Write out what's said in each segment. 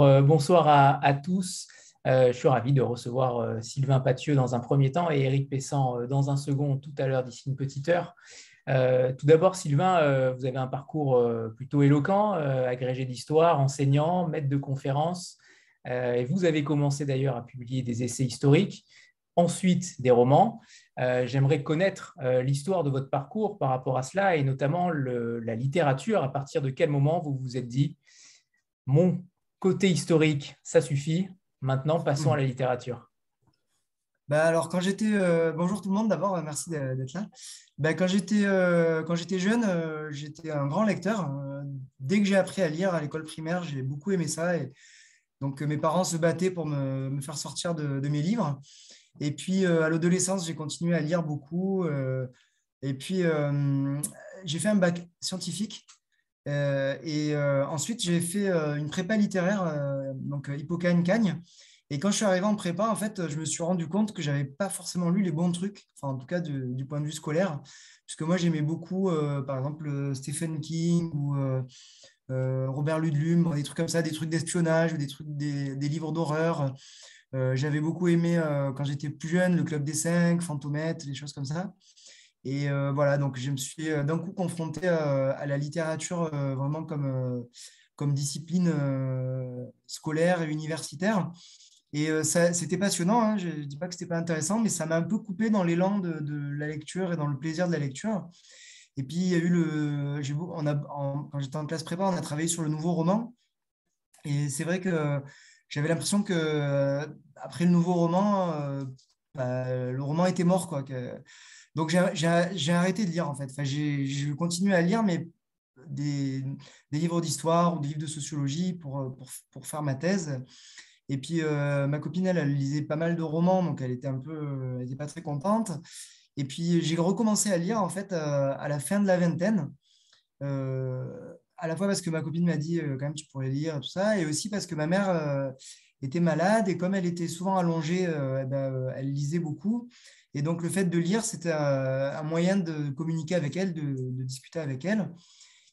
Euh, bonsoir à, tous. Euh, je suis ravi de recevoir euh, Sylvain Pathieu dans un premier temps et Éric Pessan dans un second tout à l'heure d'ici une petite heure. tout d'abord, Sylvain, vous avez un parcours plutôt éloquent, agrégé d'histoire, enseignant, maître de conférences. et vous avez commencé d'ailleurs à publier des essais historiques, ensuite des romans. J'aimerais connaître l'histoire de votre parcours par rapport à cela et notamment la littérature. À partir de quel moment vous vous êtes dit mon côté historique, ça suffit. Maintenant, passons à la littérature. Bah alors, quand j'étais. Euh, bonjour tout le monde d'abord, euh, merci d'être là. Bah, quand j'étais euh, jeune, j'étais un grand lecteur. dès que j'ai appris à lire à l'école primaire, j'ai beaucoup aimé ça. Et donc, mes parents se battaient pour me, faire sortir de, mes livres. Et puis, à l'adolescence, j'ai continué à lire beaucoup. et puis, j'ai fait un bac scientifique et euh, ensuite, j'ai fait euh, une prépa littéraire, donc Hippocane Cagne. Et quand je suis arrivé en prépa, en fait, je me suis rendu compte que j'avais pas forcément lu les bons trucs, enfin, en tout cas du, point de vue scolaire, puisque moi j'aimais beaucoup, par exemple, Stephen King ou Robert Ludlum, des trucs comme ça, des trucs d'espionnage, des trucs, des, des livres d'horreur. j'avais beaucoup aimé quand j'étais plus jeune le Club des Cinq, Fantomètre, des choses comme ça. Et euh, voilà, donc je me suis euh, d'un coup confronté euh, à, la littérature vraiment comme, comme discipline scolaire et universitaire. Et c'était passionnant, hein, je ne dis pas que ce n'était pas intéressant, mais ça m'a un peu coupé dans l'élan de, la lecture et dans le plaisir de la lecture. Et puis, il y a eu le. On a, quand j'étais en classe prépa, on a travaillé sur le nouveau roman. Et c'est vrai que j'avais l'impression que après le nouveau roman, bah, le roman était mort. Quoi, donc, j'ai arrêté de lire, en fait. Enfin, j'ai continué à lire, mais des, livres d'histoire ou des livres de sociologie pour, pour, faire ma thèse. Et puis, euh, ma copine, elle, lisait pas mal de romans, donc elle était un peu, elle n'était pas très contente. Et puis, j'ai recommencé à lire, en fait, euh, à la fin de la vingtaine. Euh, à la fois parce que ma copine m'a dit, quand même, tu pourrais lire, tout ça, et aussi parce que ma mère était malade, et comme elle était souvent allongée, eh ben, elle lisait beaucoup. Et donc, le fait de lire, c'était un, moyen de communiquer avec elle, de, discuter avec elle.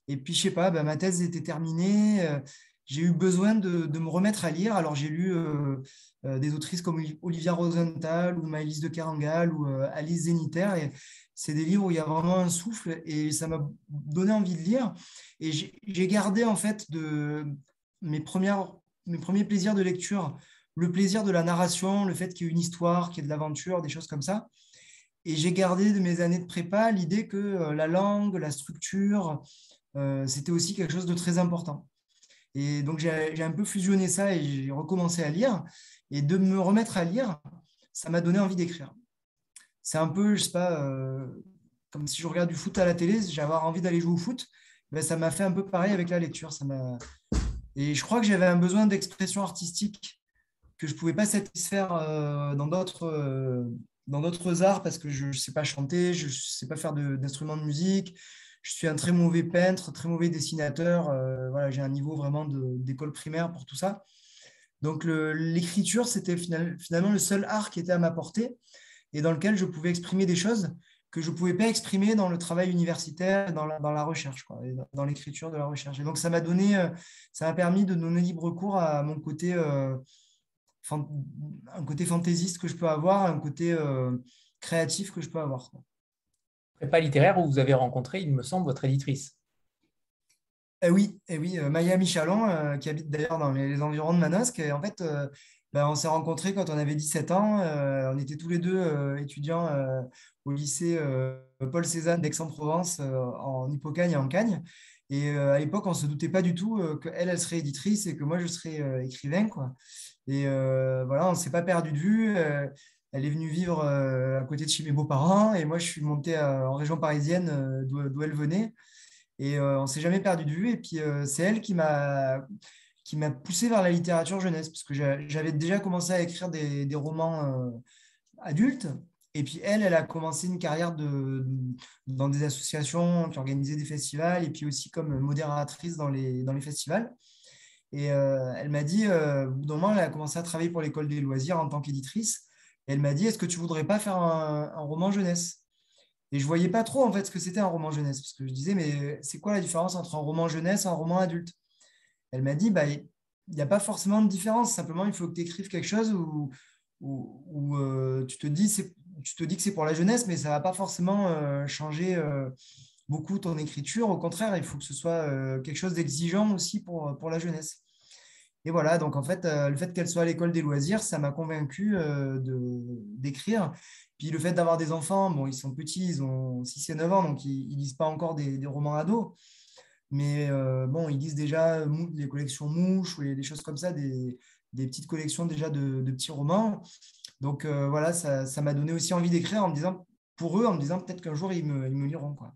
Et puis, je sais pas, bah, ma thèse était terminée. Euh, j'ai eu besoin de, me remettre à lire. Alors, j'ai lu euh, euh, des autrices comme Olivia Rosenthal ou Maëlys de Kerangal ou Alice Zeniter. Et c'est des livres où il y a vraiment un souffle et ça m'a donné envie de lire. Et j'ai gardé, en fait, mes premiers plaisirs de lecture le plaisir de la narration, le fait qu'il y ait une histoire, qu'il y ait de l'aventure, des choses comme ça. Et j'ai gardé de mes années de prépa l'idée que euh, la langue, la structure, euh, c'était aussi quelque chose de très important. Et donc j'ai un peu fusionné ça et j'ai recommencé à lire. Et de me remettre à lire, ça m'a donné envie d'écrire. C'est un peu, je sais pas, euh, comme si je regarde du foot à la télé, j'avais envie d'aller jouer au foot. Ben, ça m'a fait un peu pareil avec la lecture. Ça et je crois que j'avais un besoin d'expression artistique que je ne pouvais pas satisfaire euh, dans d'autres euh, dans arts parce que je ne sais pas chanter, je ne sais pas faire d'instruments de, musique, je suis un très mauvais peintre, très mauvais dessinateur. Euh, voilà, j'ai un niveau vraiment d'école primaire pour tout ça. Donc l'écriture, c'était finalement le seul art qui était à ma portée et dans lequel je pouvais exprimer des choses que je ne pouvais pas exprimer dans le travail universitaire, dans la, dans la recherche, dans l'écriture de la recherche. Et donc ça m'a ça m'a permis de donner libre cours à mon côté un côté fantaisiste que je peux avoir, un côté euh, créatif que je peux avoir. Pas littéraire où vous avez rencontré, il me semble, votre éditrice. Eh oui, eh oui euh, Maya Michalon, euh, qui habite d'ailleurs dans les, environs de Manosque. Et en fait, ben, on s'est rencontrés quand on avait 17 ans. on était tous les deux étudiants au lycée Paul Cézanne d'Aix-en-Provence, en Hippocagne et en Cagne. Et à l'époque, on ne se doutait pas du tout qu'elle, elle serait éditrice et que moi, je serais écrivain. Quoi. Et euh, voilà, on ne s'est pas perdu de vue. Euh, elle est venue vivre euh, à côté de chez mes beaux-parents et moi, je suis monté en région parisienne d'où elle venait. Et on ne s'est jamais perdu de vue. Et puis, c'est elle qui m'a qui poussé vers la littérature jeunesse, parce que j'avais déjà commencé à écrire des, romans adultes. Et puis elle, elle a commencé une carrière dans des associations qui organisaient des festivals, et puis aussi comme modératrice dans les, dans les festivals. Et euh, elle m'a dit, euh, au bout d'un moment, elle a commencé à travailler pour l'école des loisirs en tant qu'éditrice. Elle m'a dit, est-ce que tu voudrais pas faire un, roman jeunesse? Et je voyais pas trop en fait ce que c'était un roman jeunesse, parce que je disais, mais c'est quoi la différence entre un roman jeunesse et un roman adulte? Elle m'a dit, bah, il n'y a pas forcément de différence. Simplement, il faut que tu écrives quelque chose où, dis, tu te dis que c'est pour la jeunesse, mais ça ne va pas forcément changer beaucoup ton écriture. Au contraire, il faut que ce soit quelque chose d'exigeant aussi pour, pour la jeunesse. Et voilà, donc en fait, le fait qu'elle soit à l'école des loisirs, ça m'a convaincu d'écrire. Puis le fait d'avoir des enfants, bon, ils sont petits, ils ont 6 et 9 ans, donc ils ne lisent pas encore des, romans ados. Mais euh, bon, ils lisent déjà les collections mouches ou des choses comme ça, des, petites collections déjà de, de petits romans. Donc euh, voilà, ça m'a donné aussi envie d'écrire en me disant, pour eux, en me disant peut-être qu'un jour ils me, ils me, liront, quoi,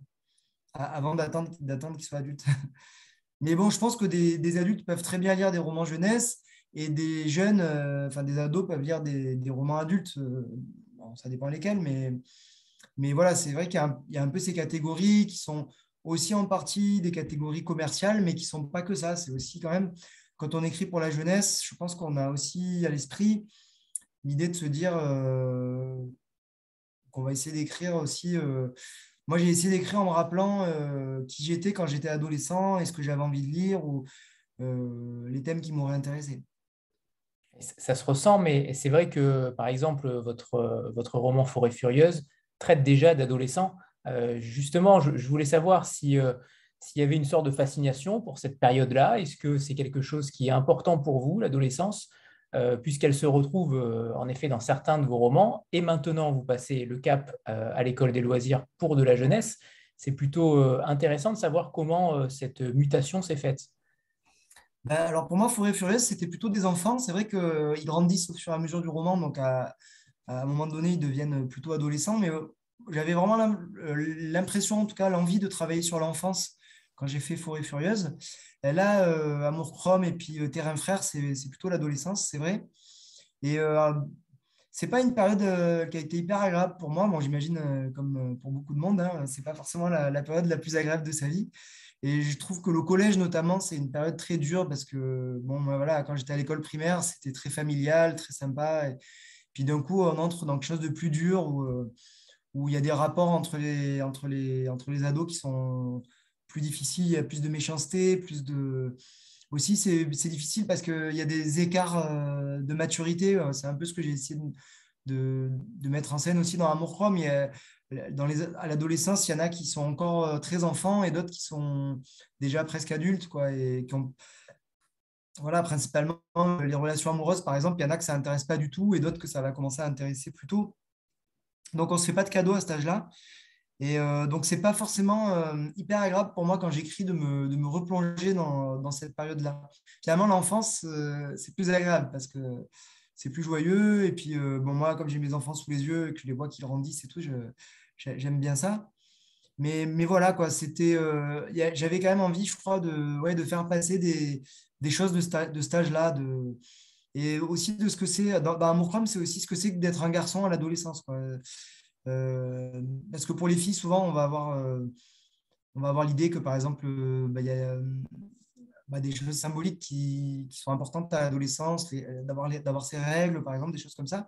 avant d'attendre qu'ils soient adultes. Mais bon, je pense que des, adultes peuvent très bien lire des romans jeunesse et des jeunes, euh, enfin des ados peuvent lire des, romans adultes ça dépend lesquels, mais, mais voilà, c'est vrai qu'il y, a un peu ces catégories qui sont aussi en partie des catégories commerciales, mais qui ne sont pas que ça. C'est aussi quand même, quand on écrit pour la jeunesse, je pense qu'on a aussi à l'esprit l'idée de se dire euh, qu'on va essayer d'écrire aussi. Euh, moi, j'ai essayé d'écrire en me rappelant euh, qui j'étais quand j'étais adolescent et ce que j'avais envie de lire ou les thèmes qui m'auraient intéressé ça se ressent, mais c'est vrai que, par exemple, votre, votre roman Forêt furieuse traite déjà d'adolescents. Euh, justement, je, voulais savoir si, euh, s'il y avait une sorte de fascination pour cette période-là. Est-ce que c'est quelque chose qui est important pour vous, l'adolescence, euh, puisqu'elle se retrouve en effet dans certains de vos romans, et maintenant vous passez le cap à l'école des loisirs pour de la jeunesse. C'est plutôt intéressant de savoir comment cette mutation s'est faite. Ben, alors pour moi, Forêt Furieuse, c'était plutôt des enfants. C'est vrai qu'ils grandissent au fur et à mesure du roman, donc à, un moment donné, ils deviennent plutôt adolescents. Mais euh, j'avais vraiment euh, l'impression, en tout cas, l'envie de travailler sur l'enfance quand j'ai fait Forêt Furieuse. Là, euh, Amour Chrome et puis Terrain Frère, c'est plutôt l'adolescence, c'est vrai. Et c'est pas une période qui a été hyper agréable pour moi. Bon, j'imagine, comme pour beaucoup de monde, hein, c'est pas forcément la, la, période la plus agréable de sa vie. Et je trouve que le collège, notamment, c'est une période très dure parce que, bon, voilà, quand j'étais à l'école primaire, c'était très familial, très sympa. Et puis d'un coup, on entre dans quelque chose de plus dur où, euh, où il y a des rapports entre les, entre, les, entre les ados qui sont plus difficiles. Il y a plus de méchanceté, plus de. Aussi, c'est difficile parce qu'il y a des écarts euh, de maturité. C'est un peu ce que j'ai essayé de, mettre en scène aussi dans Amour Chrome. Il y a, dans les, à l'adolescence, il y en a qui sont encore euh, très enfants et d'autres qui sont déjà presque adultes, quoi, et voilà, principalement les relations amoureuses, par exemple, il y en a que ça n'intéresse pas du tout et d'autres que ça va commencer à intéresser plus tôt. Donc, on ne se fait pas de cadeaux à cet âge-là. Et euh, donc, ce n'est pas forcément euh, hyper agréable pour moi quand j'écris de me, de me, replonger dans, dans cette période-là. Finalement, l'enfance, c'est plus agréable parce que c'est plus joyeux. Et puis, bon, moi, comme j'ai mes enfants sous les yeux et que je les vois qu'ils grandissent et tout, J'aime bien ça. Mais, mais voilà, quoi, c'était, euh, j'avais quand même envie, je crois, de, ouais, de faire passer des, des choses de, de cet âge-là. De, et aussi de ce que c'est, dans Amour c'est aussi ce que c'est d'être un garçon à l'adolescence. Euh, parce que pour les filles, souvent, on va avoir, euh, avoir l'idée que, par exemple, bah, il y a bah, des choses symboliques qui, sont importantes à l'adolescence, d'avoir, ses règles, par exemple, des choses comme ça.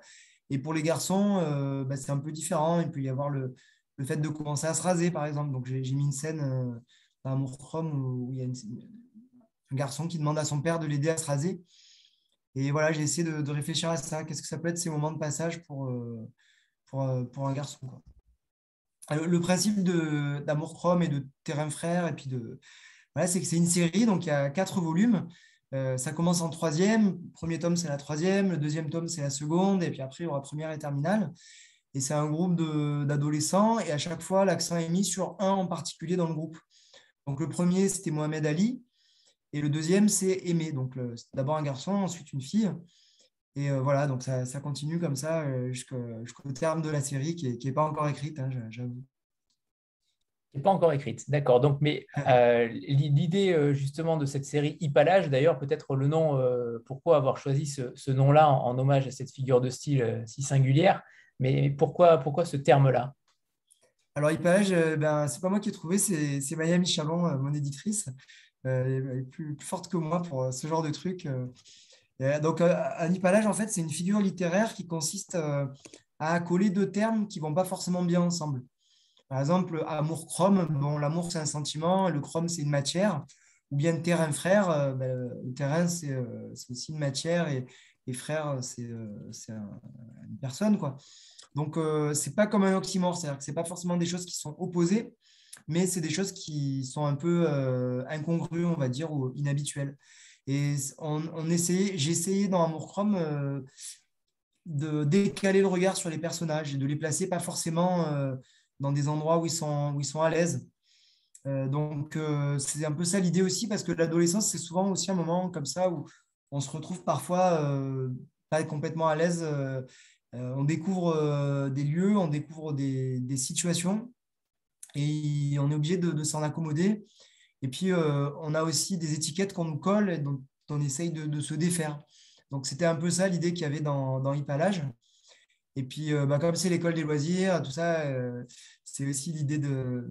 Et pour les garçons, euh, bah, c'est un peu différent. Il peut y avoir le, le, fait de commencer à se raser, par exemple. Donc, j'ai mis une scène euh, dans Chrome où, il y a un garçon qui demande à son père de l'aider à se raser. Et voilà, j'ai essayé de, réfléchir à ça. Qu'est-ce que ça peut être ces moments de passage pour, euh, pour, pour, un garçon quoi. Le principe d'Amour Chrome et de Terrain Frère. Voilà, c'est que c'est une série, donc il y a quatre volumes. Euh, ça commence en troisième. Le premier tome, c'est la troisième. Le deuxième tome, c'est la seconde. Et puis après, il y aura première et terminale. Et c'est un groupe d'adolescents. Et à chaque fois, l'accent est mis sur un en particulier dans le groupe. Donc le premier, c'était Mohamed Ali. Et le deuxième, c'est Aimé. Donc d'abord un garçon, ensuite une fille. Et euh, voilà, donc ça, continue comme ça euh, jusqu'au terme de la série qui n'est pas encore écrite, hein, j'avoue n'est pas encore écrite. D'accord. Donc, mais euh, l'idée euh, justement de cette série Hypalage, d'ailleurs, peut-être le nom, pourquoi avoir choisi ce, nom-là en, hommage à cette figure de style si singulière, mais pourquoi, pourquoi ce terme-là? Alors, Hypalage, ben, c'est pas moi qui ai trouvé, c'est Maya Michalon, mon éditrice. elle est plus, forte que moi pour ce genre de truc. Donc, un hypalage, en fait, c'est une figure littéraire qui consiste à coller deux termes qui vont pas forcément bien ensemble. Par exemple, amour chrome, bon, l'amour c'est un sentiment, le chrome c'est une matière. ou bien terrain frère. Ben, le terrain, c'est aussi une matière et, frère, c'est une personne. Quoi. Donc, ce n'est pas comme un oxymore, c'est-à-dire que ce pas forcément des choses qui sont opposées, mais c'est des choses qui sont un peu incongrues, on va dire, ou inhabituelles. Et on, j'ai essayé dans Amour Chrome de décaler le regard sur les personnages et de les placer pas forcément euh, dans des endroits où ils sont, où ils sont à l'aise. Euh, donc, euh, c'est un peu ça l'idée aussi, parce que l'adolescence, c'est souvent aussi un moment comme ça où on se retrouve parfois pas complètement à l'aise. on découvre des lieux, on découvre des, des, situations et on est obligé de s'en accommoder. Et puis, on a aussi des étiquettes qu'on nous colle et dont on essaye de, se défaire. Donc, c'était un peu ça l'idée qu'il y avait dans, dans. Et puis, euh, bah, comme c'est l'école des loisirs, tout ça, euh, c'est aussi l'idée de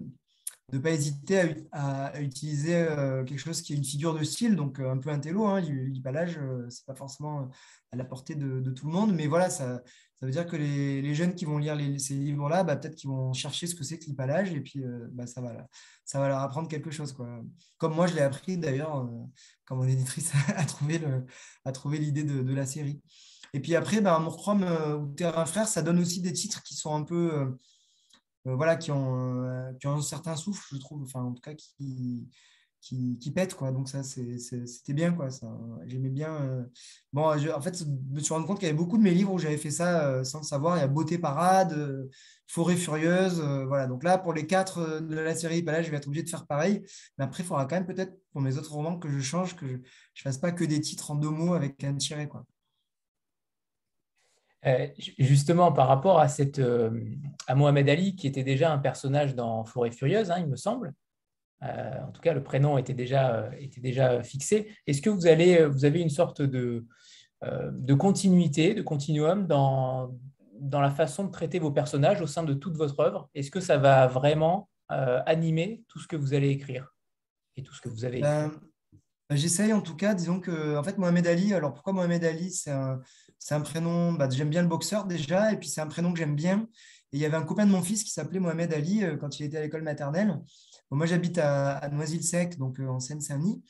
ne pas hésiter à, utiliser euh, quelque chose qui est une figure de style, donc un peu un télo. Hein, ce n'est pas forcément à la portée de, tout le monde, mais voilà, ça, ça veut dire que les, jeunes qui vont lire ces livres-là, bah, peut-être qu'ils vont chercher ce que c'est que l'hypalage et puis euh, bah, ça, va, ça va leur apprendre quelque chose. Quoi. Comme moi, je l'ai appris d'ailleurs, euh, comme mon éditrice a trouvé, a trouvé l'idée de, la série. Et puis après, bah, euh, ou Terrain Frère, ça donne aussi des titres qui sont un peu. Voilà, qui ont, qui ont un certain souffle, je trouve, enfin en tout cas qui, qui, qui pète quoi. Donc ça c'était bien quoi j'aimais bien euh. bon en fait je me suis rendu compte qu'il y avait beaucoup de mes livres où j'avais fait ça euh, sans le savoir. Il y a beauté parade euh, forêt furieuse voilà. Donc là pour les quatre de la série bah là je vais être obligé de faire pareil. Mais après il faudra quand même peut-être pour mes autres romans que je change que je, ne fasse pas que des titres en deux mots avec un tiré quoi justement, par rapport à, cette, à Mohamed Ali, qui était déjà un personnage dans Forêt Furieuse, hein, il me semble, euh, en tout cas, le prénom était déjà, euh, fixé. Est-ce que vous, allez, euh, vous avez une sorte de, continuité, de continuum dans, dans la façon de traiter vos personnages au sein de toute votre œuvre? Est-ce que ça va vraiment animer tout ce que vous allez écrire et tout ce que vous avez écrit? J'essaye en tout cas, disons que en fait Mohamed Ali, alors pourquoi Mohamed Ali C'est un, un, prénom, bah, j'aime bien le boxeur déjà, et puis c'est un prénom que j'aime bien. Et il y avait un copain de mon fils qui s'appelait Mohamed Ali quand il était à l'école maternelle moi, j'habite à, Noisy-le-Sec, donc euh, en Seine-Saint-Denis.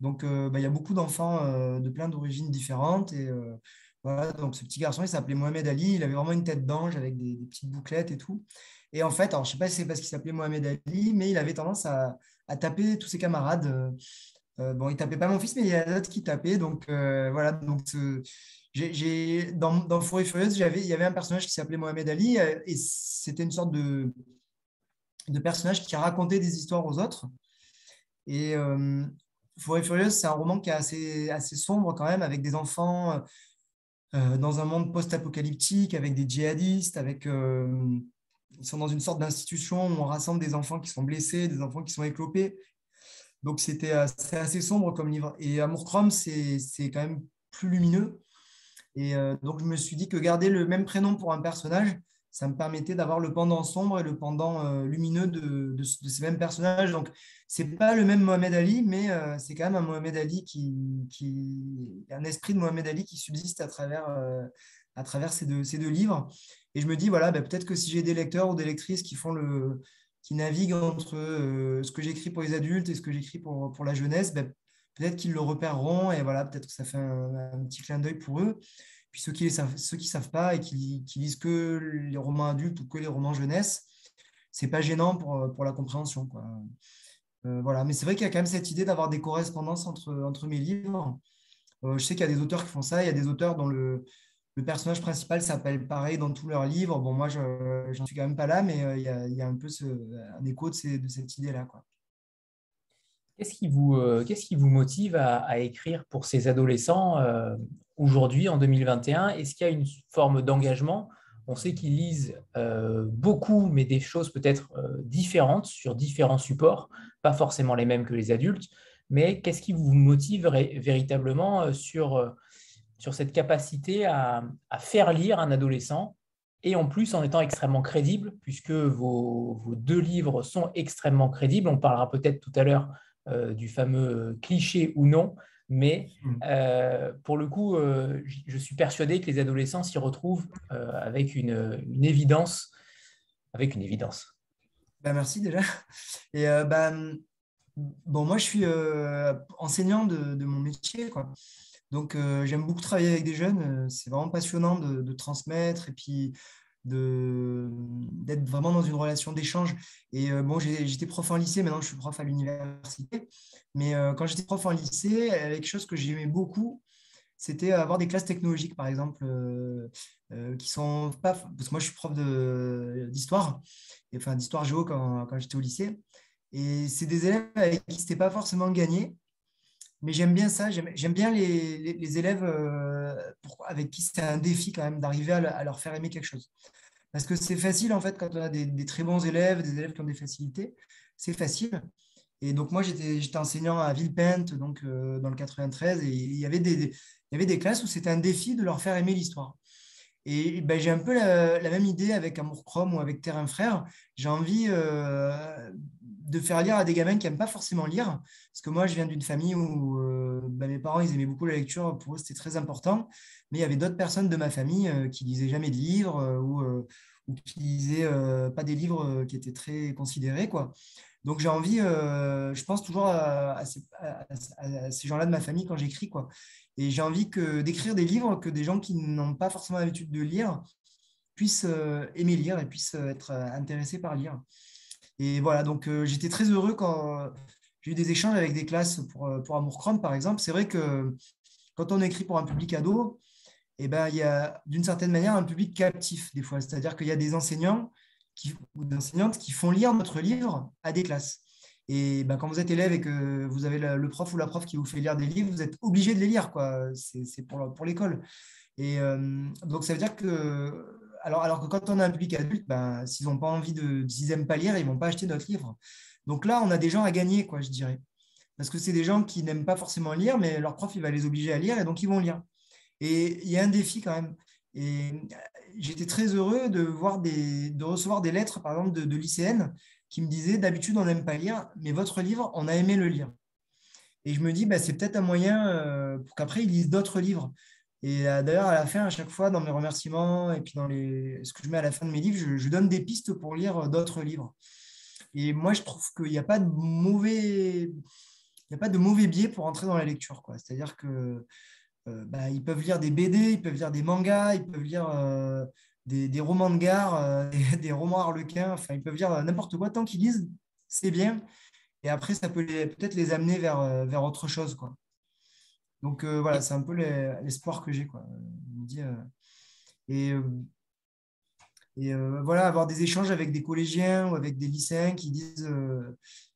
Donc, euh, bah, il y a beaucoup d'enfants euh, de plein d'origines différentes. Et voilà, donc ce petit garçon, il s'appelait Mohamed Ali. Il avait vraiment une tête d'ange avec des, petites bouclettes et tout. Et en fait, alors, je ne sais pas si c'est parce qu'il s'appelait Mohamed Ali, mais il avait tendance à, taper tous ses camarades. Bon, il tapait pas mon fils, mais il y a d'autres qui tapaient. Donc, voilà. Donc, j'ai, dans, Forêt Furieuse, il y avait un personnage qui s'appelait Mohamed Ali et c'était une sorte de, de personnages qui racontaient des histoires aux autres. Et euh, Forêt Furieuse, c'est un roman qui est assez, assez sombre quand même, avec des enfants euh, dans un monde post-apocalyptique, avec des djihadistes, avec, euh, ils sont dans une sorte d'institution où on rassemble des enfants qui sont blessés, des enfants qui sont éclopés. Donc c'était assez, assez sombre comme livre. Et Amour Chrome, c'est quand même plus lumineux. Et donc je me suis dit que garder le même prénom pour un personnage, ça me permettait d'avoir le pendant sombre et le pendant euh, lumineux de, ces mêmes personnages. Donc, c'est pas le même Mohamed Ali, mais euh, c'est quand même un Mohamed Ali qui, qui, un esprit de Mohamed Ali qui subsiste à travers, euh, à travers ces, deux, ces deux livres. Et je me dis, voilà, bah, peut-être que si j'ai des lecteurs ou des lectrices qui font le, qui naviguent entre ce que j'écris pour les adultes et ce que j'écris pour, pour la jeunesse, bah, peut-être qu'ils le repéreront et voilà, peut-être que ça fait un petit clin d'œil pour eux. Puis ceux qui ne savent, savent pas et qui, qui, lisent que les romans adultes ou que les romans jeunesse, c'est pas gênant pour, pour la compréhension. Quoi. Euh, voilà. Mais c'est vrai qu'il y a quand même cette idée d'avoir des correspondances entre, entre mes livres. Euh, je sais qu'il y a des auteurs qui font ça. Il y a des auteurs dont le, le personnage principal s'appelle pareil dans tous leurs livres. Bon, moi, je n'en suis quand même pas là, mais euh, il, y a, un peu un écho de, cette idée-là. Quoi. Qu'est-ce qui, vous, motive à, écrire pour ces adolescents aujourd'hui, en 2021 Est-ce qu'il y a une forme d'engagement? On sait qu'ils lisent euh, beaucoup, mais des choses peut-être euh, différentes sur différents supports, pas forcément les mêmes que les adultes. Mais qu'est-ce qui vous motive véritablement euh, sur, sur cette capacité à, faire lire un adolescent et en plus en étant extrêmement crédible, puisque vos, vos deux livres sont extrêmement crédibles. On parlera peut-être tout à l'heure du fameux cliché ou non, mais mm. euh, pour le coup, euh, je suis persuadé que les adolescents s'y retrouvent euh, avec une, évidence. Avec une évidence. Bah, merci déjà. Et bah, Bon, moi, je suis enseignant de, mon métier, quoi. Donc, j'aime beaucoup travailler avec des jeunes. C'est vraiment passionnant de, transmettre et puis d'être vraiment dans une relation d'échange. Et euh, bon, j'étais prof en lycée, maintenant je suis prof à l'université. Mais euh, quand j'étais prof en lycée, quelque chose que j'aimais beaucoup, c'était avoir des classes technologiques, par exemple, euh, qui sont pas. Parce que moi, je suis prof d'histoire, enfin d'histoire géo quand, quand j'étais au lycée. Et c'est des élèves avec qui c'était pas forcément gagné, mais j'aime bien ça, j'aime bien les, les, élèves avec qui c'est un défi quand même d'arriver à, leur faire aimer quelque chose. Parce que c'est facile, en fait, quand on a des, très bons élèves, des élèves qui ont des facilités, c'est facile. Et donc, moi, j'étais enseignant à Villepinte, donc euh, dans le 93, et il y avait des, il y avait des classes où c'était un défi de leur faire aimer l'histoire. Et ben, j'ai un peu la, même idée avec Amour Chrome ou avec Terrain Frère. J'ai envie euh, de faire lire à des gamins qui n'aiment pas forcément lire. Parce que moi, je viens d'une famille où euh, ben, mes parents, ils aimaient beaucoup la lecture. Pour eux, c'était très important. Mais il y avait d'autres personnes de ma famille qui lisaient jamais de livres ou ou qui lisaient euh, pas des livres euh, qui étaient très considérés. Quoi. Donc j'ai envie, euh, je pense toujours à, ces, gens-là de ma famille quand j'écris. Quoi. Et j'ai envie d'écrire des livres que des gens qui n'ont pas forcément l'habitude de lire puissent aimer lire et puissent être intéressés par lire. Et voilà, donc j'étais très heureux quand j'ai eu des échanges avec des classes pour, pour Amour Chrome, par exemple. C'est vrai que quand on écrit pour un public ado, eh ben, il y a d'une certaine manière un public captif des fois. C'est-à-dire qu'il y a des enseignants qui, ou des enseignantes qui font lire notre livre à des classes. Et ben, quand vous êtes élève et que vous avez le prof ou la prof qui vous fait lire des livres, vous êtes obligé de les lire. C'est pour, pour l'école. Et euh, donc, ça veut dire que. Alors, alors que quand on a un public adulte, ben, s'ils n'ont pas envie de. S'ils n'aiment pas lire, ils ne vont pas acheter notre livre. Donc là, on a des gens à gagner, quoi, je dirais. Parce que c'est des gens qui n'aiment pas forcément lire, mais leur prof, il va les obliger à lire et donc ils vont lire. Et il y a un défi quand même. Et euh, j'étais très heureux de, voir de recevoir des lettres, par exemple, de, lycéennes qui me disaient d'habitude, on n'aime pas lire, mais votre livre, on a aimé le lire. Et je me dis, bah, c'est peut-être un moyen euh, pour qu'après, ils lisent d'autres livres. Et euh, d'ailleurs, à la fin, à chaque fois, dans mes remerciements et puis dans les... ce que je mets à la fin de mes livres, je, donne des pistes pour lire d'autres livres. Et moi, je trouve qu'il n'y a pas de mauvais, il a pas de mauvais biais pour entrer dans la lecture. C'est-à-dire que euh, bah, ils peuvent lire des BD, ils peuvent lire des mangas, ils peuvent lire euh, des, romans de gare, euh, des, romans harlequins, enfin, ils peuvent lire n'importe quoi. Tant qu'ils lisent, c'est bien. Et après, ça peut peut-être les amener vers, vers autre chose. Quoi. Donc voilà, c'est un peu l'espoir que j'ai. Quoi. et, et voilà, avoir des échanges avec des collégiens ou avec des lycéens qui disent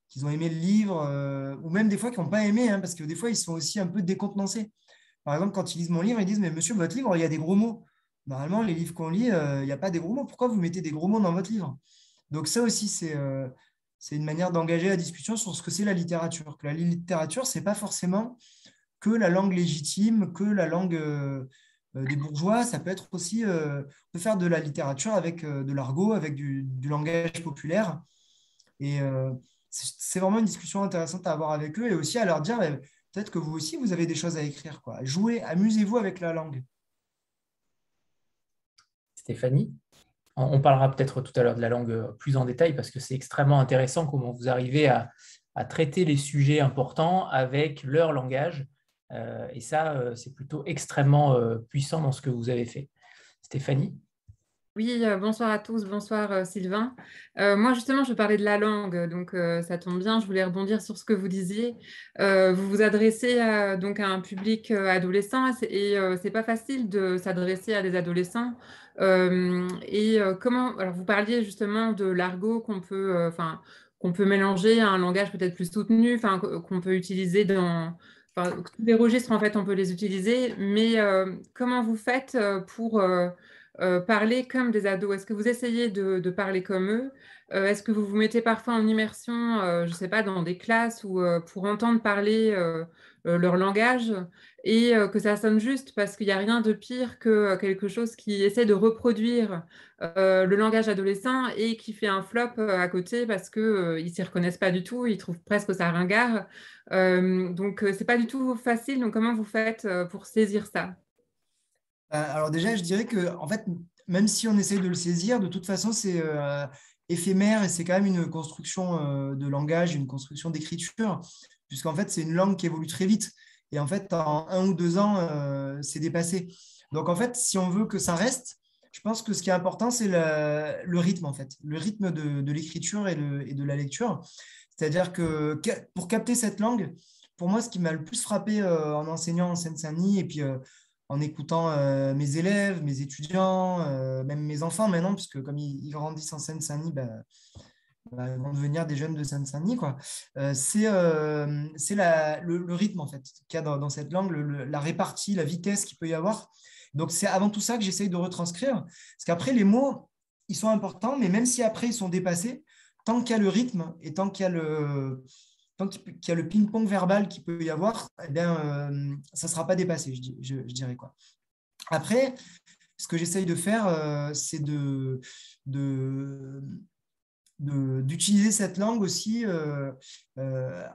qu'ils ont aimé le livre, ou même des fois qui n'ont pas aimé, hein, parce que des fois, ils sont aussi un peu décontenancés. Par exemple, quand ils lisent mon livre, ils disent Mais monsieur, votre livre, il y a des gros mots. Normalement, les livres qu'on lit, euh, il n'y a pas des gros mots. Pourquoi vous mettez des gros mots dans votre livre? Donc, ça aussi, c'est euh, une manière d'engager la discussion sur ce que c'est la littérature. Que la littérature, ce n'est pas forcément que la langue légitime, que la langue euh, des bourgeois. Ça peut être aussi, peut faire de la littérature avec de l'argot, avec du, langage populaire. Et c'est vraiment une discussion intéressante à avoir avec eux et aussi à leur dire peut-être que vous aussi, vous avez des choses à écrire. Quoi. Jouez, amusez-vous avec la langue. Stéphanie on parlera peut-être tout à l'heure de la langue plus en détail parce que c'est extrêmement intéressant comment vous arrivez à, traiter les sujets importants avec leur langage. Euh, et ça, euh, c'est plutôt extrêmement euh, puissant dans ce que vous avez fait. Stéphanie? Oui, bonsoir à tous, bonsoir Sylvain. Moi justement, je parlais de la langue, donc ça tombe bien, je voulais rebondir sur ce que vous disiez. vous vous adressez à, donc à un public adolescent et c'est pas facile de s'adresser à des adolescents. et comment, alors vous parliez justement de l'argot qu'on peut, enfin, qu'on peut mélanger à un langage peut-être plus soutenu, qu'on peut utiliser dans, tous les registres en fait, on peut les utiliser, mais comment vous faites pour euh, parler comme des ados? Est-ce que vous essayez de, parler comme eux? Euh, Est-ce que vous vous mettez parfois en immersion, euh, je ne sais pas, dans des classes ou pour entendre parler leur langage? Et que ça sonne juste parce qu'il n'y a rien de pire que quelque chose qui essaie de reproduire le langage adolescent et qui fait un flop à côté parce qu'ils ne s'y reconnaissent pas du tout, ils trouvent presque ça ringard. donc, c'est pas du tout facile. Donc, comment vous faites pour saisir ça? Euh, alors déjà, je dirais que en fait, même si on essaye de le saisir, de toute façon, c'est euh, éphémère et c'est quand même une construction de langage, une construction d'écriture, puisqu'en fait, c'est une langue qui évolue très vite. Et en fait, en un ou deux ans, c'est dépassé. Donc, en fait, si on veut que ça reste, je pense que ce qui est important, c'est le, rythme, en fait, le rythme de, l'écriture et, de la lecture. C'est-à-dire que pour capter cette langue, pour moi, ce qui m'a le plus frappé euh, en enseignant en Seine-Saint-Denis et puis euh, en écoutant euh, mes élèves, mes étudiants, même mes enfants maintenant, puisque comme ils, grandissent en Seine-Saint-Denis, bah, bah, vont devenir des jeunes de Seine-Saint-Denis, c'est le, rythme, en fait, qu'il y a dans, cette langue, la répartie, la vitesse qu'il peut y avoir. Donc, c'est avant tout ça que j'essaye de retranscrire. Parce qu'après, les mots, ils sont importants, mais même si après, ils sont dépassés, tant qu'il y a le rythme et tant qu'il y a le, qu'il y a le ping-pong verbal qu'il peut y avoir, eh euh, ça ne sera pas dépassé, je, dirais. Quoi. Après, ce que j'essaye de faire, euh, c'est de, d'utiliser cette langue aussi euh,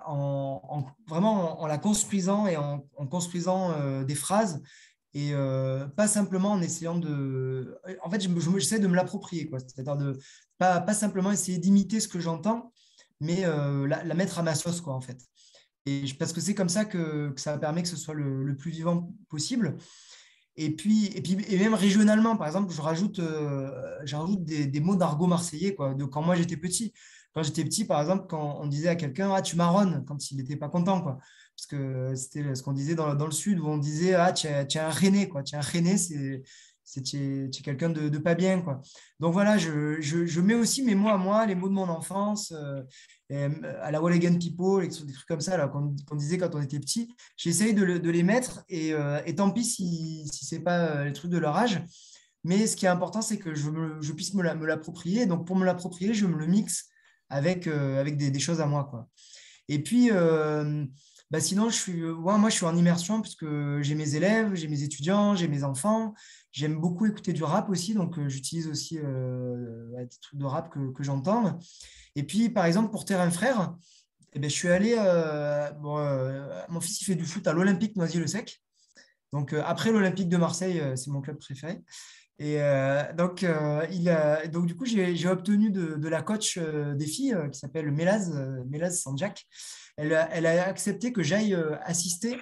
en, vraiment en, la construisant et en, construisant des phrases et pas simplement en essayant de... En fait, j'essaie de me l'approprier, c'est-à-dire de pas, pas simplement essayer d'imiter ce que j'entends, mais euh, la, mettre à ma sauce, quoi, en fait. Et parce que c'est comme ça que, ça permet que ce soit le, plus vivant possible. Et puis, et puis et même régionalement, par exemple, je rajoute, euh, des, mots d'argot marseillais, quoi, de quand moi j'étais petit. Quand j'étais petit, par exemple, quand on disait à quelqu'un Ah, tu marronnes, quand il n'était pas content, quoi. Parce que c'était ce qu'on disait dans, le sud, où on disait Ah, tu es, un rené, quoi. Tu es un rené, c'est tu es, quelqu'un de, pas bien. Quoi. Donc voilà, je, je, mets aussi mes mots à moi, les mots de mon enfance, euh, à la Wall Again People, des trucs comme ça qu'on disait quand on était petit. J'essaye de, les mettre et, euh, et tant pis si, si ce n'est pas euh, les trucs de leur âge. Mais ce qui est important, c'est que je, je puisse me l'approprier. Donc pour me l'approprier, je me le mixe avec, avec des, des, choses à moi. Quoi. Et puis, bah sinon, je suis, moi, je suis en immersion puisque j'ai mes élèves, j'ai mes étudiants, j'ai mes enfants. J'aime beaucoup écouter du rap aussi, donc euh, j'utilise aussi euh, des trucs de rap que, que j'entends. Et puis, par exemple, pour Terrain Frère, eh ben, je suis allé. Euh, mon fils, il fait du foot à l'Olympique Noisy-le-Sec. Donc, après l'Olympique de Marseille, c'est mon club préféré. Et donc, il donc, du coup, j'ai obtenu de, de, la coach des filles qui s'appelle Mélaz, Mélaz Sanjak. Elle, elle, a accepté que j'aille assister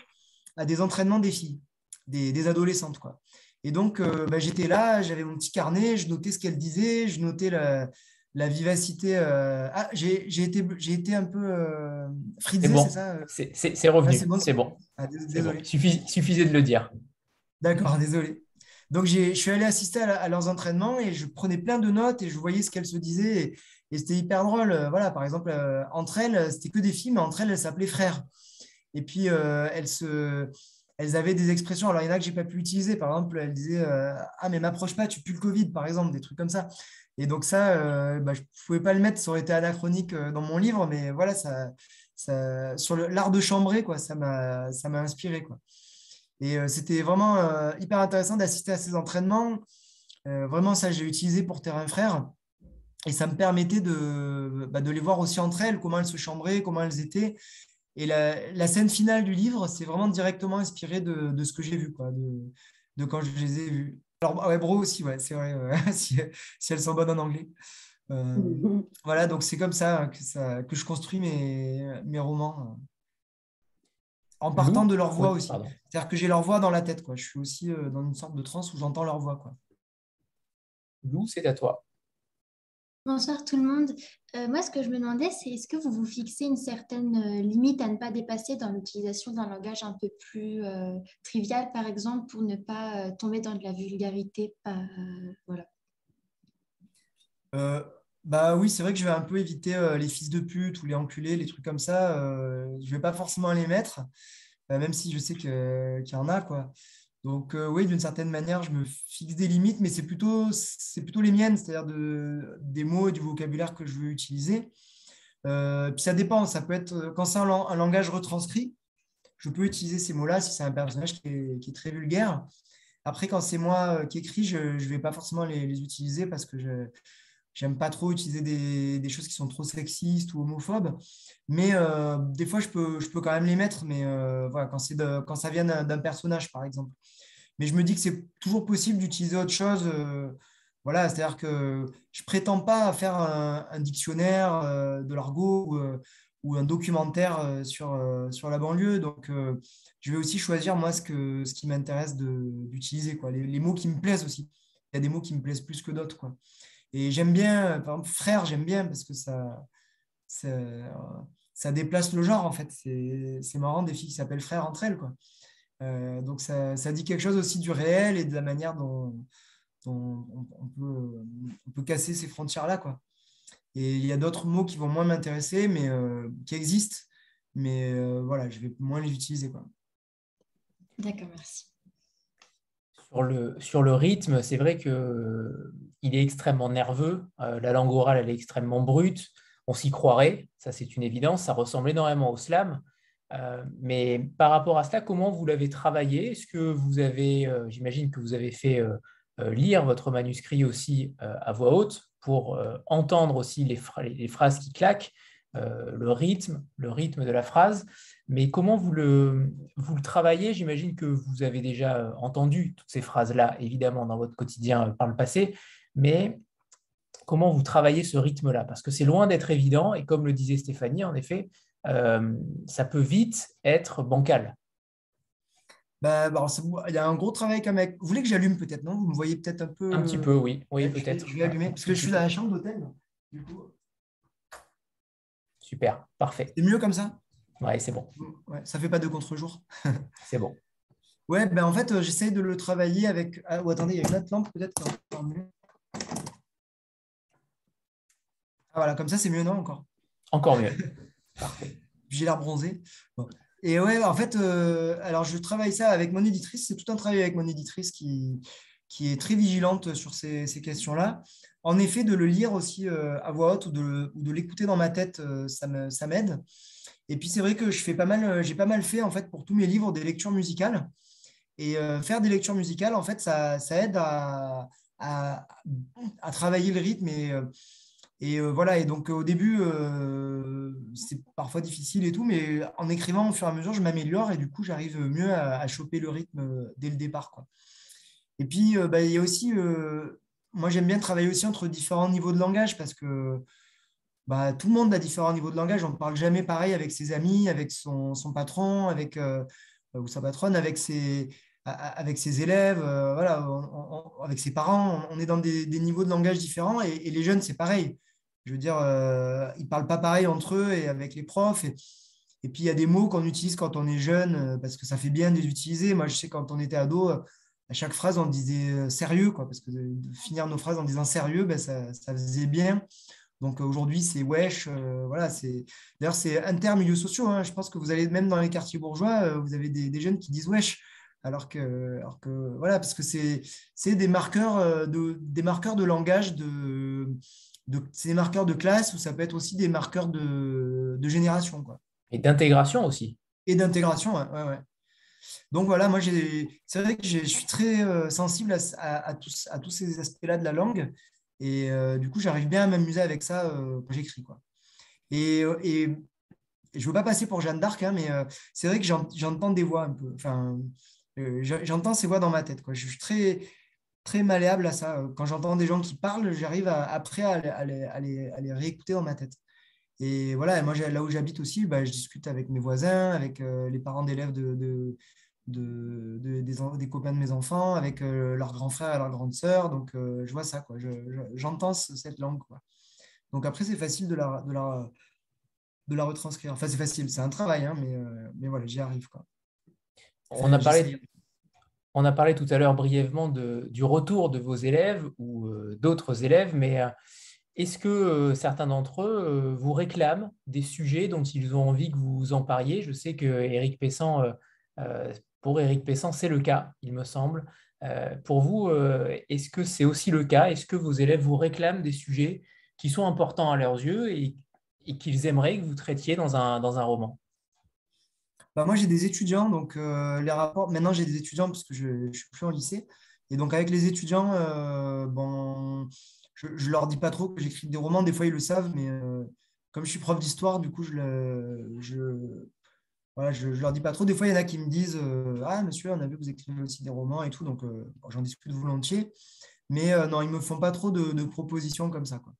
à des entraînements des filles, des, des adolescentes. Quoi. Et donc, euh, bah, j'étais là, j'avais mon petit carnet, je notais ce qu'elle disait, je notais la, vivacité. Euh, ah, j'ai été, été un peu euh, frisé, c'est ça C'est revenu, ah, c'est bon. Ah, désolé. Il suffisait de le dire. D'accord, désolé. Donc, je suis allé assister à, leurs entraînements et je prenais plein de notes et je voyais ce qu'elles se disaient. Et, et c'était hyper drôle. Voilà, par exemple, entre elles, c'était que des filles, mais entre elles, elles s'appelaient frères. Et puis, elles se elles avaient des expressions. Alors, il y en a que j'ai pas pu utiliser. Par exemple, elles disaient euh, Ah, mais m'approche pas, tu pues le Covid, par exemple, des trucs comme ça. Et donc, ça, euh, bah, je pouvais pas le mettre, ça aurait été anachronique euh, dans mon livre, mais voilà, ça, ça sur l'art de chambrer, quoi, ça m'a inspiré. Quoi. Et c'était vraiment hyper intéressant d'assister à ces entraînements. vraiment, ça, j'ai utilisé pour Terrain Frère. Et ça me permettait de, bah, de les voir aussi entre elles, comment elles se chambraient, comment elles étaient. Et la, scène finale du livre, c'est vraiment directement inspiré de, ce que j'ai vu, quoi, de, quand je les ai vus. Alors, ouais, bro aussi, ouais, c'est vrai, si, elles sont bonnes en anglais. Euh, voilà, donc c'est comme ça que, ça que je construis mes, mes romans. Euh, en partant de leur voix aussi. C'est-à-dire que j'ai leur voix dans la tête. Quoi. Je suis aussi euh, dans une sorte de transe où j'entends leur voix. Quoi. Lou, c'est à toi. Bonsoir tout le monde. Euh, moi, ce que je me demandais, c'est est-ce que vous vous fixez une certaine euh, limite à ne pas dépasser dans l'utilisation d'un langage un peu plus euh, trivial, par exemple, pour ne pas tomber dans de la vulgarité voilà. bah oui, c'est vrai que je vais un peu éviter les fils de pute ou les enculés, les trucs comme ça. je ne vais pas forcément les mettre, même si je sais qu'il y en a. quoi. Donc euh, oui, d'une certaine manière, je me fixe des limites, mais c'est plutôt, plutôt les miennes, c'est-à-dire de, des mots et du vocabulaire que je veux utiliser. Euh, puis ça dépend, ça peut être quand c'est un, langage retranscrit, je peux utiliser ces mots-là si c'est un personnage qui est, très vulgaire. Après, quand c'est moi euh, qui écris, je ne vais pas forcément les, utiliser parce que je n'aime pas trop utiliser des, choses qui sont trop sexistes ou homophobes. Mais des fois, je peux, je peux quand même les mettre, mais voilà, quand, quand ça vient d'un personnage, par exemple. Mais je me dis que c'est toujours possible d'utiliser autre chose. Euh, voilà, c'est-à-dire que je prétends pas faire un, dictionnaire de l'argot ou, un documentaire sur, sur la banlieue. Donc, je vais aussi choisir, moi, ce, que, ce qui m'intéresse d'utiliser. Les, les, mots qui me plaisent aussi. Il y a des mots qui me plaisent plus que d'autres, quoi. Et j'aime bien, par exemple, frère, j'aime bien parce que ça, ça, ça, déplace le genre, en fait. C'est marrant, des filles qui s'appellent frère entre elles, quoi. Euh, donc, ça, ça, dit quelque chose aussi du réel et de la manière dont, dont on, peut, on, peut, casser ces frontières-là, quoi. Et il y a d'autres mots qui vont moins m'intéresser, mais euh, qui existent, mais euh, voilà, je vais moins les utiliser, quoi. D'accord, merci. Sur le, sur le rythme, c'est vrai qu'il est extrêmement nerveux. Euh, la langue orale, elle est extrêmement brute. On s'y croirait, ça c'est une évidence. Ça ressemble énormément au slam. Euh, mais par rapport à cela, comment vous l'avez travaillé? Est-ce que vous avez, euh, j'imagine que vous avez fait lire votre manuscrit aussi à voix haute pour entendre aussi les, phrases qui claquent, le rythme, le rythme de la phrase. Mais comment vous le, travaillez? J'imagine que vous avez déjà entendu toutes ces phrases-là, évidemment, dans votre quotidien par le passé, mais comment vous travaillez ce rythme-là? Parce que c'est loin d'être évident, et comme le disait Stéphanie, en effet, euh, ça peut vite être bancal. Bah, il y a un gros travail comme avec. Vous voulez que j'allume peut-être, non? Vous me voyez peut-être un peu. Un petit peu, oui, oui peut-être. Je vais allumer, parce que je suis dans la chambre d'hôtel. Super, parfait. C'est mieux comme ça? Ouais, c'est bon. Ouais, ça fait pas de contre-jour. c'est bon. Ouais, ben en fait, euh, j'essaie de le travailler avec. Ah, attendez, il y a une autre lampe peut-être. Ah, voilà, comme ça, c'est mieux, non Encore? Encore mieux. J'ai l'air bronzé. Et ouais, en fait, euh, alors je travaille ça avec mon éditrice. C'est tout un travail avec mon éditrice qui, qui est très vigilante sur ces, ces questions-là. En effet, de le lire aussi euh, à voix haute ou de, de l'écouter dans ma tête, ça m'aide. Et puis c'est vrai que je fais pas mal, euh, j'ai pas mal fait en fait pour tous mes livres des lectures musicales. Et euh, faire des lectures musicales, en fait, ça, aide à, travailler le rythme. Et, euh, et voilà, et donc au début, c'est parfois difficile et tout, mais en écrivant au fur et à mesure, je m'améliore et du coup, j'arrive mieux à, choper le rythme dès le départ. Quoi. Et puis, bah, il y a aussi, moi j'aime bien travailler aussi entre différents niveaux de langage parce que bah, tout le monde a différents niveaux de langage. On ne parle jamais pareil avec ses amis, avec son, patron, avec, euh, ou sa patronne, avec ses, avec ses élèves, euh, voilà, avec ses parents. On, est dans des, niveaux de langage différents et, les jeunes, c'est pareil. Je veux dire, euh, ils ne parlent pas pareil entre eux et avec les profs. Et, puis, il y a des mots qu'on utilise quand on est jeune parce que ça fait bien de les utiliser. Moi, je sais, quand on était ado, à chaque phrase, on disait sérieux, quoi, parce que finir nos phrases en disant sérieux, ben, ça, ça faisait bien. Donc euh, aujourd'hui, c'est wesh. Euh, voilà, c'est d'ailleurs c'est inter-milieux sociaux. Hein. Je pense que vous allez même dans les quartiers bourgeois, euh, vous avez des, jeunes qui disent wesh. Alors que, voilà, parce que c'est des marqueurs de des marqueurs de langage de c'est des marqueurs de classe ou ça peut être aussi des marqueurs de, de génération quoi. Et d'intégration aussi. Et d'intégration, ouais, ouais, Donc voilà, moi c'est vrai que je suis très sensible à, à, tous, à tous ces aspects-là de la langue et euh, du coup, j'arrive bien à m'amuser avec ça euh, quand j'écris. Quoi. Et, euh, et, je ne veux pas passer pour Jeanne d'Arc, hein, mais c'est vrai que j'entends des voix un peu. Enfin, j'entends ces voix dans ma tête. Quoi. Je suis très, très malléable à ça. Quand j'entends des gens qui parlent, j'arrive après à, les, réécouter dans ma tête. Et voilà, moi, là où j'habite aussi, bah, je discute avec mes voisins, avec les parents d'élèves de, de, des, copains de mes enfants, avec euh, leurs grands frères et leurs grandes sœurs. Donc, euh, je vois ça, quoi. j'entends cette langue. Quoi. Donc, après, c'est facile de la, de, la, de la retranscrire. Enfin, c'est facile, c'est un travail, hein, mais, euh, mais voilà, j'y arrive. Quoi. On a, parlé, on a parlé tout à l'heure brièvement du retour de vos élèves ou d'autres élèves, mais est-ce que certains d'entre eux vous réclament des sujets dont ils ont envie que vous en pariez Je sais que Eric Pessan pour Éric Pessan, c'est le cas, il me semble. Euh, pour vous, euh, est-ce que c'est aussi le cas? Est-ce que vos élèves vous réclament des sujets qui sont importants à leurs yeux et, qu'ils aimeraient que vous traitiez dans un roman? Bah moi, j'ai des étudiants, donc euh, les rapports. Maintenant, j'ai des étudiants parce que je ne suis plus en lycée. Et donc, avec les étudiants, bon, je ne leur dis pas trop que j'écris des romans. Des fois, ils le savent, mais comme je suis prof d'histoire, du coup, je, le, je, voilà, je ne leur dis pas trop. Des fois, il y en a qui me disent euh, Ah, monsieur, on a vu que vous écrivez aussi des romans et tout, donc euh, j'en discute volontiers. Mais non, ils ne me font pas trop de, propositions comme ça. Quoi.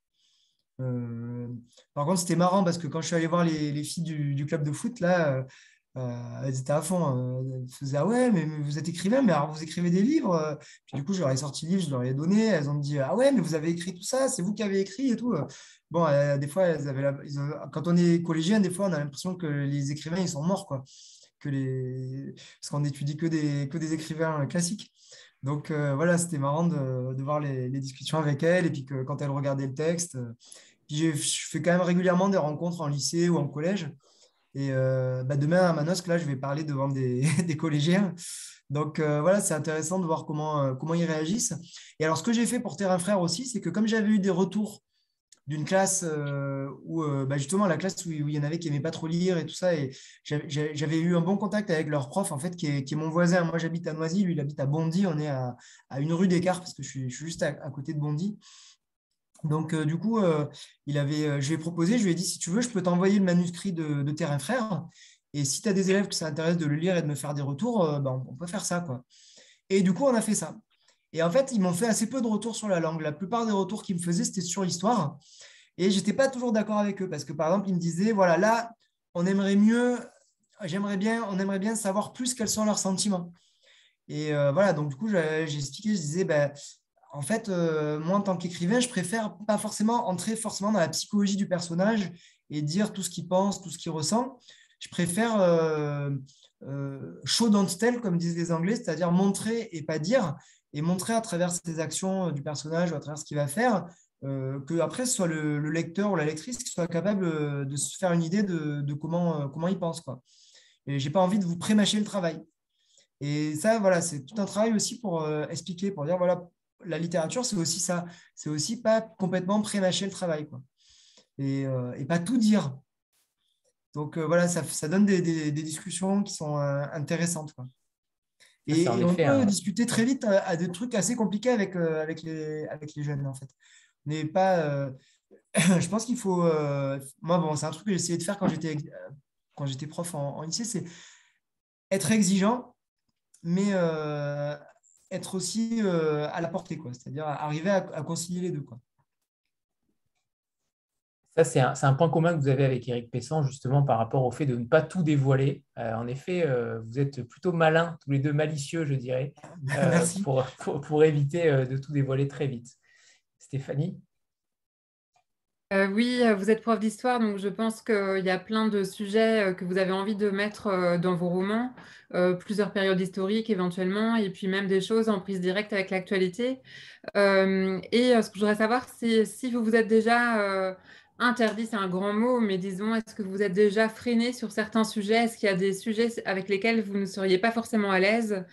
par contre, c'était marrant parce que quand je suis allé voir les, filles du, club de foot, là, euh, elles étaient à fond. Euh, elles faisaient Ah ouais, mais, vous êtes écrivain, mais alors vous écrivez des livres. Puis du coup, je leur ai sorti le livre, je leur ai donné. Elles ont dit Ah ouais, mais vous avez écrit tout ça, c'est vous qui avez écrit et tout. Bon, euh, des fois, quand on est collégien, des fois, on a l'impression que les écrivains, ils sont morts. Quoi. Que. Parce qu'on n'étudie que des, que des écrivains classiques. Donc voilà, c'était marrant de, voir les, les, discussions avec elles et puis que quand elles regardaient le texte. Puis je fais quand même régulièrement des rencontres en lycée ou en collège. Et euh, bah, demain à Manosque, là, je vais parler devant des, collégiens. Donc euh, voilà, c'est intéressant de voir comment, euh, comment ils réagissent. Et alors, ce que j'ai fait pour Terrain Frère aussi, c'est que comme j'avais eu des retours d'une classe où, bah, justement, la classe où, il y en avait qui n'aimaient pas trop lire et tout ça, et j'avais eu un bon contact avec leur prof, en fait, qui est, mon voisin. Moi, j'habite à Noisy, lui, il habite à Bondy. On est à, une rue d'écart parce que je suis, juste à, côté de Bondy. Donc, euh, du coup, euh, euh, je lui ai proposé, je lui ai dit, si tu veux, je peux t'envoyer le manuscrit de, Terrain Frère. Et si tu as des élèves qui s'intéressent de le lire et de me faire des retours, ben, on peut faire ça. Et du coup, on a fait ça. Et en fait, ils m'ont fait assez peu de retours sur la langue. La plupart des retours qu'ils me faisaient, c'était sur l'histoire. Et je n'étais pas toujours d'accord avec eux parce que, par exemple, ils me disaient, voilà, là, on aimerait mieux, j'aimerais bien, on aimerait bien savoir plus quels sont leurs sentiments. Et voilà, donc du coup, j'ai expliqué, je disais, ben, en fait, euh, moi, en tant qu'écrivain, je préfère pas forcément entrer forcément dans la psychologie du personnage et dire tout ce qu'il pense, tout ce qu'il ressent. Je préfère euh, euh, show don't tell, comme disent les Anglais, c'est-à-dire montrer et pas dire, et montrer à travers ses actions du personnage ou à travers ce qu'il va faire, que après ce soit le, lecteur ou la lectrice qui soit capable de se faire une idée de, comment, comment il pense. Quoi. Et j'ai pas envie de vous prémâcher le travail. Et ça, voilà, c'est tout un travail aussi pour expliquer, pour dire, voilà, la littérature, c'est aussi ça. C'est aussi pas complètement prémâcher le travail. Quoi. Et, euh, pas tout dire. Donc euh, voilà, ça, donne des, discussions qui sont euh, intéressantes. Quoi. Et, on peut discuter très vite à, des trucs assez compliqués avec, avec, les, avec les jeunes, en fait. Mais pas. je pense qu'il faut. moi, bon, c'est un truc que j'ai essayé de faire quand j'étais, quand j'étais prof en, en lycée, c'est être exigeant, mais être aussi euh, à la portée, quoi. C'est-à-dire arriver à, concilier les deux, quoi. Ça, c'est un, un, point commun que vous avez avec Eric Pessan, justement, par rapport au fait de ne pas tout dévoiler. Euh, en effet, euh, vous êtes plutôt malins, tous les deux malicieux, je dirais, pour, pour, pour, éviter de tout dévoiler très vite. Stéphanie? Euh, oui, euh, vous êtes prof d'histoire, donc je pense qu'il y a plein de sujets euh, que vous avez envie de mettre dans vos romans, plusieurs périodes historiques éventuellement, et puis même des choses en prise directe avec l'actualité. et ce que je voudrais savoir, c'est si vous vous êtes déjà interdit, c'est un grand mot, mais disons, est-ce que vous êtes déjà freiné sur certains sujets? Est-ce qu'il y a des sujets avec lesquels vous ne seriez pas forcément à l'aise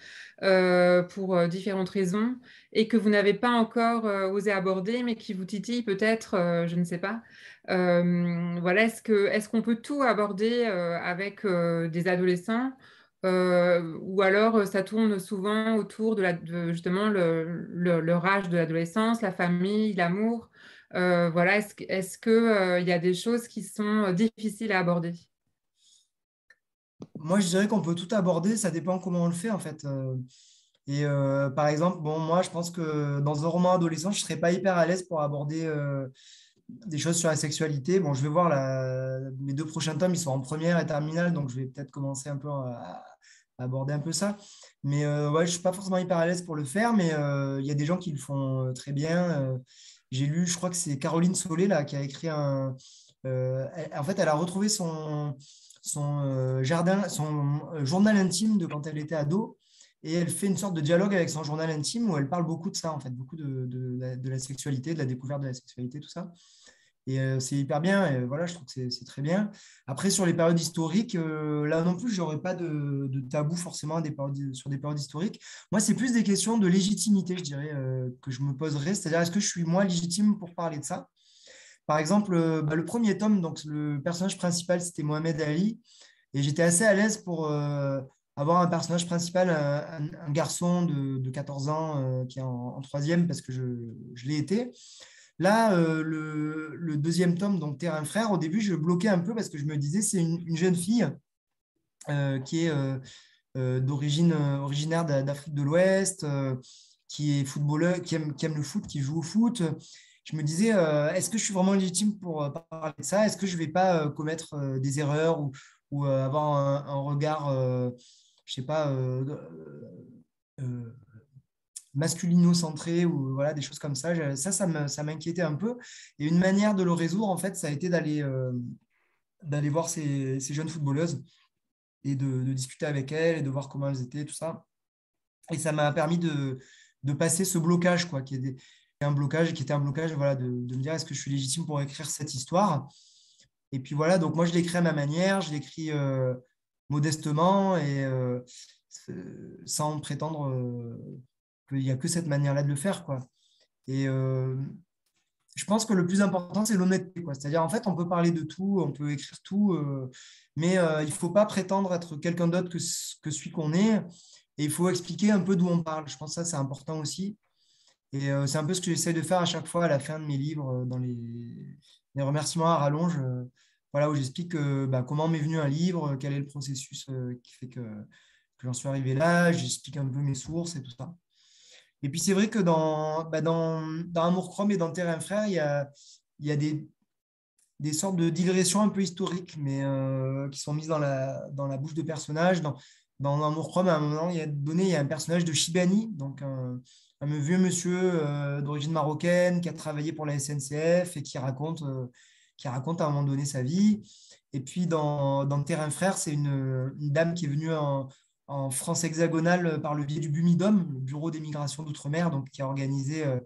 pour différentes raisons et que vous n'avez pas encore euh, osé aborder, mais qui vous titille peut-être, euh, je ne sais pas? Euh, voilà, est-ce qu'on peut tout aborder avec des adolescents ou alors ça tourne souvent autour de, la, justement le, leur de l'adolescence, la famille, l'amour? Voilà, est-ce, qu'il y a des choses qui sont difficiles à aborder? Moi, je dirais qu'on peut tout aborder, ça dépend comment on le fait en fait. Et euh, par exemple, bon, moi, je pense que dans un roman adolescent, je ne serais pas hyper à l'aise pour aborder euh, des choses sur la sexualité. Bon, je vais voir mes deux prochains tomes, ils sont en première et terminale, donc je vais peut-être commencer un peu à, aborder un peu ça. Mais euh, ouais, je ne suis pas forcément hyper à l'aise pour le faire, mais il y a des gens qui le font très bien. J'ai lu, je crois que c'est Caroline Solé là, qui a écrit un. en fait, elle a retrouvé son, son, jardin, son journal intime de quand elle était ado et elle fait une sorte de dialogue avec son journal intime où elle parle beaucoup de ça, en fait, beaucoup de, de, la, sexualité, de la découverte de la sexualité, tout ça. Et euh, c'est hyper bien, voilà, je trouve que c'est très bien. Après, sur les périodes historiques, euh, là non plus, je n'aurais pas de, tabou forcément sur des périodes historiques. Moi, c'est plus des questions de légitimité, je dirais, euh, que je me poserais. C'est-à-dire, est-ce que je suis moi légitime pour parler de ça? Par exemple, bah, le premier tome, donc le personnage principal, c'était Mohamed Ali, et j'étais assez à l'aise pour avoir un personnage principal, un, garçon de, 14 ans qui est en, troisième parce que je, l'ai été. Là, euh, le, deuxième tome, donc Terrain Frère, au début, je bloquais un peu parce que je me disais, c'est une, jeune fille euh, qui est d'origine originaire d'Afrique de l'Ouest, qui est footballeur, qui aime, le foot, qui joue au foot. Je me disais, est-ce que je suis vraiment légitime pour parler de ça? Est-ce que je ne vais pas commettre des erreurs ou, avoir un, un regard, je sais pas, masculino-centré ou voilà, des choses comme ça. Ça, ça m'inquiétait un peu. Et une manière de le résoudre, en fait, ça a été d'aller euh, voir ces, ces, jeunes footballeuses et de, discuter avec elles et de voir comment elles étaient, tout ça. Et ça m'a permis de, de, passer ce blocage, quoi, qui est un blocage, qui était un blocage, voilà, de, de me dire est-ce que je suis légitime pour écrire cette histoire? Et puis voilà, donc moi je l'écris à ma manière, je l'écris euh, modestement et euh, sans prétendre il n'y a que cette manière-là de le faire. Quoi. Et euh, je pense que le plus important, c'est l'honnêteté. C'est-à-dire, en fait, on peut parler de tout, on peut écrire tout, euh, mais euh, il ne faut pas prétendre être quelqu'un d'autre que, que celui qu'on est. Et il faut expliquer un peu d'où on parle. Je pense que ça, c'est important aussi. Et c'est un peu ce que j'essaie de faire à chaque fois à la fin de mes livres, dans les, les remerciements à rallonge, voilà, où j'explique bah, comment m'est venu un livre, quel est le processus qui fait que, que j'en suis arrivé là, j'explique un peu mes sources et tout ça. Et puis c'est vrai que dans, bah dans, dans Amour Chrome et dans Terrain Frère, il y a, il y a des, des sortes de digressions un peu historiques, mais euh, qui sont mises dans la, dans la bouche de personnages. Dans, dans Amour Chrome, à un moment il y a donné, il y a un personnage de Shibani, donc un, un vieux monsieur euh, d'origine marocaine qui a travaillé pour la SNCF et qui raconte, euh, qui raconte à un moment donné sa vie. Et puis dans, dans Terrain Frère, c'est une, une, dame qui est venue en, en France hexagonale euh, par le biais du BUMIDOM, le Bureau des migrations d'outre-mer, qui a organisé euh,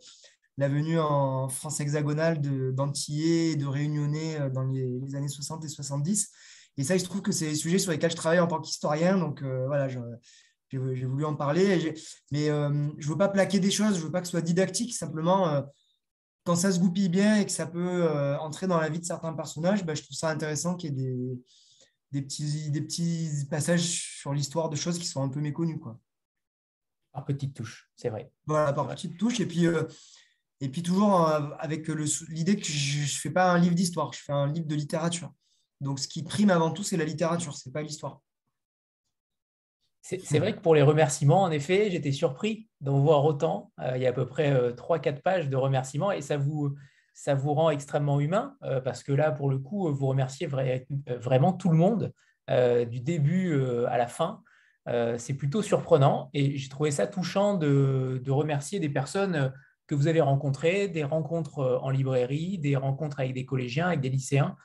la venue en France hexagonale d'Antillais et de Réunionnais euh, dans les, années 60 et 70. Et ça, se trouve que c'est des sujets sur lesquels je travaille en tant qu'historien, donc voilà, j'ai voulu en parler. Mais je ne veux pas plaquer des choses, je ne veux pas que ce soit didactique, simplement quand ça se goupille bien et que ça peut entrer dans la vie de certains personnages, bah, je trouve ça intéressant qu'il y ait des, des petits, des petits passages sur l'histoire de choses qui sont un peu méconnues. Quoi. Par petites touches, c'est vrai. Voilà, par petites touches. Et puis, euh, et puis toujours euh, avec l'idée que je ne fais pas un livre d'histoire, je fais un livre de littérature. Donc ce qui prime avant tout, c'est la littérature, ce n'est pas l'histoire. C'est vrai que pour les remerciements, en effet, j'étais surpris d'en voir autant. Euh, il y a à peu près 3-4 pages de remerciements et ça vous, ça vous rend extrêmement humain euh, parce que là, pour le coup, vous remerciez euh, vraiment tout le monde euh, du début à la fin. c'est plutôt surprenant et j'ai trouvé ça touchant de, remercier des personnes que vous avez rencontrées, des rencontres en librairie, des rencontres avec des collégiens, avec des lycéens.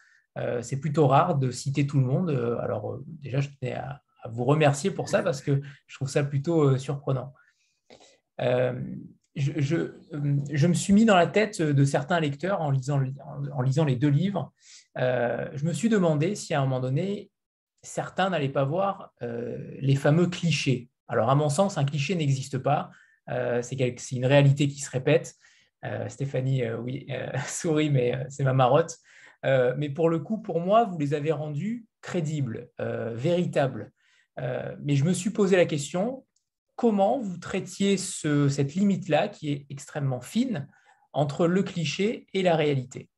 c'est plutôt rare de citer tout le monde. alors déjà, je tenais à, vous remercier pour ça parce que je trouve ça plutôt surprenant je, je, me suis mis dans la tête de certains lecteurs en lisant, les deux livres. Euh, je me suis demandé si à un moment donné, certains n'allaient pas voir euh, les fameux clichés. Alors, à mon sens, un cliché n'existe pas. Euh, c'est une réalité qui se répète. Stéphanie, oui, sourit, mais c'est ma marotte. mais pour le coup, pour moi, vous les avez rendus crédibles, véritables. mais je me suis posé la question, comment vous traitiez cette limite-là qui est extrêmement fine entre le cliché et la réalité?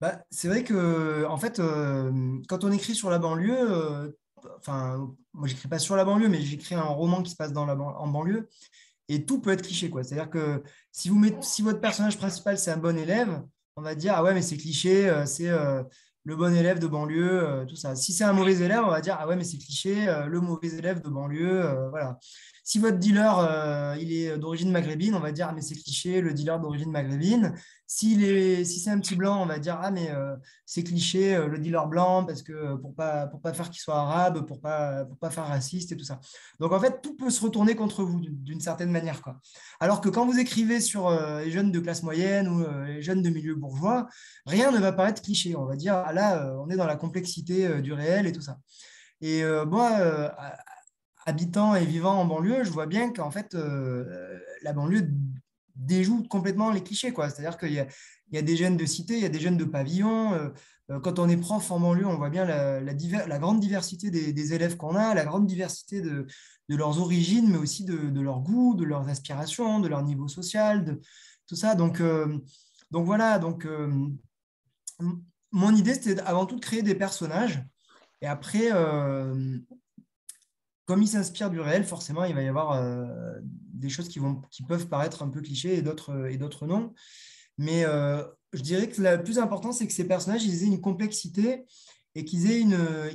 Bah, C'est vrai que, en fait, euh, quand on écrit sur la banlieue, euh, enfin, moi, j'écris pas sur la banlieue, mais j'écris un roman qui se passe dans en banlieue, et tout peut être cliché. C'est-à-dire que si, vous si votre personnage principal, c'est un bon élève, on va dire, ah ouais, mais c'est cliché, euh, c'est le bon élève de banlieue, euh, tout ça. Si c'est un mauvais élève, on va dire ah ouais mais c'est cliché, euh, le mauvais élève de banlieue, euh, voilà. Si votre dealer il est d'origine maghrébine, on va dire ah, mais c'est cliché, le dealer d'origine maghrébine. Est, si c'est un petit blanc, on va dire ah mais c'est cliché, le dealer blanc parce que pour pas pour pas faire qu'il soit arabe, pour pas pour pas faire raciste et tout ça. Donc en fait tout peut se retourner contre vous d'une certaine manière quoi. Alors que quand vous écrivez sur les jeunes de classe moyenne ou les jeunes de milieu bourgeois, rien ne va paraître cliché. On va dire ah, là, euh, on est dans la complexité euh, du réel et tout ça. Et euh, habitant et vivant en banlieue, je vois bien qu'en fait, la banlieue déjoue complètement les clichés. C'est-à-dire qu'il y, a des jeunes de cité, il y a des jeunes de pavillon. quand on est prof en banlieue, on voit bien la, grande diversité des, élèves qu'on a, la grande diversité de, leurs origines, mais aussi de, de leur goût, de leurs aspirations, de leur niveau social, de tout ça. Donc, donc voilà, donc mon idée, c'était avant tout de créer des personnages. Et après, euh, comme il s'inspire du réel, forcément, il va y avoir des choses qui, vont, qui peuvent paraître un peu clichés et d'autres, d'autres non. Mais je dirais que le plus important, c'est que ces personnages, ils aient une complexité et qu'ils aient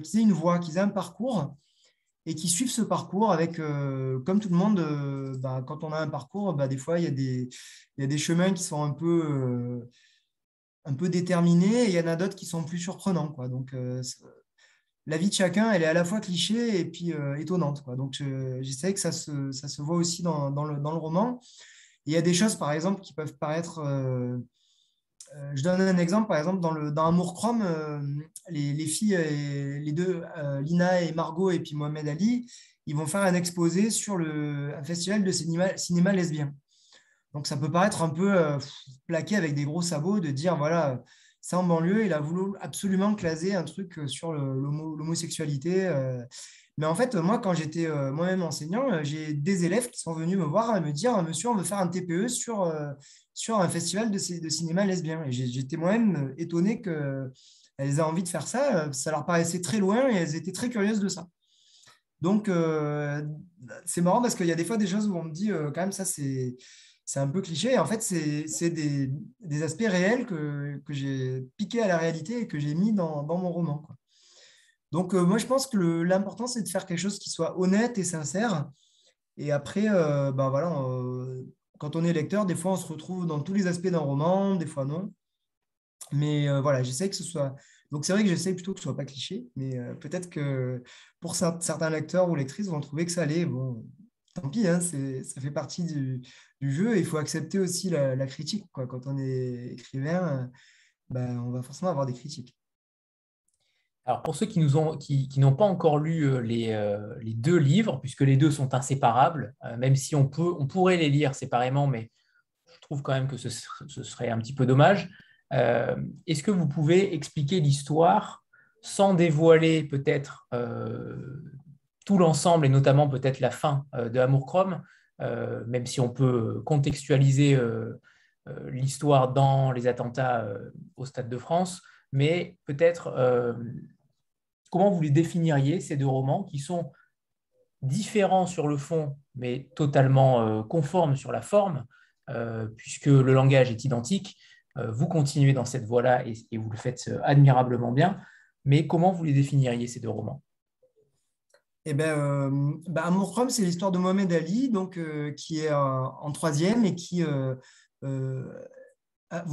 qu'ils aient une voix, qu'ils aient un parcours et qui suivent ce parcours avec, euh, comme tout le monde, euh, bah, quand on a un parcours, bah, des fois, il y, a des, y a des chemins qui sont un peu, euh, un peu déterminés et il y en a d'autres qui sont plus surprenants. Quoi. Donc, la vie de chacun, elle est à la fois cliché et puis étonnante. Quoi. Donc, j'essaie que ça se, voit aussi dans, le, roman. Il y a des choses, par exemple, qui peuvent paraître euh, je donne un exemple, par exemple, dans, Amour Chrome, euh, les, filles, les deux, euh, Lina et Margot et puis Mohamed Ali, ils vont faire un exposé sur le, un festival de cinéma, cinéma lesbien. Donc ça peut paraître un peu plaqué avec des gros sabots de dire, voilà, c'est en banlieue, il a voulu absolument claser un truc sur l'homosexualité. Mais en fait, moi, quand j'étais moi-même enseignant, j'ai des élèves qui sont venus me voir et me dire, monsieur, on veut faire un TPE sur sur un festival de, de cinéma lesbien. Et j'étais moi-même étonné qu'elles aient envie de faire ça. Ça leur paraissait très loin et elles étaient très curieuses de ça. Donc, euh, c'est marrant parce qu'il y a des fois des choses où on me dit, euh, quand même, ça, c'est, c'est un peu cliché. En fait, c'est, des, des, aspects réels que, que, j'ai piqué à la réalité et que j'ai mis dans, dans mon roman. Donc, euh, moi, je pense que l'important, c'est de faire quelque chose qui soit honnête et sincère. Et après, ben voilà, quand on est lecteur, des fois, on se retrouve dans tous les aspects d'un roman, des fois non. Mais euh, voilà, j'essaie que ce soit. Donc, c'est vrai que j'essaie plutôt que ce soit pas cliché, mais euh, peut-être que pour certains lecteurs ou lectrices vont trouver que ça l'est. Bon, tant pis, hein, ça fait partie du, jeu et il faut accepter aussi la, critique. Quand on est écrivain, ben, on va forcément avoir des critiques. Alors pour ceux qui n'ont pas encore lu euh, euh, les, deux livres, puisque les deux sont inséparables, euh, même si on, peut, on pourrait les lire séparément, mais je trouve quand même que ce, serait un petit peu dommage, est-ce que vous pouvez expliquer l'histoire sans dévoiler peut-être tout l'ensemble et notamment peut-être la fin de Amour Chrome, même si on peut contextualiser l'histoire dans les attentats au Stade de France, mais peut-être comment vous les définiriez, ces deux romans qui sont différents sur le fond, mais totalement euh, conformes sur la forme, euh, puisque le langage est identique. Euh, vous continuez dans cette voie-là et, vous le faites admirablement bien. Mais comment vous les définiriez, ces deux romans? Eh bien, bah, Amour Chrome, c'est l'histoire de Mohamed Ali, donc, qui est en troisième et qui ah,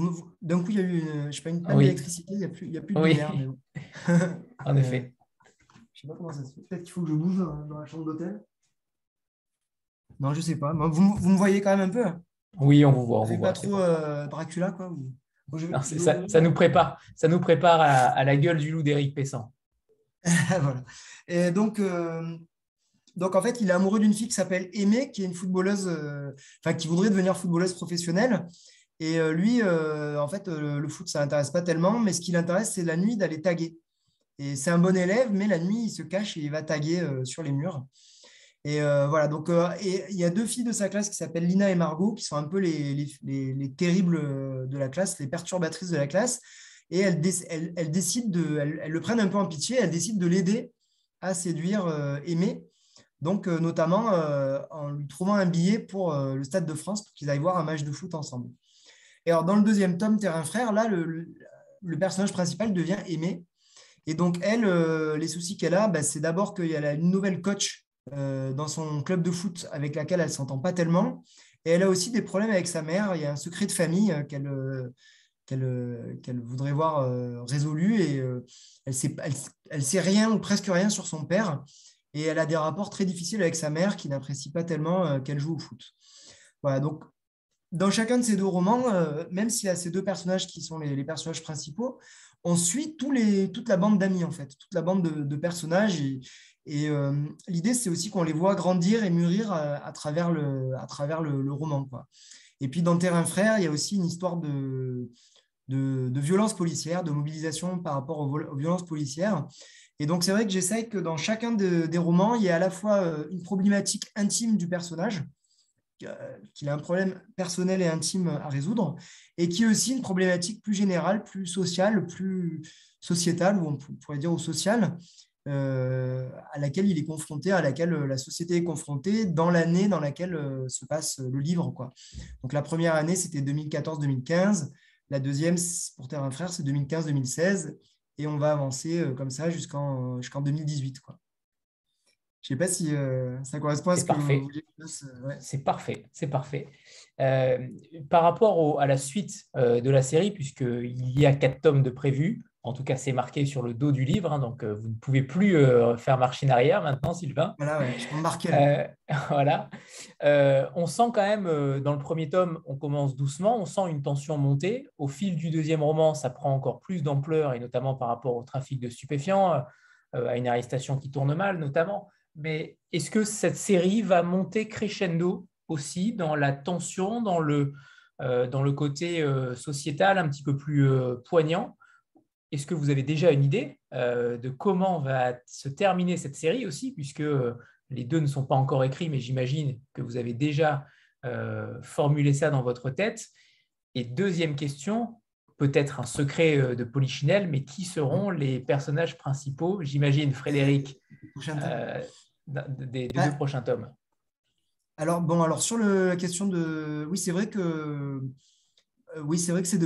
d'un coup, il y a eu une, je sais pas, une panne d'électricité, il n'y a plus, il y a plus de lumière. en effet. Je ne sais pas comment ça se fait. Peut-être qu'il faut que je bouge dans la chambre d'hôtel. Non, je ne sais pas. Vous, vous, me voyez quand même un peu Oui, on vous voit. On vous pas trop euh, Dracula, quoi ça, ça, nous prépare, ça nous prépare à, la gueule du loup d'Éric Pessan. voilà. Et donc, euh, donc, en fait, il est amoureux d'une fille qui s'appelle Aimée, qui est une footballeuse, euh, enfin, qui voudrait devenir footballeuse professionnelle. Et euh, lui, en fait, le foot, ça l'intéresse pas tellement, mais ce qui l'intéresse, c'est la nuit d'aller taguer. Et c'est un bon élève, mais la nuit, il se cache et il va taguer sur les murs. Et voilà, donc il y a deux filles de sa classe qui s'appellent Lina et Margot, qui sont un peu les, les, terribles de la classe, les perturbatrices de la classe. Et elles, elles, de, elles, le prennent un peu en pitié, elles décident de l'aider à séduire Aimé. Donc, notamment en lui trouvant un billet pour le Stade de France pour qu'ils aillent voir un match de foot ensemble. Et alors, dans le deuxième tome, Terrain Frère, là, le, personnage principal devient Aimé. Et donc, elle, euh, les soucis qu'elle a, bah, c'est d'abord qu'il y a une nouvelle coach euh, dans son club de foot avec laquelle elle s'entend pas tellement. Et elle a aussi des problèmes avec sa mère. Il y a un secret de famille euh, qu'elle qu'elle voudrait voir résolu. Et elle ne sait, rien ou presque rien sur son père. Et elle a des rapports très difficiles avec sa mère qui n'apprécie pas tellement qu'elle joue au foot. Voilà, donc dans chacun de ces deux romans, euh, même s'il y a ces deux personnages qui sont les, personnages principaux, on suit toute la bande d'amis, en fait, toute la bande de, personnages. Et, euh, l'idée, c'est aussi qu'on les voit grandir et mûrir à, travers, le, roman. Et puis, dans Terrain Frère, il y a aussi une histoire de, de, violence policière, de mobilisation par rapport aux, violences policières. Et donc, c'est vrai que j'essaye que dans chacun des romans, il y ait à la fois euh, une problématique intime du personnage, euh, qu'il a un problème personnel et intime à résoudre, et qui est aussi une problématique plus générale, plus sociale, plus sociétale, ou on pourrait dire au social. à laquelle il est confronté, à laquelle la société est confrontée dans l'année dans laquelle se passe le livre. Donc la première année, c'était 2014-2015. La deuxième, pour Terre Frère, c'est 2015-2016. Et on va avancer comme ça jusqu'en jusqu'en 2018. Quoi. Je ne sais pas si ça correspond à ce que vous voulez. C'est parfait, c'est parfait. par rapport à la suite de la série, puisqu'il y a quatre tomes de prévus, en tout cas, c'est marqué sur le dos du livre, hein, donc euh, vous ne pouvez plus euh, faire machine arrière maintenant, Sylvain. Voilà, ouais, je marquer. Euh, voilà. on sent quand même, dans le premier tome, on commence doucement, on sent une tension monter. Au fil du deuxième roman, ça prend encore plus d'ampleur, et notamment par rapport au trafic de stupéfiants, à une arrestation qui tourne mal, notamment. Mais est-ce que cette série va monter crescendo aussi dans la tension, dans le, dans le côté sociétal un petit peu plus poignant? Est-ce que vous avez déjà une idée euh, de comment va se terminer cette série aussi, puisque euh, les deux ne sont pas encore écrits, mais j'imagine que vous avez déjà euh, formulé ça dans votre tête. Et deuxième question, peut-être un secret de Polichinelle, mais qui seront les personnages principaux J'imagine Frédéric des, deux prochains tomes. Alors, bon, alors sur la question de. Oui, c'est vrai que oui, c'est vrai que c'est,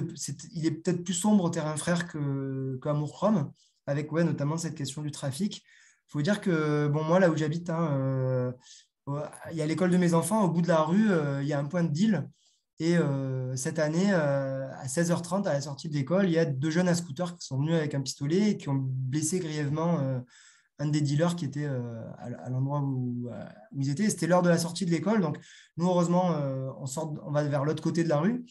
il est peut-être plus sombre terrain frère que, qu'Amour Chrome, avec ouais, notamment cette question du trafic. Il faut dire que, bon, moi, là où j'habite, hein, euh, il y a l'école de mes enfants, au bout de la rue, euh, il y a un point de deal. Et cette année, à 16h30, à la sortie de l'école, il y a deux jeunes à scooter qui sont venus avec un pistolet et qui ont blessé grièvement un des dealers qui était à, l'endroit où, où, ils étaient. C'était l'heure de la sortie de l'école. Donc, nous, heureusement, on, sort, on va vers l'autre côté de la rue.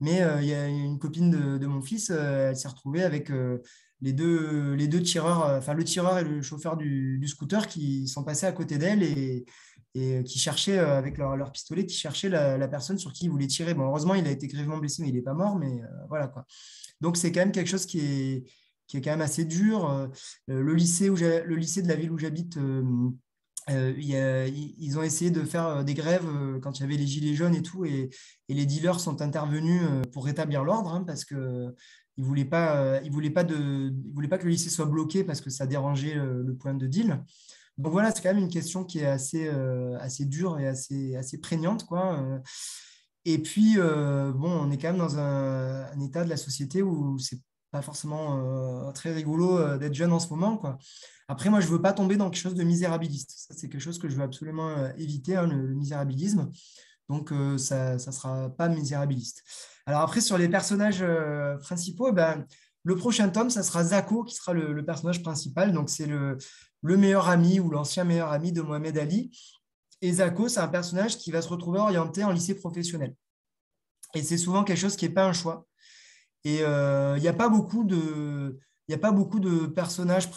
Mais euh, il y a une copine de, mon fils, euh, elle s'est retrouvée avec euh, les deux, les deux tireurs, enfin le tireur et le chauffeur du, scooter qui sont passés à côté d'elle et, qui cherchaient avec leur, leur, pistolet, qui cherchaient la, personne sur qui ils voulaient tirer. Bon, heureusement, il a été grièvement blessé, mais il n'est pas mort. Mais voilà quoi. Donc c'est quand même quelque chose qui est, qui est quand même assez dur. le, lycée où le lycée de la ville où j'habite ils ont essayé de faire euh, des grèves euh, quand il y avait les gilets jaunes et tout, et, les dealers sont intervenus pour rétablir l'ordre hein, parce qu'ils ne voulaient, pas, voulaient, pas voulaient pas que le lycée soit bloqué parce que ça dérangeait le, point de deal. Donc voilà, c'est quand même une question qui est assez, assez dure et assez, assez prégnante. Quoi. Et puis, bon, on est quand même dans un, un état de la société où c'est pas forcément très rigolo d'être jeune en ce moment. Quoi. Après, moi, je ne veux pas tomber dans quelque chose de misérabiliste. C'est quelque chose que je veux absolument euh, éviter, hein, le, misérabilisme. Donc, euh, ça ne sera pas misérabiliste. Alors après, sur les personnages euh, principaux, eh ben, le prochain tome, ça sera Zako qui sera le, personnage principal. Donc, c'est le, meilleur ami ou l'ancien meilleur ami de Mohamed Ali. Et Zako, c'est un personnage qui va se retrouver orienté en lycée professionnel. Et c'est souvent quelque chose qui n'est pas un choix. Et il n'y a pas beaucoup de, il n'y a pas beaucoup de personnages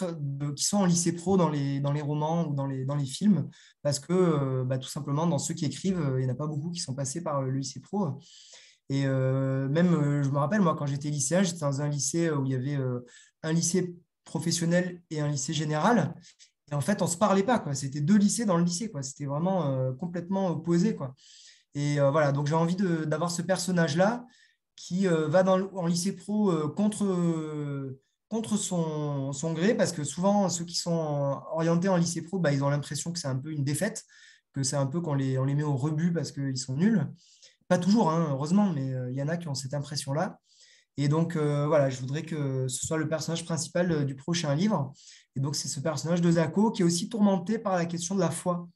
qui sont en lycée pro dans les, dans les romans ou dans les, dans les films, parce que euh, bah, tout simplement, dans ceux qui écrivent, euh, il n'y en a pas beaucoup qui sont passés par le lycée pro. Et euh, même, je me rappelle, moi, quand j'étais lycéen, j'étais dans un lycée où il y avait un lycée professionnel et un lycée général. Et en fait, on ne se parlait pas. C'était deux lycées dans le lycée. C'était vraiment complètement opposé. Quoi. Et voilà, donc j'ai envie d'avoir ce personnage-là qui va dans, en lycée pro contre contre son, son, gré, parce que souvent, ceux qui sont orientés en lycée pro, bah, ils ont l'impression que c'est un peu une défaite, que c'est un peu qu'on les, on les met au rebut parce qu'ils sont nuls. Pas toujours, hein, heureusement, mais euh, il y en a qui ont cette impression-là. Et donc, euh, voilà, je voudrais que ce soit le personnage principal euh, du prochain livre. Et donc, c'est ce personnage de Zako qui est aussi tourmenté par la question de la foi.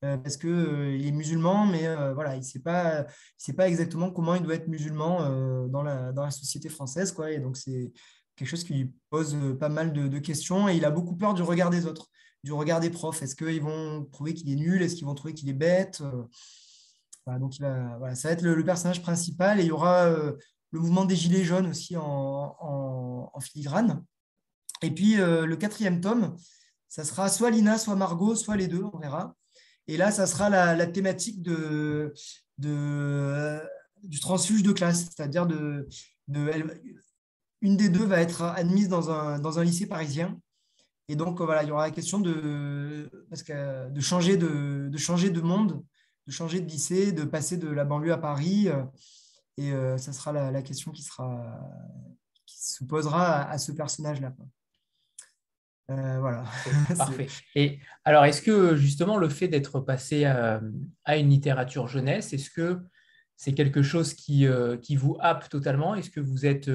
Parce qu'il il est musulman, mais voilà, il ne sait, pas, sait pas exactement comment il doit être musulman dans, la, société française. Quoi. Et donc, c'est quelque chose qui pose euh, pas mal de, questions et il a beaucoup peur du regard des autres, du regard des profs. Est-ce qu'ils vont trouver qu'il est nul? Est-ce qu'ils vont trouver qu'il est bête? Euh, Donc, ça va être le, personnage principal et il y aura euh, le mouvement des Gilets jaunes aussi en, filigrane. Et puis, le quatrième tome, ça sera soit Lina, soit Margot, soit les deux, on verra. Et là, ça sera la, thématique du transfuge de classe, c'est-à-dire de, une des deux va être admise dans un, lycée parisien. Et donc, voilà, il y aura la question de, changer de, monde, de changer de lycée, de passer de la banlieue à Paris. Et euh, ça sera la, question qui se posera à, ce personnage-là. Voilà. Parfait. Et alors, est-ce que justement le fait d'être passé à, une littérature jeunesse, est-ce que c'est quelque chose qui, qui, vous happe totalement? Est-ce que vous êtes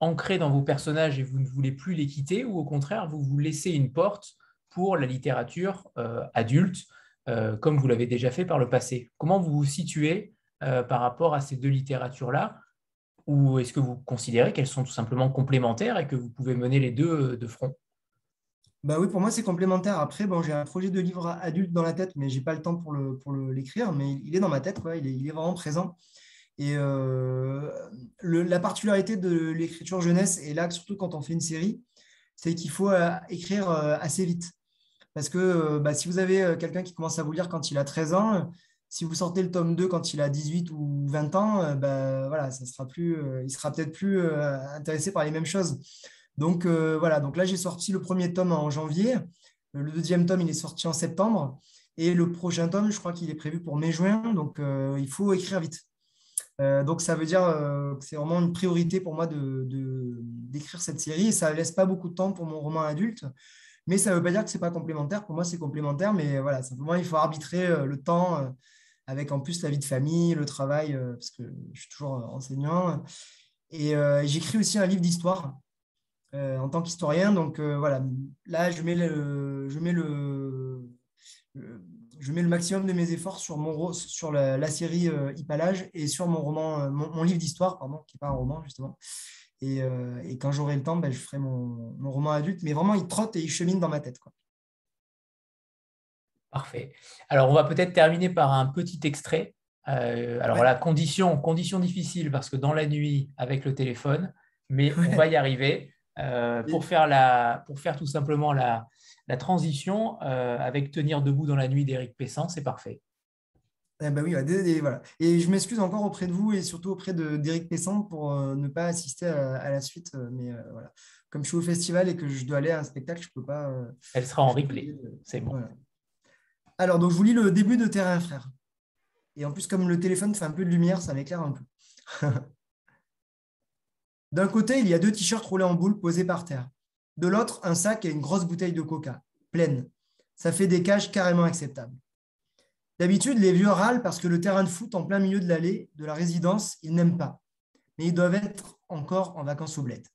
ancré dans vos personnages et vous ne voulez plus les quitter? Ou au contraire, vous vous laissez une porte pour la littérature adulte, comme vous l'avez déjà fait par le passé? Comment vous vous situez par rapport à ces deux littératures-là? Ou est-ce que vous considérez qu'elles sont tout simplement complémentaires et que vous pouvez mener les deux euh, de front? Bah oui, pour moi, c'est complémentaire. Après, j'ai un projet de livre adulte dans la tête, mais je n'ai pas le temps pour, le, pour l'écrire, mais il est dans ma tête. Il, est, il est vraiment présent. Et euh, la particularité de l'écriture jeunesse, et là, surtout quand on fait une série, c'est qu'il faut euh, écrire assez vite. Parce que bah, si vous avez quelqu'un qui commence à vous lire quand il a 13 ans, si vous sortez le tome 2 quand il a 18 ou 20 ans, euh, bah, voilà, ça sera plus, euh, il sera peut-être plus euh, intéressé par les mêmes choses. Donc voilà, donc là j'ai sorti le premier tome en janvier, le deuxième tome il est sorti en septembre et le prochain tome je crois qu'il est prévu pour mai-juin, donc il faut écrire vite. donc ça veut dire que c'est vraiment une priorité pour moi d'écrire de, d'écrire cette série et ça ne laisse pas beaucoup de temps pour mon roman adulte. Mais ça ne veut pas dire que ce n'est pas complémentaire. Pour moi, c'est complémentaire, mais voilà, simplement, il faut arbitrer le temps avec en plus la vie de famille, le travail, euh, parce que je suis toujours euh, enseignant. Et euh, j'écris aussi un livre d'histoire en tant qu'historien. Donc voilà, là, je mets le, je mets le, je mets le maximum de mes efforts sur, mon, sur la, série Hippalage et sur mon roman, mon, livre d'histoire, pardon, qui n'est pas un roman justement. Et, et quand j'aurai le temps, ben, je ferai mon, mon, roman adulte. Mais vraiment, il trotte et il chemine dans ma tête. Quoi. Parfait. Alors, on va peut-être terminer par un petit extrait. Euh, alors voilà, condition, condition difficile parce que dans la nuit avec le téléphone, mais on va y arriver. Euh, pour, faire la, pour faire tout simplement la, la transition euh, avec Tenir debout dans la nuit d'Éric Pessan, c'est parfait. Eh ben oui, voilà. Et je m'excuse encore auprès de vous et surtout auprès d'Éric Pessan pour ne pas assister à, la suite. Mais voilà, comme je suis au festival et que je dois aller à un spectacle, je ne peux pas. Elle sera en replay, c'est bon. Alors, donc, je vous lis le début de Terrain Frère. Et en plus, comme le téléphone fait un peu de lumière, ça m'éclaire un peu. D'un côté, il y a deux t-shirts roulés en boule posés par terre. De l'autre, un sac et une grosse bouteille de coca, pleine. Ça fait des cages carrément acceptables. D'habitude, les vieux râlent parce que le terrain de foot en plein milieu de l'allée de la résidence, ils n'aiment pas. Mais ils doivent être encore en vacances au bled.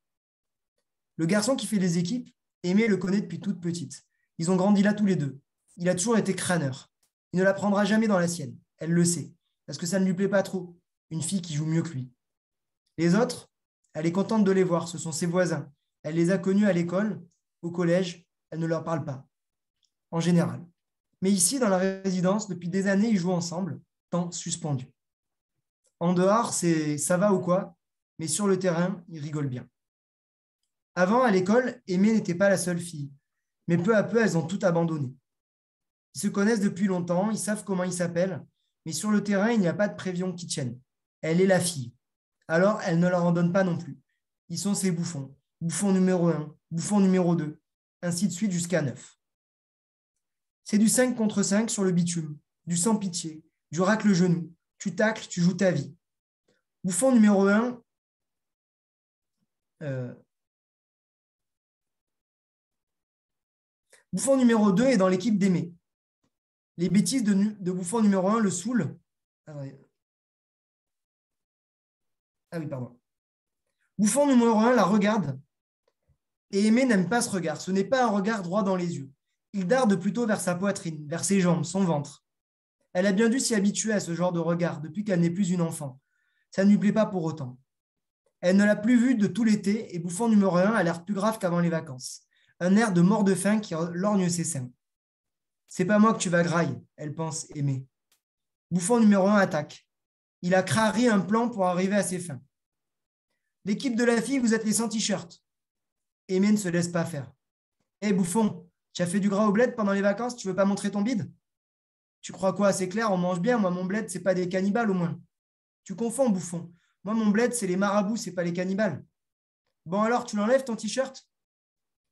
Le garçon qui fait les équipes, Aimé le connaît depuis toute petite. Ils ont grandi là tous les deux il a toujours été crâneur. Il ne la prendra jamais dans la sienne. Elle le sait, parce que ça ne lui plaît pas trop, une fille qui joue mieux que lui. Les autres, elle est contente de les voir, ce sont ses voisins. Elle les a connus à l'école, au collège, elle ne leur parle pas, en général. Mais ici, dans la résidence, depuis des années, ils jouent ensemble, temps suspendu. En dehors, c'est ça va ou quoi, mais sur le terrain, ils rigolent bien. Avant, à l'école, Aimée n'était pas la seule fille, mais peu à peu, elles ont tout abandonné. Ils se connaissent depuis longtemps, ils savent comment ils s'appellent, mais sur le terrain, il n'y a pas de prévision qui tienne. Elle est la fille. Alors, elle ne leur en donne pas non plus. Ils sont ses bouffons. Bouffon numéro 1, bouffon numéro 2, ainsi de suite jusqu'à 9. C'est du 5 contre 5 sur le bitume, du sans pitié, du racle le genou. Tu tacles, tu joues ta vie. Bouffon numéro 1, euh, Bouffon numéro 2 est dans l'équipe d'Aimé. Les bêtises de, Bouffon numéro 1 le saoulent. Ah oui, pardon. Bouffon numéro 1 la regarde. Et Aimé n'aime pas ce regard. Ce n'est pas un regard droit dans les yeux. Il darde plutôt vers sa poitrine, vers ses jambes, son ventre. Elle a bien dû s'y habituer à ce genre de regard depuis qu'elle n'est plus une enfant. Ça ne lui plaît pas pour autant. Elle ne l'a plus vu de tout l'été et Bouffon numéro 1 a l'air plus grave qu'avant les vacances. Un air de mort de faim qui lorgne ses seins. C'est pas moi que tu vas grailler, elle pense aimer. Bouffon numéro un attaque. Il a crari un plan pour arriver à ses fins. L'équipe de la fille, vous êtes les sans t-shirt. Aimé ne se laisse pas faire. Hé eh, Bouffon, tu as fait du gras au bled pendant les vacances, tu veux pas montrer ton bide? Tu crois quoi C'est clair, on mange bien. Moi, mon bled, c'est pas des cannibales au moins. Tu confonds, Bouffon. Moi, mon bled, c'est les marabouts, c'est pas les cannibales. Bon, alors, tu l'enlèves ton t-shirt?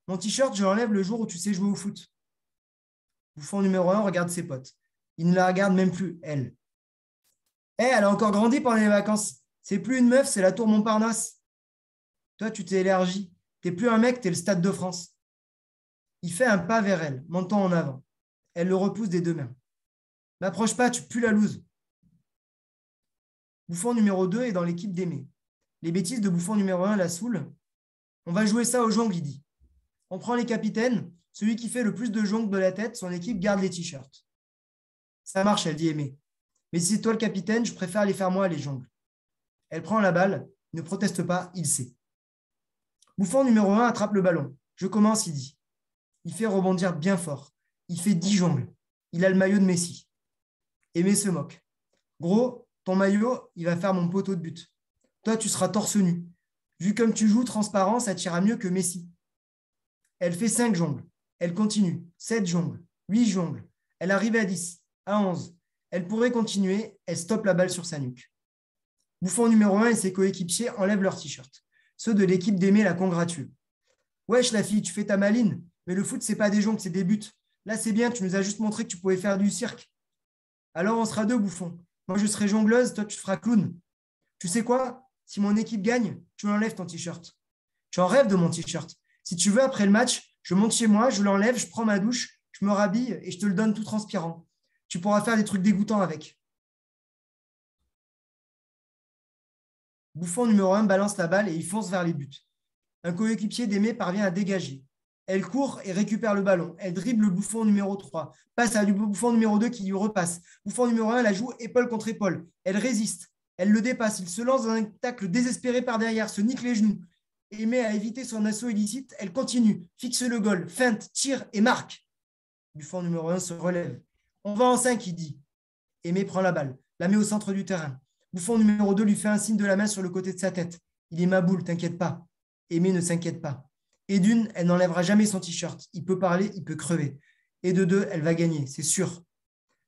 Mon t-shirt, je l'enlève le jour où tu sais jouer au foot. Bouffon numéro un regarde ses potes. Il ne la regarde même plus, elle. Eh, elle a encore grandi pendant les vacances. C'est plus une meuf, c'est la tour Montparnasse. Toi, tu t'es élargi. T'es plus un mec, t'es le Stade de France. Il fait un pas vers elle, montant en avant. Elle le repousse des deux mains. N'approche pas, tu pues la loose. Bouffon numéro 2 est dans l'équipe d'Aimé. Les bêtises de Bouffon numéro 1 la saoulent. On va jouer ça au jongle, il dit. On prend les capitaines. Celui qui fait le plus de jongles de la tête, son équipe garde les t-shirts. Ça marche, elle dit Aimé. Mais si c'est toi le capitaine, je préfère les faire moi les jongles. Elle prend la balle, ne proteste pas, il sait. Bouffon numéro 1 attrape le ballon. Je commence, il dit. Il fait rebondir bien fort. Il fait 10 jongles. Il a le maillot de Messi. Aimé se moque. Gros, ton maillot, il va faire mon poteau de but. Toi, tu seras torse nu. Vu comme tu joues transparent, ça t'ira mieux que Messi. Elle fait 5 jongles. Elle continue. 7 jongles. 8 jongles. Elle arrive à 10, à 11. Elle pourrait continuer. Elle stoppe la balle sur sa nuque. Bouffon numéro 1 et ses coéquipiers enlèvent leur t-shirt. Ceux de l'équipe d'Aimé la congratulent. Wesh, la fille, tu fais ta maline. Mais le foot, c'est pas des jongles, c'est des buts. Là, c'est bien, tu nous as juste montré que tu pouvais faire du cirque. Alors, on sera deux bouffons. Moi, je serai jongleuse, toi, tu feras clown. Tu sais quoi? Si mon équipe gagne, tu enlèves ton t-shirt. Tu en de mon t-shirt. Si tu veux, après le match, je monte chez moi, je l'enlève, je prends ma douche, je me rhabille et je te le donne tout transpirant. Tu pourras faire des trucs dégoûtants avec. Bouffon numéro 1 balance la balle et il fonce vers les buts. Un coéquipier d'Aimé parvient à dégager. Elle court et récupère le ballon. Elle dribble le bouffon numéro 3. Passe à du bouffon numéro 2 qui lui repasse. Bouffon numéro 1 la joue épaule contre épaule. Elle résiste. Elle le dépasse. Il se lance dans un tacle désespéré par derrière, se nique les genoux. Aimé à éviter son assaut illicite. Elle continue, fixe le goal, feinte, tire et marque. Bouffon numéro 1 se relève. On va en 5, il dit. Aimé prend la balle, la met au centre du terrain. Bouffon numéro 2 lui fait un signe de la main sur le côté de sa tête. Il est ma boule, t'inquiète pas. Aimé ne s'inquiète pas. Et d'une, elle n'enlèvera jamais son t-shirt. Il peut parler, il peut crever. Et de deux, elle va gagner, c'est sûr.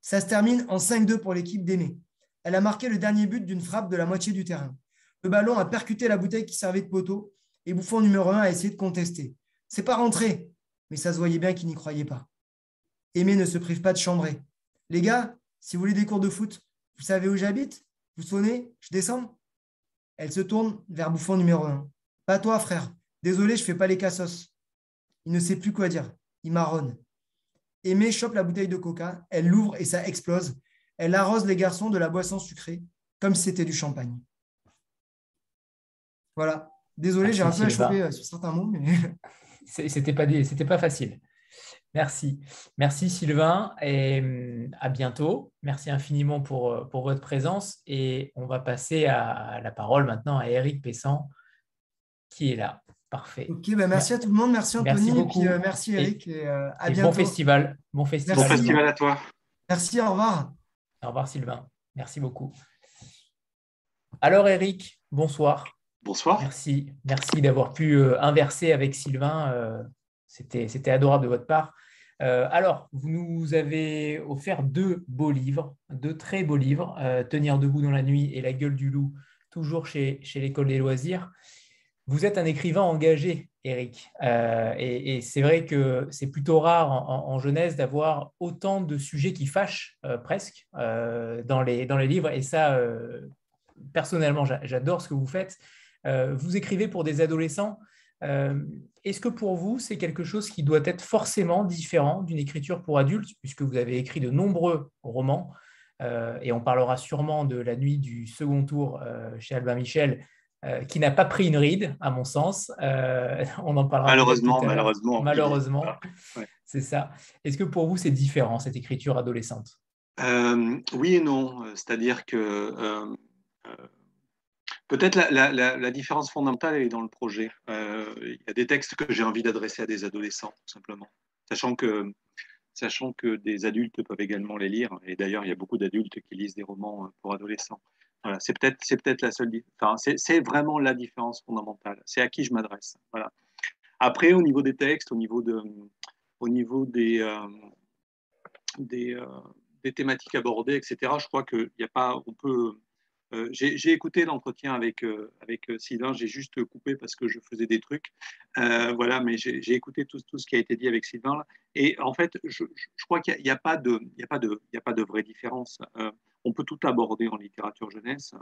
Ça se termine en 5-2 pour l'équipe d'Aimé. Elle a marqué le dernier but d'une frappe de la moitié du terrain. Le ballon a percuté la bouteille qui servait de poteau et Bouffon numéro 1 a essayé de contester. C'est pas rentré, mais ça se voyait bien qu'il n'y croyait pas. Aimé ne se prive pas de chambrer. Les gars, si vous voulez des cours de foot, vous savez où j'habite? Vous sonnez? Je descends? Elle se tourne vers Bouffon numéro 1. Pas toi, frère. Désolé, je ne fais pas les cassos. Il ne sait plus quoi dire. Il marronne. Aimé chope la bouteille de coca, elle l'ouvre et ça explose. Elle arrose les garçons de la boisson sucrée, comme si c'était du champagne. Voilà. Désolé, j'ai un peu échoué euh, sur certains mots, mais. C'était pas, pas facile. Merci. Merci Sylvain et hum, à bientôt. Merci infiniment pour, euh, pour votre présence et on va passer à la parole maintenant à Eric Pessan qui est là. Parfait. Ok, bah, merci à tout le monde. Merci Anthony. Merci et puis, merci Eric. Et, euh, à bientôt. Bon festival. Bon festival. Bon festival à toi. Merci, au revoir. Au revoir Sylvain. Merci beaucoup. Alors Eric, bonsoir. Bonsoir. Merci, merci d'avoir pu euh, inverser avec Sylvain. Euh, c'était adorable de votre part. alors, vous nous avez offert deux beaux livres, deux très beaux livres, Tenir debout dans la nuit et La gueule du loup, toujours chez, chez l'école des loisirs. Vous êtes un écrivain engagé, Eric, euh, et, c'est vrai que c'est plutôt rare en, jeunesse d'avoir autant de sujets qui fâchent euh, presque euh, dans, les, dans les livres, et ça, personnellement, j'adore ce que vous faites. vous écrivez pour des adolescents. Est-ce que pour vous, c'est quelque chose qui doit être forcément différent d'une écriture pour adultes, puisque vous avez écrit de nombreux romans, et on parlera sûrement de La nuit du second tour chez Albin Michel, euh, qui n'a pas pris une ride, à mon sens. Euh, on en parlera. Malheureusement, malheureusement. Malheureusement, c'est ça. Est-ce que pour vous, c'est différent, cette écriture adolescente? Euh, Oui et non. C'est-à-dire que peut-être la, différence fondamentale est dans le projet. Il y a des textes que j'ai envie d'adresser à des adolescents, tout simplement. Sachant que, sachant que des adultes peuvent également les lire. Et d'ailleurs, il y a beaucoup d'adultes qui lisent des romans pour adolescents. Voilà, c'est peut-être c'est peut-être la seule enfin, c'est vraiment la différence fondamentale. C'est à qui je m'adresse. Voilà. Après, au niveau des textes, au niveau de au niveau des euh, des, euh, thématiques abordées, etc. Je crois qu'il n'y a pas, on peut. Euh, j'ai écouté l'entretien avec avec Sylvain. J'ai juste coupé parce que je faisais des trucs. voilà, mais j'ai écouté tout, ce qui a été dit avec Sylvain. Et en fait, je, crois qu'il n'y a, pas de vraie différence on peut tout aborder en littérature jeunesse.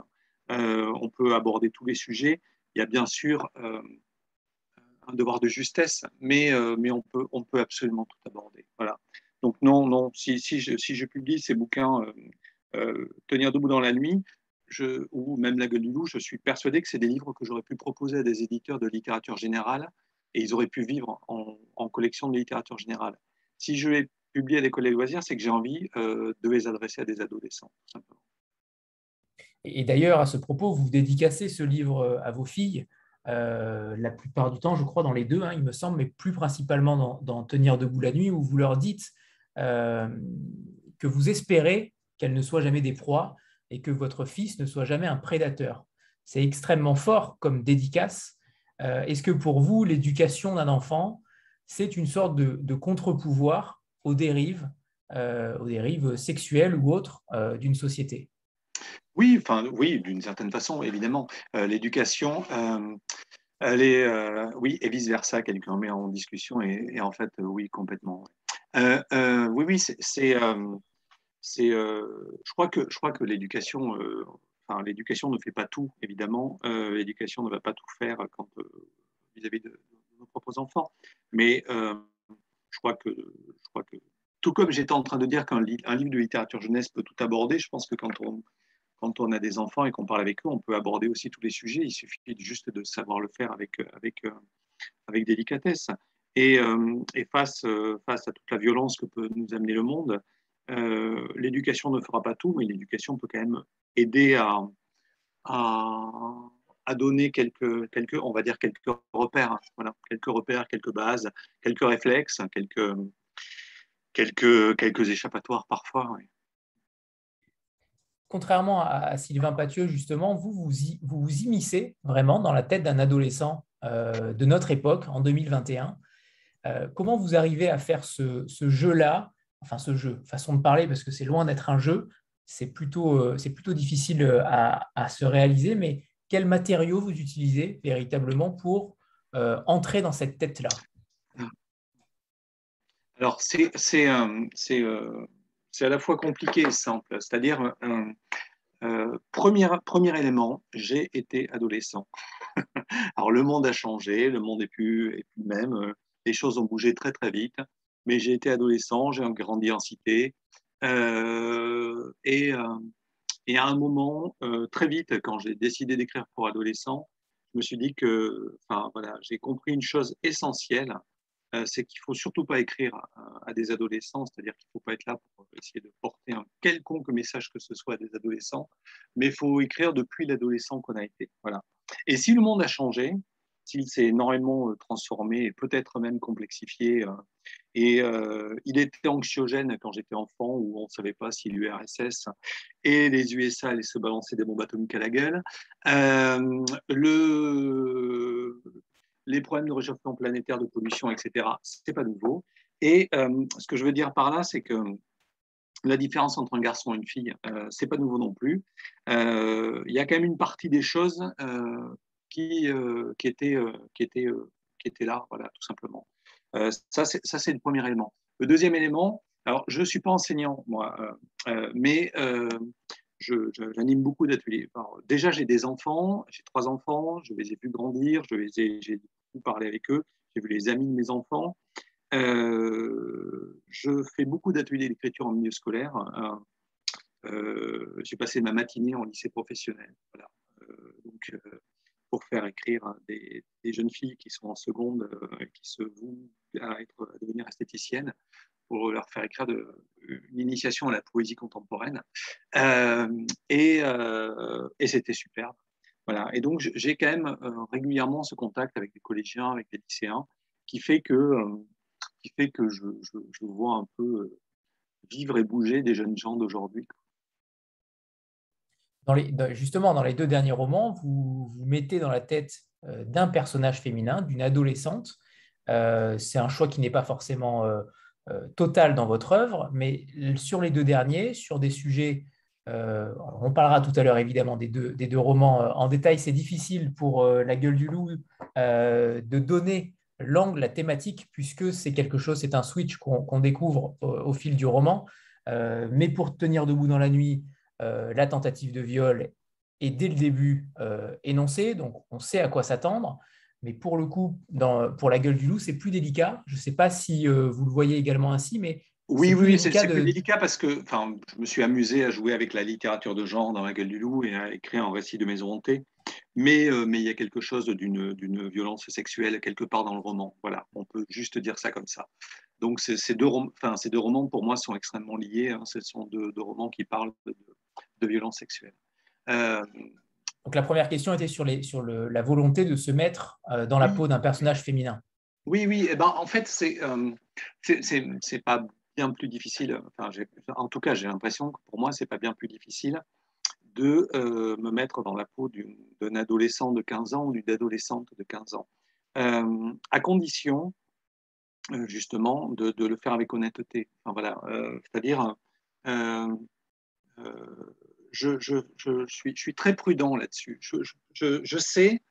Euh, on peut aborder tous les sujets. Il y a bien sûr euh, un devoir de justesse, mais, on, peut, absolument tout aborder. Voilà. Donc non, non, si je publie ces bouquins, Tenir debout dans la nuit, ou même La gueule du loup, je suis persuadé que c'est des livres que j'aurais pu proposer à des éditeurs de littérature générale et ils auraient pu vivre en, collection de littérature générale. Si je les publie à des collègues loisirs, c'est que j'ai envie de les adresser à des adolescents, tout simplement. Et d'ailleurs, à ce propos, vous dédicacez ce livre euh, à vos filles, euh, la plupart du temps, je crois, dans les deux, hein, il me semble, mais plus principalement dans, Tenir debout la nuit, où vous leur dites euh, que vous espérez qu'elles ne soient jamais des proies et que votre fils ne soit jamais un prédateur. C'est extrêmement fort comme dédicace. Est-ce que pour vous, l'éducation d'un enfant, c'est une sorte de, contre-pouvoir aux dérives, aux dérives sexuelles ou autres d'une société? Oui, enfin, oui, d'une certaine façon, évidemment. Euh, l'éducation, euh, elle est, euh, oui, et vice versa, quelqu'un met en discussion, et, en fait, oui, complètement. oui, oui, c'est, c'est, je crois que, je crois que l'éducation, enfin, l'éducation ne fait pas tout, évidemment. l'éducation ne va pas tout faire quand vis-à-vis de, nos propres enfants, mais je crois que, je crois que, tout comme j'étais en train de dire qu'un livre de littérature jeunesse peut tout aborder, je pense que quand on quand on a des enfants et qu'on parle avec eux, on peut aborder aussi tous les sujets. Il suffit juste de savoir le faire avec, avec, euh, avec délicatesse. Et, euh, et face, euh, face à toute la violence que peut nous amener le monde, l'éducation ne fera pas tout, mais l'éducation peut quand même aider à, donner quelques, quelques, on va dire quelques repères, voilà, quelques repères, quelques bases, quelques réflexes, quelques, quelques, quelques échappatoires parfois contrairement à, Sylvain Pathieu, justement, vous vous, vous vous immiscez vraiment dans la tête d'un adolescent euh, de notre époque, en 2021. Euh, comment vous arrivez à faire ce, jeu-là, enfin ce jeu, façon de parler, parce que c'est loin d'être un jeu, c'est plutôt, euh, difficile à, se réaliser, mais quels matériaux vous utilisez véritablement pour entrer dans cette tête-là? Alors, c'est à la fois compliqué et simple. C'est-à-dire, euh, premier, élément, j'ai été adolescent. Alors le monde a changé, le monde est plus, est plus même, les choses ont bougé très très vite, mais j'ai été adolescent, j'ai grandi en cité, euh, et, euh, et, à un moment, euh, très vite, quand j'ai décidé d'écrire pour adolescents, je me suis dit que, voilà, j'ai compris une chose essentielle, c'est qu'il faut surtout pas écrire à, des adolescents, c'est-à-dire qu'il faut pas être là pour essayer de porter un quelconque message que ce soit à des adolescents, mais il faut écrire depuis l'adolescent qu'on a été. Voilà. Et si le monde a changé, s'il s'est énormément transformé et peut-être même complexifié, euh, et il était anxiogène quand j'étais enfant, où on ne savait pas si l'URSS et les USA allaient se balancer des bombes atomiques à la gueule. le, les problèmes de réchauffement planétaire, de pollution, etc., ce n'est pas nouveau. Et euh, ce que je veux dire par là, c'est que la différence entre un garçon et une fille, euh, ce n'est pas nouveau non plus. Euh, il y a quand même une partie des choses qui, qui, étaient, qui, qui étaient là, voilà, tout simplement. Ça, c'est le premier élément. Le deuxième élément, alors je ne suis pas enseignant, moi, mais j'anime beaucoup d'ateliers. Déjà, j'ai des enfants, j'ai trois enfants, je les ai vus grandir, j'ai beaucoup parlé avec eux, j'ai vu les amis de mes enfants. Euh, je fais beaucoup d'ateliers d'écriture en milieu scolaire. Euh, j'ai passé ma matinée en lycée professionnel. Voilà. Euh, donc, pour faire écrire des, jeunes filles qui sont en seconde, qui se vouent à, devenir esthéticiennes pour leur faire écrire une initiation à la poésie contemporaine. Euh, et, euh, et c'était superbe. Voilà. Et donc, j'ai quand même euh, régulièrement ce contact avec des collégiens, avec des lycéens, qui fait que, qui fait que je, vois un peu vivre et bouger des jeunes gens d'aujourd'hui. Justement, dans les deux derniers romans, vous vous mettez dans la tête d'un personnage féminin, d'une adolescente. c'est un choix qui n'est pas forcément euh, total dans votre œuvre, mais sur les deux derniers, sur des sujets, euh, on parlera tout à l'heure évidemment des deux, romans euh, en détail, c'est difficile pour La gueule du loup de donner l'angle, la thématique, puisque c'est quelque chose, c'est un switch qu'on découvre au, fil du roman. mais pour tenir debout dans la nuit, la tentative de viol est dès le début énoncée, donc on sait à quoi s'attendre. Mais pour le coup, dans, pour la gueule du loup, c'est plus délicat. Je ne sais pas si vous le voyez également ainsi, mais oui, oui, c'est plus délicat parce que je me suis amusé à jouer avec la littérature de genre dans La gueule du loup et à écrire un récit de maison hantée. Mais, euh, mais il y a quelque chose d'une violence sexuelle quelque part dans le roman. Voilà, on peut juste dire ça comme ça. Donc ces, deux, enfin, ces deux romans, pour moi, sont extrêmement liés. Hein. Ce sont deux, romans qui parlent de, de violence sexuelle. Euh, Donc la première question était sur, les, sur le, la volonté de se mettre euh, dans la peau d'un personnage féminin. Oui, oui. Eh ben, en fait, c'est c'est pas bien plus difficile, enfin, en tout cas j'ai l'impression que pour moi c'est pas bien plus difficile de euh, me mettre dans la peau d'un adolescent de 15 ans ou d'une adolescente de 15 ans, euh, à condition euh, justement de, de, le faire avec honnêteté. Enfin, voilà, c'est-à-dire je, suis, très prudent là-dessus. Je, sais,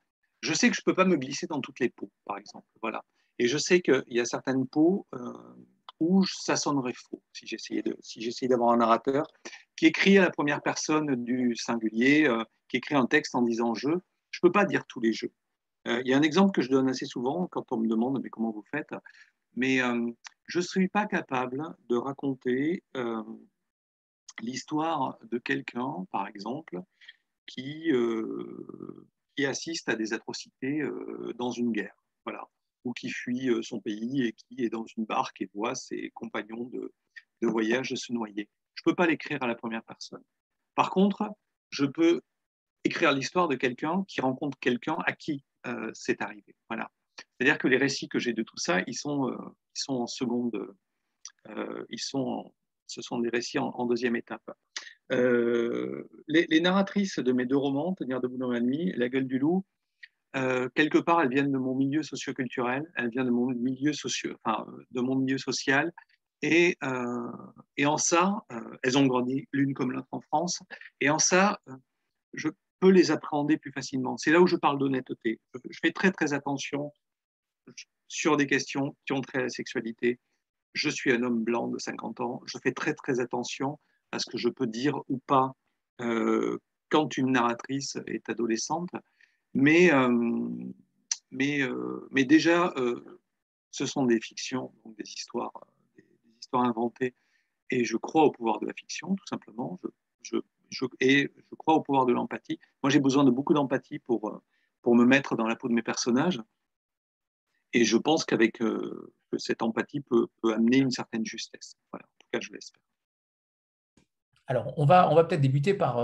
que je ne peux pas me glisser dans toutes les peaux, par exemple. Voilà. Et je sais qu'il y a certaines peaux où ça sonnerait faux si j'essayais d'avoir un narrateur qui écrit à la première personne du singulier, euh, qui écrit un texte en disant je. Je peux pas dire tous les jeux. Euh, il y a un exemple que je donne assez souvent quand on me demande mais comment vous faites? Mais euh, je ne suis pas capable de raconter l'histoire de quelqu'un, par exemple, qui, qui assiste à des atrocités dans une guerre. Voilà ou qui fuit euh, son pays et qui est dans une barque et voit ses compagnons de, voyage se noyer. Je ne peux pas l'écrire à la première personne. Par contre, je peux écrire l'histoire de quelqu'un qui rencontre quelqu'un à qui euh, c'est arrivé. Voilà. C'est-à-dire que les récits que j'ai de tout ça, ils sont, euh, ils sont en seconde, ils sont ce sont des récits en, deuxième étape. Les, les, narratrices de mes deux romans, Tenir debout dans la nuit, La gueule du loup, euh, quelque part, elles viennent de mon milieu socioculturel, elles viennent de mon milieu, socio, enfin, de mon milieu social. Et, euh, en ça, euh, elles ont grandi l'une comme l'autre en France. Et en ça, je peux les appréhender plus facilement. C'est là où je parle d'honnêteté. Je fais très, très attention sur des questions qui ont trait à la sexualité. Je suis un homme blanc de 50 ans. Je fais très, très attention à ce que je peux dire ou pas quand une narratrice est adolescente. Mais, euh, mais, euh, mais déjà, euh, ce sont des fictions, donc des histoires, des, histoires inventées. Et je crois au pouvoir de la fiction, tout simplement. Et je crois au pouvoir de l'empathie. Moi, j'ai besoin de beaucoup d'empathie pour, pour me mettre dans la peau de mes personnages. Et je pense qu'avec cette empathie peut, amener une certaine justesse. En tout cas, je l'espère. Alors, on va, peut-être débuter par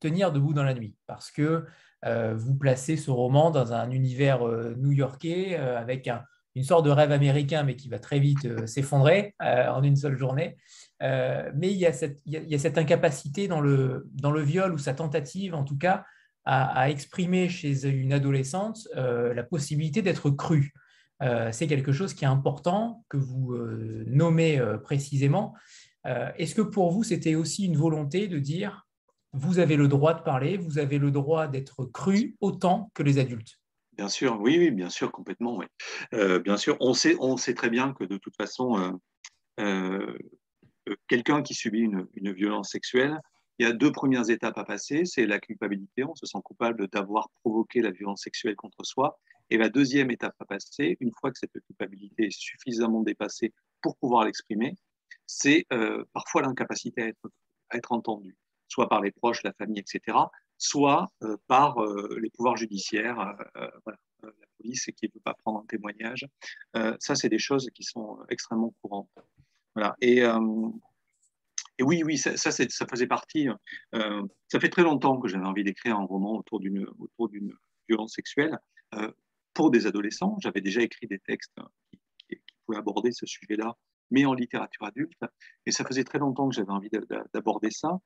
tenir debout dans la nuit, parce que euh, vous placez ce roman dans un univers euh, new-yorkais euh, avec une sorte de rêve américain, mais qui va très vite s'effondrer en une seule journée. mais il y, a cette, incapacité dans le viol, ou sa tentative en tout cas, à, exprimer chez une adolescente la possibilité d'être crue. C'est quelque chose qui est important, que vous nommez précisément. Est-ce que pour vous, c'était aussi une volonté de dire vous avez le droit de parler, vous avez le droit d'être cru autant que les adultes? Bien sûr, oui, oui bien sûr, complètement. Oui. Euh, bien sûr, on sait, on sait très bien que de toute façon, euh, euh, quelqu'un qui subit une, violence sexuelle, il y a deux premières étapes à passer. C'est la culpabilité, on se sent coupable d'avoir provoqué la violence sexuelle contre soi. Et la deuxième étape à passer, une fois que cette culpabilité est suffisamment dépassée pour pouvoir l'exprimer, c'est parfois l'incapacité à être, à être entendu soit par les proches, la famille, etc., soit euh, par euh, les pouvoirs judiciaires, euh, la police qui ne veut pas prendre un témoignage. ça, c'est des choses qui sont extrêmement courantes. Voilà. Et, oui, oui, ça, faisait partie. ça fait très longtemps que j'avais envie d'écrire un roman autour d'une violence sexuelle pour des adolescents. J'avais déjà écrit des textes qui, qui pouvaient aborder ce sujet-là mais en littérature adulte. Et ça faisait très longtemps que j'avais envie d'aborder ça.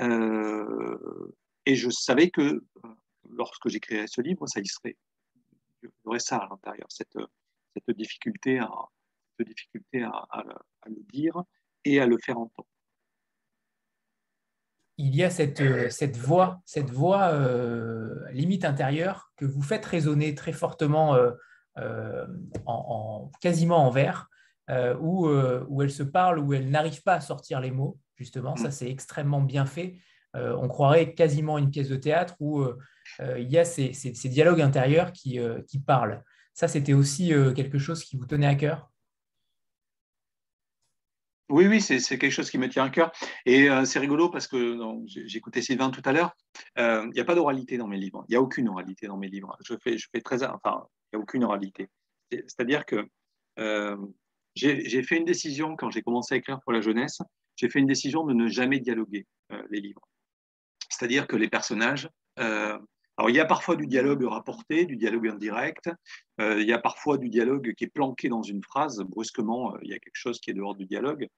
Euh, et je savais que euh, lorsque j'écrirais ce livre, ça y serait. Il y aurait ça à l'intérieur, cette, difficulté, à, le dire et à le faire entendre. Il y a cette, cette voix, cette voix euh, limite intérieure que vous faites résonner très fortement en, en, quasiment en vers. Euh, où, euh, où elle se parle, où elle n'arrive pas à sortir les mots, justement. Ça, mm. c'est extrêmement bien fait. on croirait quasiment une pièce de théâtre où il y a ces, dialogues intérieurs qui, qui parlent. Ça, c'était aussi quelque chose qui vous tenait à cœur? Oui, oui, c'est quelque chose qui me tient à cœur. Et euh, c'est rigolo parce que j'écoutais Sylvain tout à l'heure. Euh, il n'y a pas d'oralité dans mes livres. Il n'y a aucune oralité dans mes livres. Je fais, très. Enfin, il n'y a aucune oralité. C'est-à-dire que euh, j'ai fait une décision quand j'ai commencé à écrire pour la jeunesse. J'ai fait une décision de ne jamais dialoguer les livres. C'est-à-dire que les personnages. alors, il y a parfois du dialogue rapporté, du dialogue indirect. il y a parfois du dialogue qui est planqué dans une phrase. Brusquement, il y a quelque chose qui est dehors du dialogue.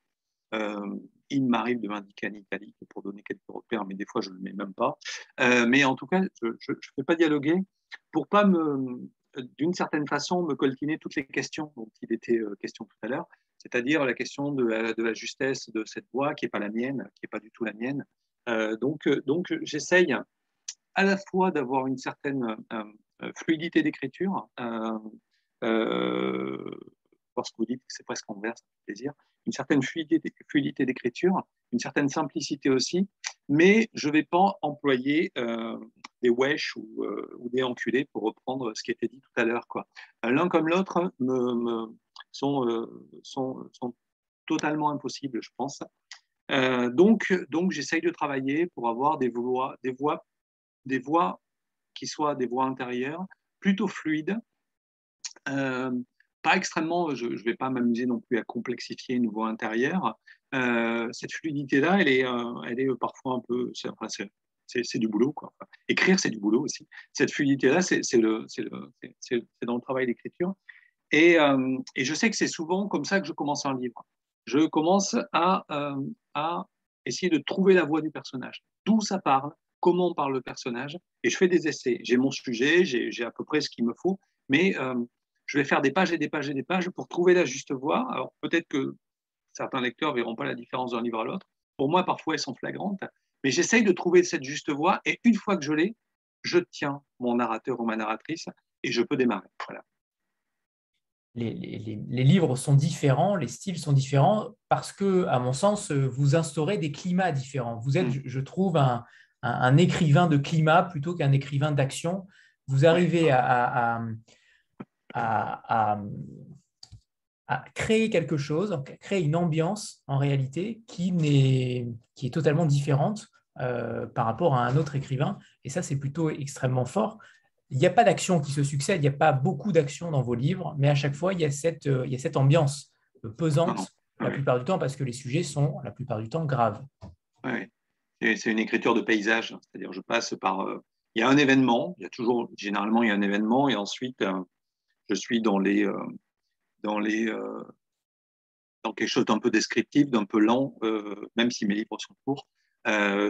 Euh, il m'arrive de m'indiquer en italique pour donner quelques repères, mais des fois je ne le mets même pas. Euh, mais en tout cas, je ne fais pas dialoguer pour pas me, d'une certaine façon, me coltiner toutes les questions dont il était euh, question tout à l'heure, c'est-à-dire la question de la, justesse de cette voix qui n'est pas la mienne, qui n'est pas du tout la mienne. donc, donc j'essaye à la fois d'avoir une certaine fluidité d'écriture, lorsque vous dites que c'est presque inverse, plaisir, une certaine fluidité d'écriture, une certaine simplicité aussi, mais je ne vais pas employer euh, des wesh euh, ou, des enculés pour reprendre ce qui était dit tout à l'heure. Euh, l'un comme l'autre sont, sont, sont, totalement impossibles, je pense. donc, donc j'essaye de travailler pour avoir des voix, des voix, des voix qui soient des voix intérieures, plutôt fluides, pas extrêmement, je ne vais pas m'amuser non plus à complexifier une voix intérieure. Euh, cette fluidité-là, elle est, euh, elle est parfois un peu. C'est du boulot. Quoi. écrire, c'est du boulot aussi. Cette fluidité-là, c'est dans le travail d'écriture. Et, euh, je sais que c'est souvent comme ça que je commence un livre. Je commence à essayer de trouver la voix du personnage. D'où ça parle, comment parle le personnage. Et je fais des essais. J'ai mon sujet, j'ai à peu près ce qu'il me faut. Mais je vais faire des pages et des pages et des pages pour trouver la juste voie. Alors peut-être que certains lecteurs ne verront pas la différence d'un livre à l'autre. Pour moi, parfois, elles sont flagrantes. Mais j'essaye de trouver cette juste voie et une fois que je l'ai, je tiens mon narrateur ou ma narratrice et je peux démarrer. Voilà. Les, les, livres sont différents, les styles sont différents parce que, à mon sens, vous instaurez des climats différents. Vous êtes, mm. je trouve, un, un, écrivain de climat plutôt qu'un écrivain d'action. Vous arrivez à, à, créer quelque chose, à créer une ambiance en réalité qui, est, qui est totalement différente euh, par rapport à un autre écrivain. Et ça, c'est plutôt extrêmement fort. Il n'y a pas d'action qui se succède, il n'y a pas beaucoup d'actions dans vos livres, mais à chaque fois, il y a cette, il y a cette ambiance pesante la plupart du temps parce que les sujets sont la plupart du temps graves. Oui, c'est une écriture de paysage, c'est-à-dire je passe par... Euh, il y a un événement, il y a toujours, généralement, il y a un événement, et ensuite, euh, je suis dans les, euh, dans les, euh, dans quelque chose d'un peu descriptif, d'un peu lent, euh, même si mes livres sont courts,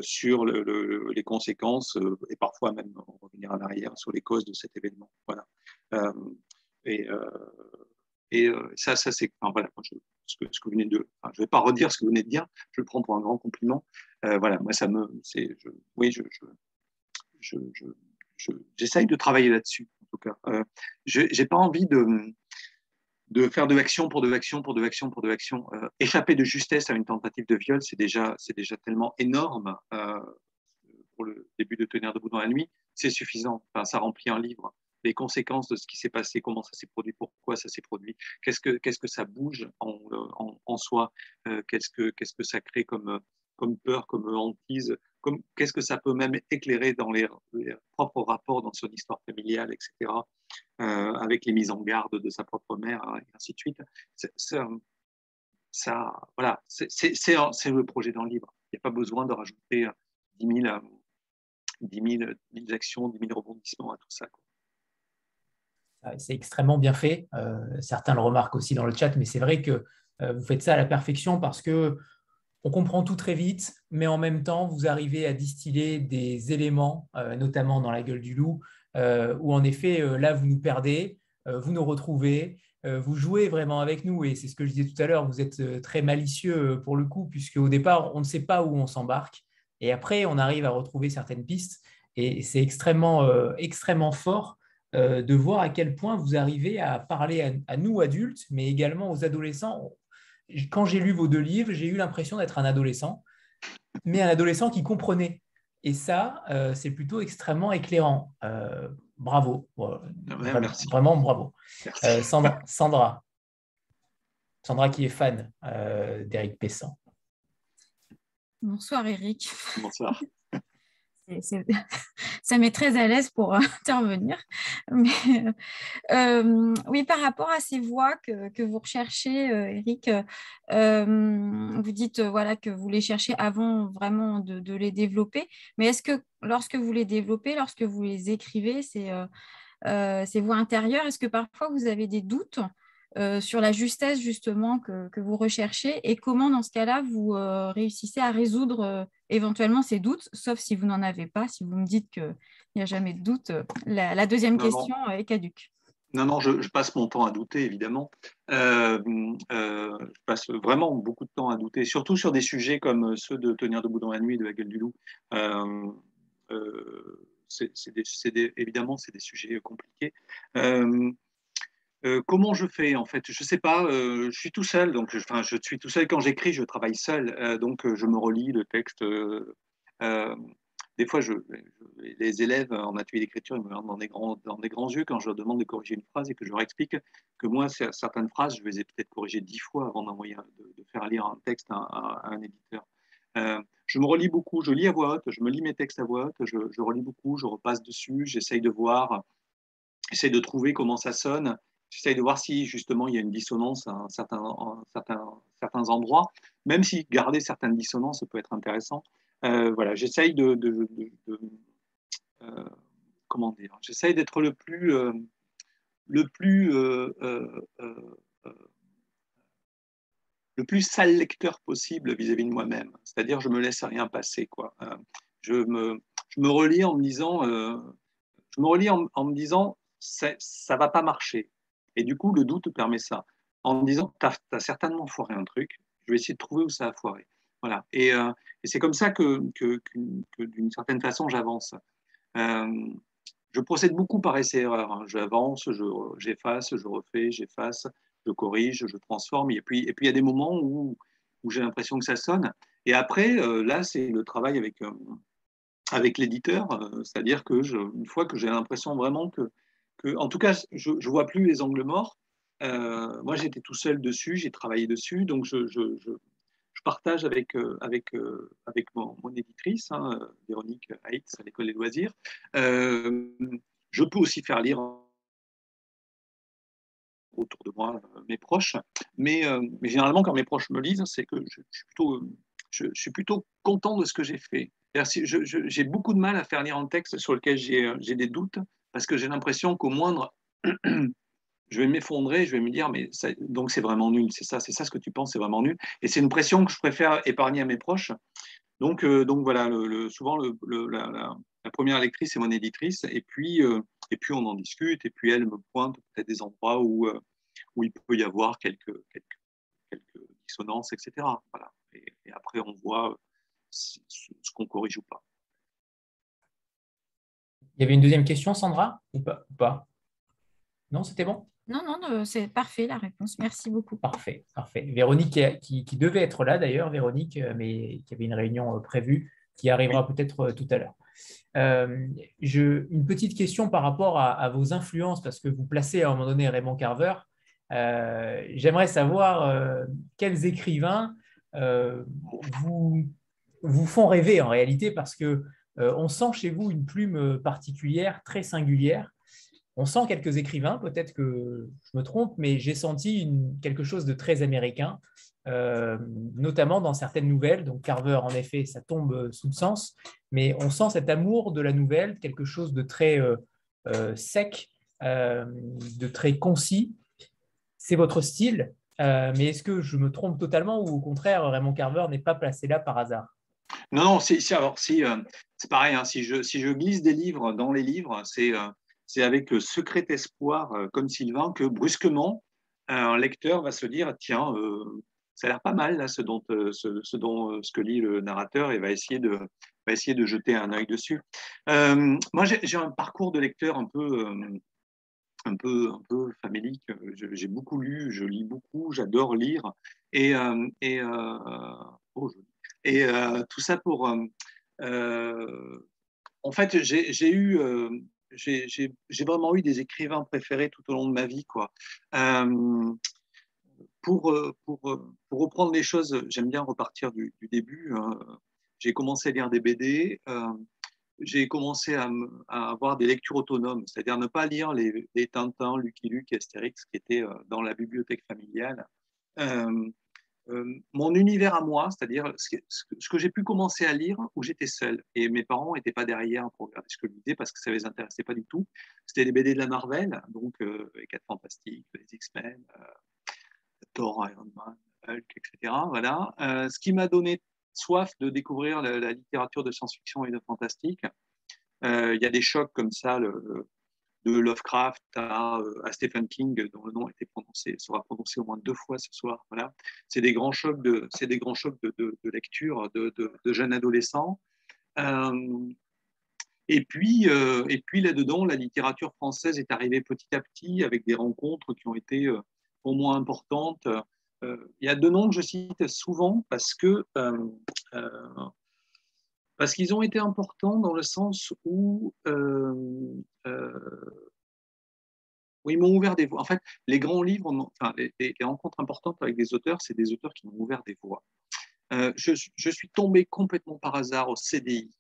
sur les conséquences et parfois même revenir en arrière sur les causes de cet événement. Voilà. et, et ça, ça c'est voilà, ce, que, ce que vous venez de. je ne vais pas redire ce que vous venez de dire. Je le prends pour un grand compliment. voilà, moi ça me, c'est, oui, je, je, je, j'essaye de travailler là-dessus tout cas. Euh, je n'ai pas envie de, faire de l'action pour de l'action pour de l'action pour de l'action. Euh, échapper de justesse à une tentative de viol, c'est déjà, déjà tellement énorme euh, pour le début de tenir debout dans la nuit. C'est suffisant. Enfin, ça remplit un livre. Les conséquences de ce qui s'est passé, comment ça s'est produit, pourquoi ça s'est produit, qu'est-ce que, que ça bouge en, en, en soi, qu'est-ce, que, que ça crée comme, comme peur, comme hantise, qu'est-ce que ça peut même éclairer dans les, propres rapports dans son histoire familiale, etc., euh, avec les mises en garde de sa propre mère, et ainsi de suite. ça, voilà, c'est le projet d'un livre. Il n'y a pas besoin de rajouter 10 000, 10 000, actions, 10 000 rebondissements à tout ça. C'est extrêmement bien fait. Euh, certains le remarquent aussi dans le chat, mais c'est vrai que euh, vous faites ça à la perfection parce que on comprend tout très vite, mais en même temps, vous arrivez à distiller des éléments, euh, notamment dans la gueule du loup, euh, où en effet, euh, là, vous nous perdez, vous nous retrouvez, vous jouez vraiment avec nous. Et c'est ce que je disais tout à l'heure, vous êtes très malicieux pour le coup, puisque au départ, on ne sait pas où on s'embarque. Et après, on arrive à retrouver certaines pistes. Et c'est extrêmement, extrêmement fort de voir à quel point vous arrivez à parler à nous, adultes, mais également aux adolescents quand j'ai lu vos deux livres, j'ai eu l'impression d'être un adolescent, mais un adolescent qui comprenait. Et ça, c'est plutôt extrêmement éclairant. bravo. vraiment, vraiment, bravo. Sandra, Sandra. Sandra qui est fan d'Éric Pessan. Bonsoir Eric. Bonsoir. ça m'est très à l'aise pour intervenir. Mais, euh, oui, par rapport à ces voix que, vous recherchez, euh, Eric, euh, vous dites voilà, que vous les cherchez avant vraiment de, les développer. Mais est-ce que lorsque vous les développez, lorsque vous les écrivez, ces, ces voix intérieures, est-ce que parfois vous avez des doutes euh, sur la justesse justement que, vous recherchez? Et comment dans ce cas-là vous euh, réussissez à résoudre euh, éventuellement ces doutes, sauf si vous n'en avez pas, si vous me dites qu'il n'y a jamais de doute. La, deuxième question est caduque. Non, non, je, passe mon temps à douter, évidemment. je passe vraiment beaucoup de temps à douter, surtout sur des sujets comme ceux de Tenir debout dans la nuit de la gueule du loup. c'est évidemment, c'est des sujets compliqués. Euh, comment je fais en fait? Je ne sais pas, euh, je suis tout seul, donc je, suis tout seul quand j'écris, je travaille seul, euh, donc je me relis le texte. des fois, les élèves en atelier d'écriture, ils me regardent dans des, grands, dans des grands yeux quand je leur demande de corriger une phrase et que je leur explique que moi, certaines phrases, je les ai peut-être corrigées dix fois avant d'envoyer, de, faire lire un texte à, un éditeur. je me relis beaucoup, je lis à voix haute, je me lis mes textes à voix haute, je, je relis beaucoup, je repasse dessus, j'essaye de voir, j'essaye de trouver comment ça sonne J'essaye de voir si justement il y a une dissonance à, certains, certains, endroits, même si garder certaines dissonances peut être intéressant. Euh, voilà, j'essaye de, euh, comment dire, j'essaye d'être le plus, euh, le plus, le plus sale lecteur possible vis-à-vis de moi-même. C'est-à-dire, je me laisse rien passer, quoi. je me, je me relis en me disant, je me relis en, me disant, ça va pas marcher. Et du coup, le doute permet ça. En disant, tu as, certainement foiré un truc, je vais essayer de trouver où ça a foiré. Voilà. Et, euh, c'est comme ça que, d'une certaine façon, j'avance. Euh, je procède beaucoup par essai-erreur. Hein. J'avance, j'efface, je, refais, j'efface, je corrige, je transforme. Et puis, et puis il y a des moments où, où j'ai l'impression que ça sonne. Et après, euh, là, c'est le travail avec, avec l'éditeur. C'est-à-dire que une fois que j'ai l'impression vraiment que en tout cas, je ne vois plus les angles morts. Euh, moi, j'étais tout seul dessus, j'ai travaillé dessus, donc je, partage avec, euh, avec, euh, avec mon, éditrice, hein, Véronique Haïtz, à l'école des loisirs. je peux aussi faire lire autour de moi mes proches, mais, généralement, quand mes proches me lisent, c'est que je, suis plutôt, je, suis plutôt content de ce que j'ai fait. J'ai beaucoup de mal à faire lire un texte sur lequel j'ai des doutes parce que j'ai l'impression qu'au moindre, je vais m'effondrer, je vais me dire, mais donc c'est vraiment nul, c'est ça, c'est ça ce que tu penses, c'est vraiment nul. Et c'est une pression que je préfère épargner à mes proches. Donc, euh, donc voilà, souvent la, première lectrice est mon éditrice, et puis, euh, et puis on en discute, et puis elle me pointe peut-être des endroits où, euh, où il peut y avoir quelques, quelques, quelques dissonances, etc. Voilà. Et, après, on voit ce qu'on corrige ou pas. Il y avait une deuxième question, Sandra, ou pas, Non, c'était bon? Non, non, c'est parfait la réponse. Merci beaucoup. Parfait, parfait. Véronique, qui, devait être là d'ailleurs, Véronique, euh, mais qui avait une réunion euh, prévue, qui arrivera peut-être euh, tout à l'heure. une petite question par rapport à, vos influences, parce que vous placez à un moment donné Raymond Carver. J'aimerais savoir quels écrivains vous, vous font rêver en réalité, parce que euh, on sent chez vous une plume euh, particulière, très singulière. On sent quelques écrivains, peut-être que je me trompe, mais j'ai senti quelque chose de très américain, euh, notamment dans certaines nouvelles. Donc Carver, en effet, ça tombe sous le sens, mais on sent cet amour de la nouvelle, quelque chose de très sec, de très concis. C'est votre style, mais est-ce que je me trompe totalement ou au contraire, Raymond Carver n'est pas placé là par hasard? Non, non, c'est, alors, si, euh, c'est pareil, hein, si, je, si je glisse des livres dans les livres, c'est, euh, c'est avec secret espoir, euh, comme Sylvain, que brusquement, un lecteur va se dire tiens, ça a l'air pas mal, ce, dont, ce, dont, ce que lit le narrateur, et va essayer de, essayer de jeter un œil dessus. moi, j'ai, un parcours de lecteur un peu. un peu, un peu famélique. J'ai beaucoup lu, je lis beaucoup, j'adore lire. Et, et oh, et euh, tout ça pour, euh, en fait, j'ai eu, j'ai vraiment eu des écrivains préférés tout au long de ma vie, quoi. pour, pour, reprendre les choses, j'aime bien repartir du, début. J'ai commencé à lire des BD j'ai commencé à, avoir des lectures autonomes, c'est-à-dire ne pas lire les, les, Tintins, Lucky Luke Astérix qui étaient euh, dans la bibliothèque familiale. Euh, euh, mon univers à moi, c'est-à-dire ce que, j'ai pu commencer à lire où j'étais seul et mes parents n'étaient pas derrière pour regarder ce que je lisais parce que ça ne les intéressait pas du tout. C'était les BD de la Marvel, donc les 4 Fantastiques, les X-Men, Thor, Iron Man, Hulk, etc. Voilà. ce qui m'a donné soif de découvrir la, littérature de science-fiction et de fantastique. Euh, il y a des chocs comme ça, de Lovecraft à, Stephen King, dont le nom a été prononcé, sera prononcé au moins deux fois ce soir. Voilà. C'est des grands chocs de, c'est des grands chocs de, de, lecture de, de, jeunes adolescents. Euh, et puis, euh, et puis là-dedans, la littérature française est arrivée petit à petit avec des rencontres qui ont été au moins importantes. Euh, il y a deux noms que je cite souvent parce que euh, euh, parce qu'ils ont été importants dans le sens où, où ils m'ont ouvert des voies. En fait, les grands livres, enfin, les, rencontres importantes avec des auteurs, c'est des auteurs qui m'ont ouvert des voies. je, je, suis tombé complètement par hasard au CDI.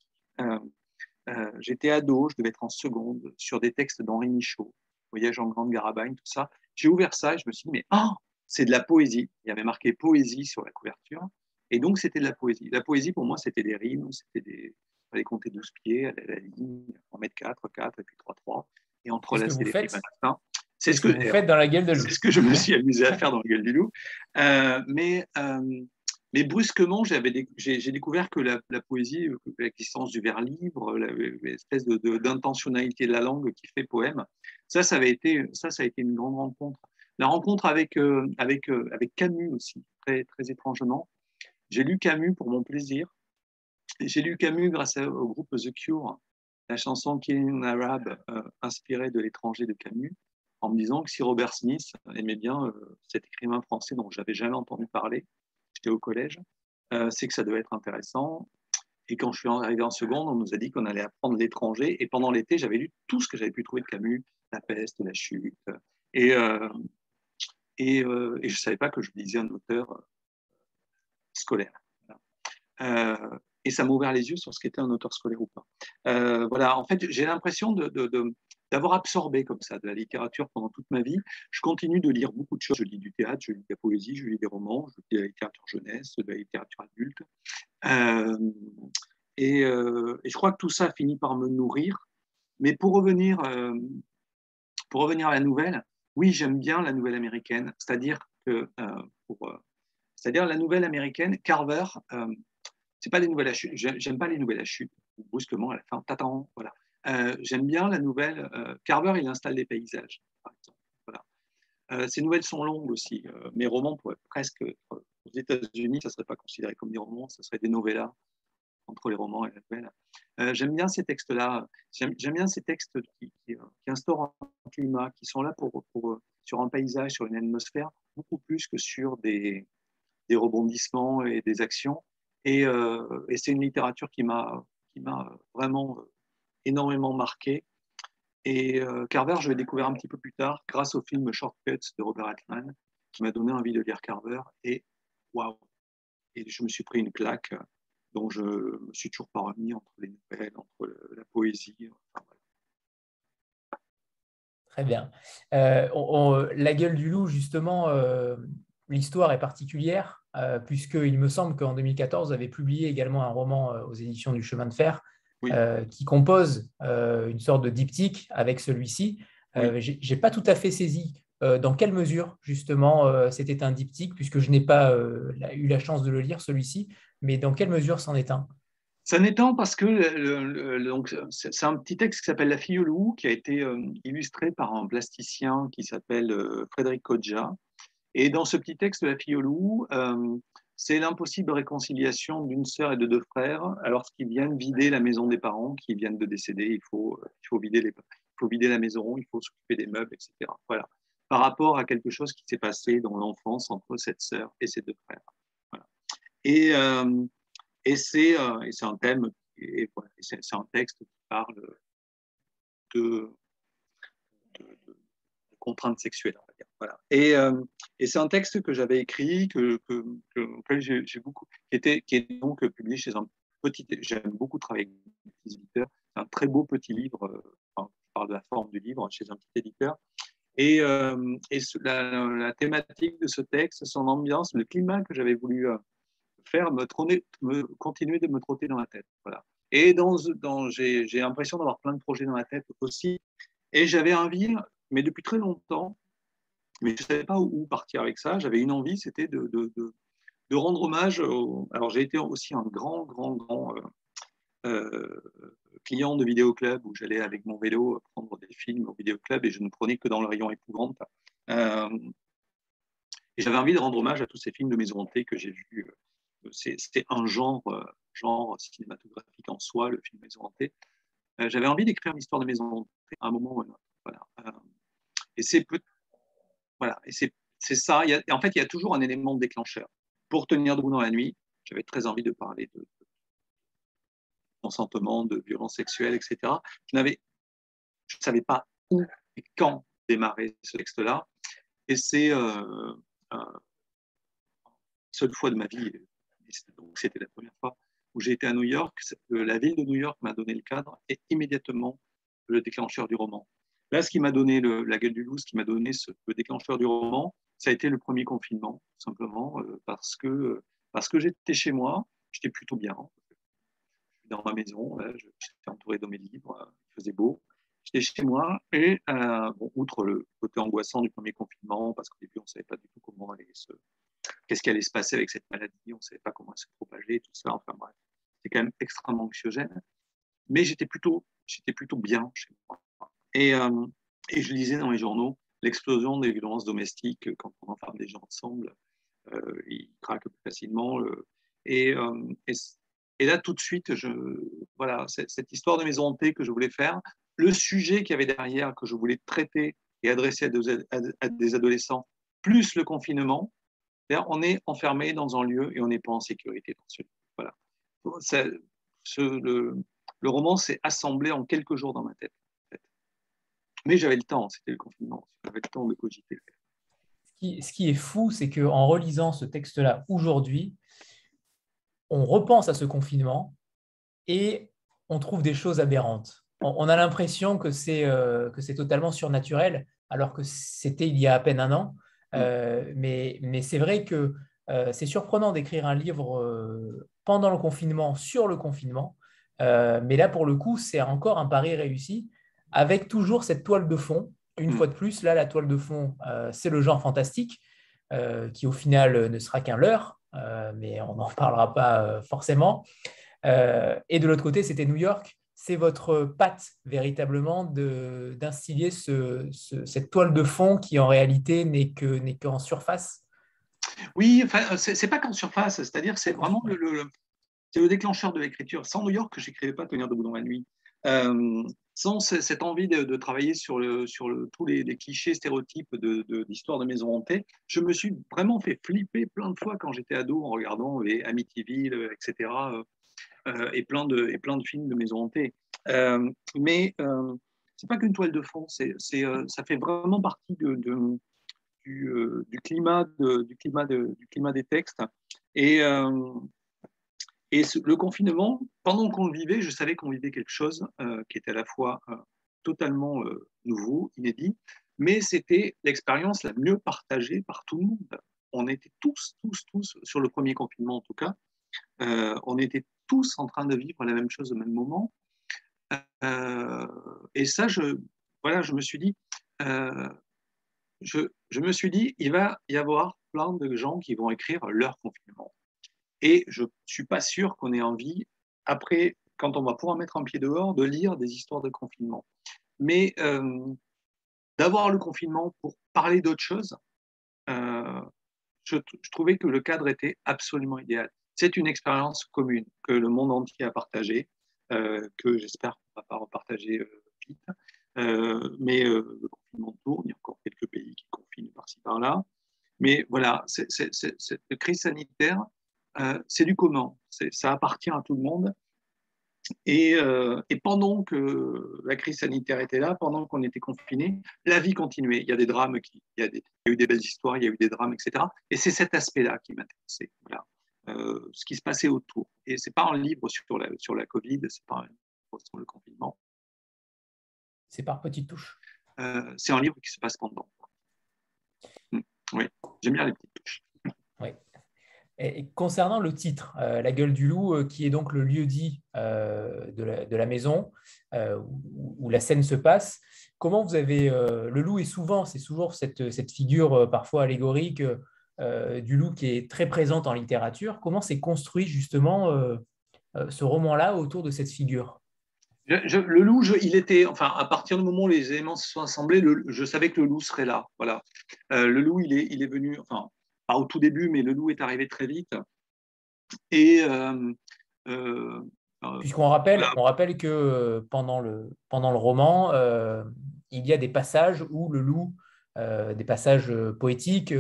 J'étais ado, je devais être en seconde, sur des textes d'Henri Michaud, Voyage en Grande Garabagne, tout ça. J'ai ouvert ça et je me suis dit, mais oh, c'est de la poésie. Il y avait marqué poésie sur la couverture. Et donc, c'était de la poésie. La poésie, pour moi, c'était des rimes, c'était des. Il fallait compter 12 pieds, à la ligne, en mettre 4, 4, et puis 3, 3. Et entrelacer les rimes à C'est ce que, vous faites dans la gueule de loup. C'est ce que je me suis amusé à faire dans la gueule du loup. Euh, mais, euh, mais brusquement, j'ai découvert que la, poésie, l'existence du vers libre, l'espèce d'intentionnalité de, de, la langue qui fait poème, ça, ça, avait été, ça, ça a été une grande rencontre. La rencontre avec, euh, avec, avec Camus aussi, très, très étrangement. J'ai lu Camus pour mon plaisir. J'ai lu Camus grâce au groupe The Cure, la chanson Killing Arab, euh, inspirée de l'étranger de Camus, en me disant que si Robert Smith aimait bien cet écrivain français dont j'avais jamais entendu parler, j'étais au collège, c'est que ça devait être intéressant. Et quand je suis arrivé en seconde, on nous a dit qu'on allait apprendre l'étranger. Et pendant l'été, j'avais lu tout ce que j'avais pu trouver de Camus, La peste, La chute. Et, euh, et, je ne savais pas que je lisais un auteur euh, scolaire. Euh, et ça m'a ouvert les yeux sur ce qu'était un auteur scolaire ou pas. voilà, en fait, j'ai l'impression d'avoir absorbé comme ça de la littérature pendant toute ma vie. Je continue de lire beaucoup de choses. Je lis du théâtre, je lis de la poésie, je lis des romans, je lis de la littérature jeunesse, de la littérature adulte. et, et, je crois que tout ça finit par me nourrir. Mais pour revenir, pour revenir à la nouvelle, oui, j'aime bien la nouvelle américaine, c'est-à-dire que euh, pour, euh, c'est-à-dire la nouvelle américaine, Carver, euh, c'est pas les nouvelles à chute, j'aime pas les nouvelles à chute, brusquement à la fin, t'attends, voilà. j'aime bien la nouvelle, Carver, il installe des paysages, par exemple. Voilà. ces nouvelles sont longues aussi. mes romans pourraient presque, aux États-Unis, ça serait pas considéré comme des romans, ça serait des novellas entre les romans et la nouvelle. Euh, j'aime bien ces textes-là. J'aime bien ces textes qui, instaurent un climat, qui sont là pour, sur un paysage, sur une atmosphère, beaucoup plus que sur des, des rebondissements et des actions. Et, euh, c'est une littérature qui m'a vraiment énormément marqué. Et euh, Carver, je l'ai découvert un petit peu plus tard grâce au film Shortcuts de Robert Altman, qui m'a donné envie de lire Carver. Et waouh! Et je me suis pris une claque dont je me suis toujours pas remis entre les nouvelles, entre la poésie. Très bien. Euh, la gueule du loup, justement, l'histoire est particulière, euh, puisqu'il me semble qu'en 2014, vous avez publié également un roman aux éditions du Chemin de Fer qui compose une sorte de diptyque avec celui-ci. Je J'ai pas tout à fait saisi dans quelle mesure, justement, c'était un diptyque, puisque je n'ai pas eu la chance de le lire, celui-ci mais dans quelle mesure c'en est un? Ça n'est un parce que c'est un petit texte qui s'appelle La fille au loup, qui a été euh, illustré par un plasticien qui s'appelle euh, Frédéric Kodja. Et dans ce petit texte, La fille au loup, euh, c'est l'impossible réconciliation d'une sœur et de deux frères alors qu'ils viennent vider la maison des parents qui viennent de décéder. Il faut, vider, la maison, il faut s'occuper des meubles, etc. Voilà. Par rapport à quelque chose qui s'est passé dans l'enfance entre cette sœur et ses deux frères. Et, euh, et c'est un thème c'est un texte qui parle de, contraintes sexuelles. Voilà. Et, c'est un texte que j'avais écrit, que, j'ai beaucoup, qui, était, est donc publié chez un petit. J'aime beaucoup travailler avec des éditeurs. C'est un très beau petit livre. Enfin, je parle de la forme du livre chez un petit éditeur. Et, et la, thématique de ce texte, son ambiance, le climat que j'avais voulu faire me, me, continuer de me trotter dans la tête. Voilà. Et dans, dans, j'ai l'impression d'avoir plein de projets dans la tête aussi. Et j'avais envie, mais depuis très longtemps, mais je ne savais pas où partir avec ça. J'avais une envie, c'était de, rendre hommage. Alors, j'ai été aussi un grand, grand, grand euh, euh, client de vidéoclub où j'allais avec mon vélo prendre des films au vidéoclub et je ne prenais que dans le rayon épouvante. Euh, et j'avais envie de rendre hommage à tous ces films de maison hantée que j'ai vus c'est un genre, genre cinématographique en soi, le film Maison hantée. J'avais envie d'écrire l'histoire de Maison hantée à un moment ou un autre. Voilà. Et c'est voilà, et c'est ça. En fait, il y a toujours un élément déclencheur. Pour tenir debout dans la nuit, j'avais très envie de parler de, consentement, de violence sexuelle, etc. Je n'avais, je savais pas où et quand démarrer ce texte-là. Et c'est euh, seule fois de ma vie, donc c'était la première fois où j'ai été à New York. La ville de New York m'a donné le cadre et immédiatement le déclencheur du roman. Là, ce qui m'a donné le, la gueule du loup, ce qui m'a donné ce, le déclencheur du roman, ça a été le premier confinement, simplement, euh, parce que, parce que j'étais chez moi, j'étais plutôt bien. Dans ma maison, j'étais entouré de mes livres, il faisait beau. J'étais chez moi et, euh, bon, outre le côté angoissant du premier confinement, parce qu'au début, on ne savait pas du tout comment aller se, qu'est-ce qui allait se passer avec cette maladie, on ne savait pas comment elle se propageait, tout ça. Enfin bref, c'est quand même extrêmement anxiogène. Mais j'étais plutôt, j'étais plutôt bien chez moi. Et, euh, et je lisais dans les journaux l'explosion des violences domestiques quand on enferme des gens ensemble. Euh, ils craquent plus facilement. et, euh, et, là, tout de suite, voilà, cette histoire de maison hantée que je voulais faire, le sujet qu'il y avait derrière que je voulais traiter et adresser à des adolescents, plus le confinement, on est enfermé dans un lieu et on n'est pas en sécurité dans ce lieu. Voilà. le, roman s'est assemblé en quelques jours dans ma tête. Mais j'avais le temps, c'était le confinement, j'avais le temps de cogiter. Ce qui, est fou, c'est qu'en relisant ce texte-là aujourd'hui, on repense à ce confinement et on trouve des choses aberrantes. On, a l'impression que c'est euh, totalement surnaturel, alors que c'était il y a à peine un an. Mm. Euh, mais, mais c'est vrai que euh, c'est surprenant d'écrire un livre euh, pendant le confinement sur le confinement. mais là, pour le coup, c'est encore un pari réussi avec toujours cette toile de fond. Une mm. fois de plus, là, la toile de fond, c'est le genre fantastique qui, au final, ne sera qu'un leurre, mais on n'en parlera pas forcément. et de l'autre côté, c'était New York c'est votre patte véritablement d'instiller ce, cette toile de fond qui en réalité n'est qu'en surface Oui, enfin, c'est pas qu'en surface, c'est-à-dire c'est vraiment le, le, déclencheur de l'écriture. Sans New York, je n'écrivais pas Tenir debout dans la nuit. Euh, sans cette envie de, travailler sur, tous les, clichés, stéréotypes d'histoire de, de, maison hantée, je me suis vraiment fait flipper plein de fois quand j'étais ado en regardant Amityville, etc. Euh, et, plein de, de films de maison hantée. Euh, mais euh, c'est pas qu'une toile de fond, ça fait vraiment partie de, du, climat des textes. Et le confinement, pendant qu'on le vivait, je savais qu'on vivait quelque chose qui était à la fois totalement nouveau, inédit, mais c'était l'expérience la mieux partagée par tout le monde. On était tous, tous, tous, sur le premier confinement en tout cas, on était tous en train de vivre la même chose au même moment. Euh, et ça, voilà, je me suis dit, euh, je, me suis dit, il va y avoir plein de gens qui vont écrire leur confinement. Et je ne suis pas sûr qu'on ait envie, après, quand on va pouvoir mettre un pied dehors, de lire des histoires de confinement. Mais euh, d'avoir le confinement pour parler d'autre chose, je, je, trouvais que le cadre était absolument idéal. C'est une expérience commune que le monde entier a partagée, euh, que j'espère qu'on ne va pas repartager euh, vite. Euh, mais le confinement tourne, il y a encore quelques pays qui confinent par-ci par-là. Mais voilà, cette crise sanitaire, c'est du commun, ça appartient à tout le monde. et, et, pendant que la crise sanitaire était là, pendant qu'on était confinés, la vie continuait. Il y a des drames, qui, il, y a des, il, y a eu des belles histoires, il y a eu des drames, etc. Et c'est cet aspect-là qui m'intéressait. Voilà. Euh, ce qui se passait autour. Et c'est pas un livre sur la, sur la Covid, c'est pas un livre sur le confinement. C'est par petites touches. Euh, c'est un livre qui se passe pendant. Hmm. Oui, j'aime bien les petites touches. Oui. Et concernant le titre, euh, La gueule du loup, euh, qui est donc le lieu dit euh, de la, maison où, la scène se passe, comment vous avez. le loup est souvent, c'est toujours cette, cette figure parfois allégorique du loup qui est très présente en littérature. Comment s'est construit justement ce roman-là autour de cette figure? Le loup, il était, enfin, à partir du moment où les éléments se sont assemblés, je savais que le loup serait là. Voilà. le loup, il est, il est venu, enfin, pas au tout début, mais le loup est arrivé très vite. Et euh, euh, Puisqu'on rappelle, on rappelle que euh, pendant le, pendant le roman, il y a des passages où le loup, des passages poétiques,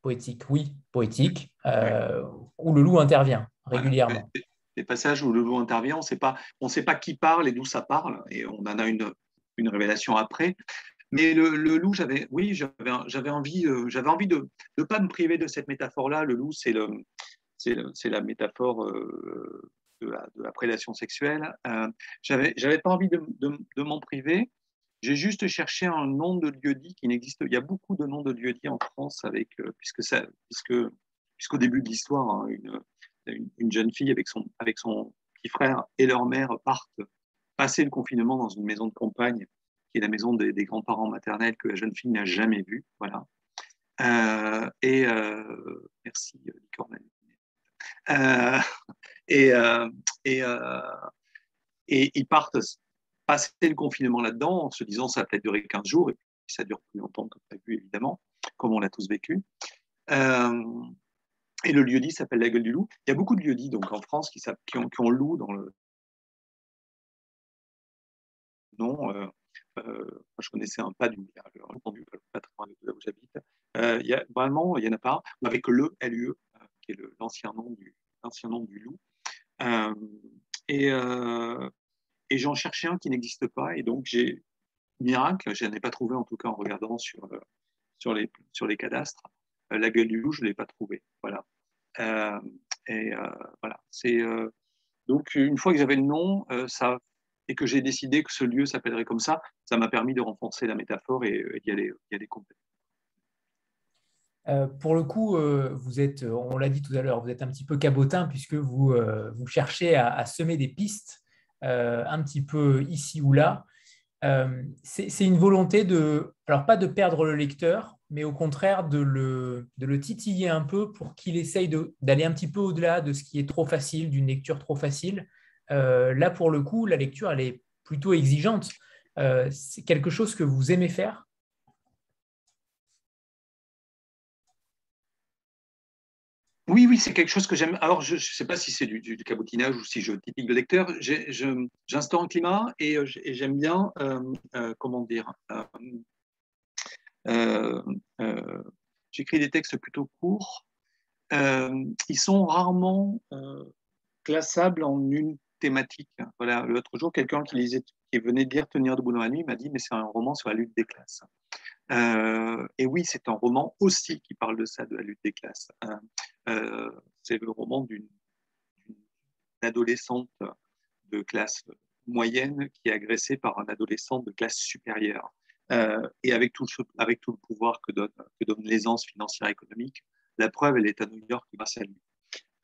poétiques, oui, poétiques, où le loup intervient régulièrement. Des, passages où le loup intervient, on ne sait pas, on sait pas qui parle et d'où ça parle, et on en a une, une révélation après. Mais le, loup, j'avais, oui, j'avais, envie, euh, j'avais envie de ne pas me priver de cette métaphore-là. Le loup, c'est, la métaphore euh, de, la, prédation sexuelle. Euh, j'avais, pas envie de, m'en priver. J'ai juste cherché un nom de lieu-dit qui n'existe. Il y a beaucoup de noms de lieu-dit en France, avec, puisque puisque, puisqu'au début de l'histoire, hein, une, une, jeune fille avec son, avec son petit frère et leur mère partent passer le confinement dans une maison de campagne qui est la maison des, grands-parents maternels que la jeune fille n'a jamais vue. Voilà. Euh, et euh, merci, euh, et, ils partent passer le confinement là-dedans en se disant ça va peut-être durer 15 jours, et puis ça dure plus longtemps que prévu, évidemment, comme on l'a tous vécu. et le lieu-dit s'appelle la gueule du loup. Il y a beaucoup de lieux-dits en France qui, ont, qui loup dans le nom. Euh, je connaissais un pas du entendu pas très de là où j'habite. Euh, y a, vraiment, il n'y en a pas avec le LUE, euh, qui est l'ancien nom, du, loup. et, j'en cherchais un qui n'existe pas. Et donc, miracle, je n'en ai pas trouvé en tout cas en regardant sur, les, cadastres. la gueule du loup, je ne l'ai pas trouvé. Voilà. et voilà. Donc, une fois que j'avais le nom, ça et que j'ai décidé que ce lieu s'appellerait comme ça, ça m'a permis de renforcer la métaphore et d'y aller, aller complètement. Euh, pour le coup, euh, vous êtes, on l'a dit tout à l'heure, vous êtes un petit peu cabotin puisque vous, euh, vous cherchez à, semer des pistes un petit peu ici ou là. c'est une volonté de, alors pas de perdre le lecteur, mais au contraire de le, de le titiller un peu pour qu'il essaye d'aller un petit peu au-delà de ce qui est trop facile, d'une lecture trop facile, euh, là, pour le coup, la lecture, elle est plutôt exigeante. Euh, c'est quelque chose que vous aimez faire? Oui, oui, c'est quelque chose que j'aime. Alors, je ne sais pas si c'est du, cabotinage ou si je typique de lecteur. J'instaure un climat et, euh, j'aime bien, comment dire, j'écris des textes plutôt courts. ils sont rarement classables en une thématique. Voilà, l'autre jour, quelqu'un qui, qui venait de lire Tenir debout dans la nuit m'a dit, mais c'est un roman sur la lutte des classes. Euh, et oui, c'est un roman aussi qui parle de ça, de la lutte des classes. Euh, euh, c'est le roman d'une adolescente de classe moyenne qui est agressée par un adolescent de classe supérieure. et avec tout, le pouvoir que donne, que donne l'aisance financière et économique, la preuve, elle est à New York grâce à lui.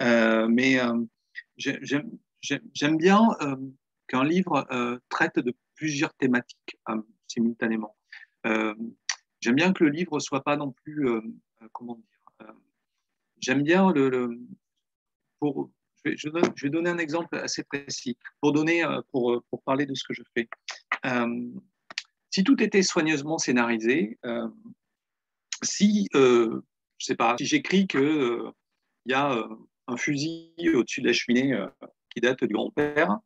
mais j'aime j'aime bien euh, qu'un livre euh, traite de plusieurs thématiques euh, simultanément. j'aime bien que le livre soit pas non plus, comment dire, j'aime bien le, pour, je vais, donner un exemple assez précis pour donner, pour, pour parler de ce que je fais. si tout était soigneusement scénarisé, si, je sais pas, si j'écris que il y a un fusil au-dessus de la cheminée date du grand-père.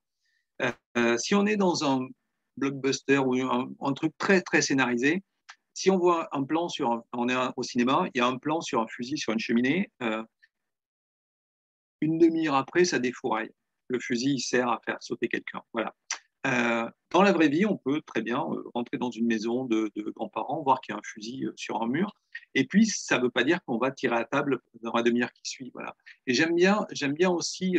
Euh, si on est dans un blockbuster ou un, truc très très scénarisé, si on voit un plan sur, on est au cinéma, il y a un plan sur un fusil sur une cheminée, euh, une demi-heure après, ça défouraille. le fusil il sert à faire sauter quelqu'un. Voilà. Euh, dans la vraie vie, on peut très bien rentrer dans une maison de, grands-parents, voir qu'il y a un fusil sur un mur, et puis ça ne veut pas dire qu'on va tirer à table dans la demi-heure qui suit. Voilà. Et j'aime bien, j'aime bien aussi,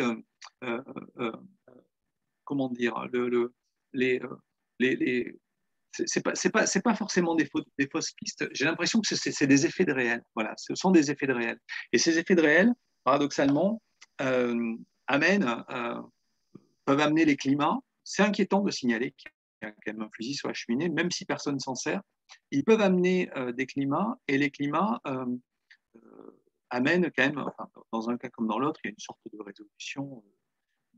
comment dire, le, les, les, les c'est pas, pas, pas forcément des, des fausses pistes. J'ai l'impression que c'est des effets de réel. Voilà, ce sont des effets de réel. Et ces effets de réel, paradoxalement, amènent, peuvent amener les climats c'est inquiétant de signaler qu'il y a quand même un fusil sur la cheminée, même si personne s'en sert. Ils peuvent amener euh, des climats et les climats euh, euh, amènent quand même, dans un cas comme dans l'autre, il y a une sorte de résolution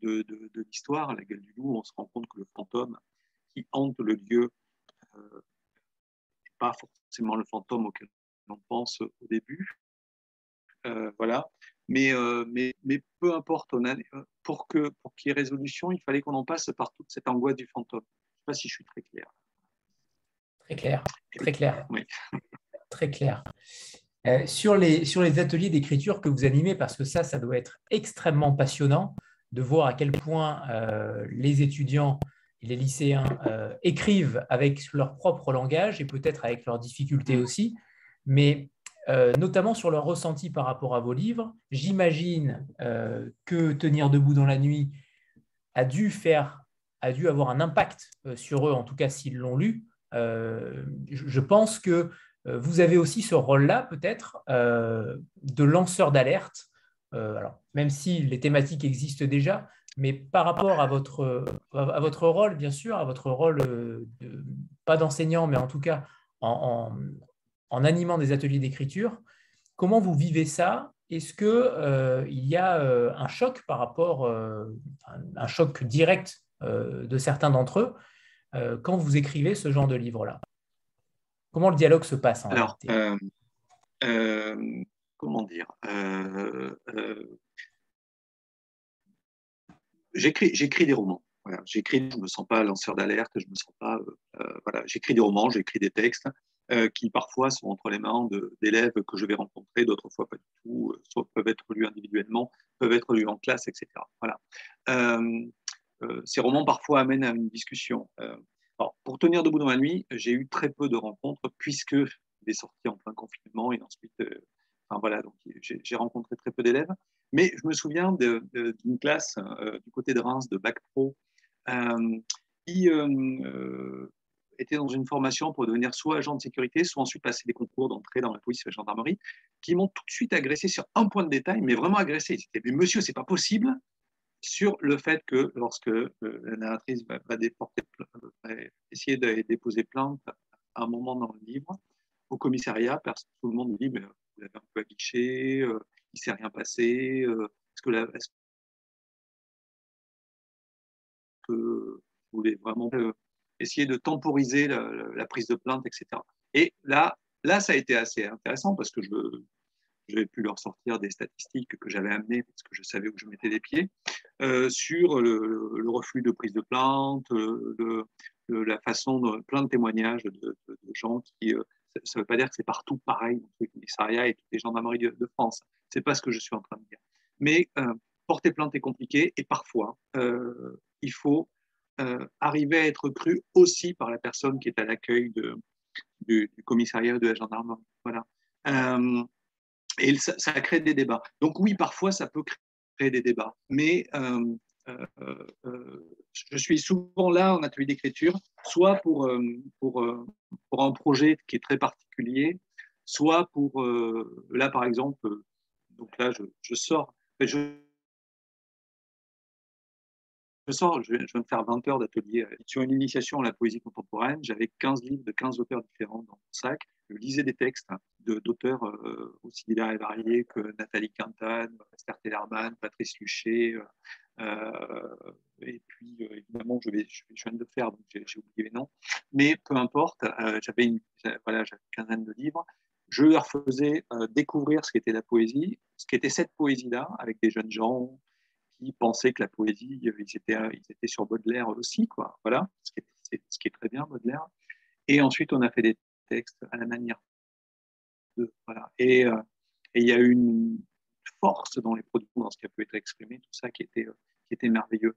de, l'histoire. À la gueule du loup, on se rend compte que le fantôme qui hante le lieu n'est pas forcément le fantôme auquel on pense au début. voilà. Mais, mais, mais, peu importe, on a, pour qu'il pour y ait résolution, il fallait qu'on en passe par toute cette angoisse du fantôme. Je ne sais pas si je suis très clair. Très clair, très clair. Oui. Très clair. Euh, sur, les, sur les ateliers d'écriture que vous animez, parce que ça, ça doit être extrêmement passionnant de voir à quel point euh, les étudiants et les lycéens euh, écrivent avec leur propre langage et peut-être avec leurs difficultés aussi. Mais euh, notamment sur leur ressenti par rapport à vos livres. J'imagine que Tenir debout dans la nuit a dû faire, a dû avoir un impact sur eux, en tout cas s'ils l'ont lu. je pense que vous avez aussi ce rôle-là, peut-être, de lanceur d'alerte. Alors, même si les thématiques existent déjà, mais par rapport à votre, à votre rôle, bien sûr, à votre rôle, de, pas d'enseignant, mais en tout cas en, en animant des ateliers d'écriture. Comment vous vivez ça? Est-ce qu'il euh, y a euh, un choc par rapport, euh, un choc direct de certains d'entre eux quand vous écrivez ce genre de livre-là? Comment le dialogue se passe en Alors, comment dire J'écris des romans. j'écris, je me sens pas lanceur d'alerte, je me sens pas, voilà, j'écris des romans, j'écris des textes, euh, qui parfois sont entre les mains d'élèves que je vais rencontrer, d'autres fois pas du tout, euh, peuvent être lus individuellement, peuvent être lus en classe, etc. Voilà. Euh, ces romans parfois amènent à une discussion. Pour tenir debout dans la nuit, j'ai eu très peu de rencontres puisque est sorti en plein confinement et ensuite, enfin voilà, donc j'ai rencontré très peu d'élèves. Mais je me souviens d'une classe du côté de Reims de Bac Pro qui était dans une formation pour devenir soit agent de sécurité, soit ensuite passer des concours d'entrée dans la police et la gendarmerie, qui m'ont tout de suite agressé sur un point de détail, mais vraiment agressé. C'était, mais monsieur, c'est pas possible, sur le fait que lorsque euh, la narratrice va, essayer de déposer plainte à un moment dans le livre, au commissariat, tout le monde dit, mais vous l'avez un peu affiché, euh, il ne s'est rien passé, euh, est-ce que, vous voulez vraiment essayer de temporiser la, prise de plainte, etc. Et là, là, ça a été assez intéressant parce que je, j'avais pu leur sortir des statistiques que j'avais amenées parce que je savais où je mettais les pieds euh, sur le, reflux de prise de plainte, euh, la façon plein de témoignages de, gens qui. Euh, ça ne veut pas dire que c'est partout pareil dans les commissariats et toutes les gendarmeries de, de France. C'est pas ce que je suis en train de dire. Mais porter plainte est compliqué et parfois il faut euh, arriver à être cru aussi par la personne qui est à l'accueil du, commissariat de la gendarmerie. Voilà. Euh, et ça, ça, crée des débats. Donc oui, parfois, ça peut créer des débats. Mais euh, je suis souvent là en atelier d'écriture, soit pour, pour, pour, un projet qui est très particulier, soit pour, là par exemple, donc là je, je sors, je, je sors, je viens de faire 20 heures d'atelier euh, sur une initiation à la poésie contemporaine. J'avais 15 livres de 15 auteurs différents dans mon sac. Je lisais des textes d'auteurs euh, aussi divers et variés que Nathalie Quintane, Esther Tellerman, Patrice Luché. Euh, et puis, évidemment, je, vais, je, viens de le faire, donc j'ai oublié les noms. Mais peu importe, j'avais une voilà, quinzaine de livres. Je leur faisais découvrir ce qu'était la poésie, ce qu'était cette poésie-là, avec des jeunes gens, qui pensaient que la poésie, ils étaient, ils étaient sur Baudelaire aussi, quoi. Voilà, ce qui, est, ce qui est très bien, Baudelaire. Et ensuite, on a fait des textes à la manière de. Voilà. Euh, et il y a eu une dans les productions, dans ce qui a pu être exprimé, tout ça qui était, qui était merveilleux.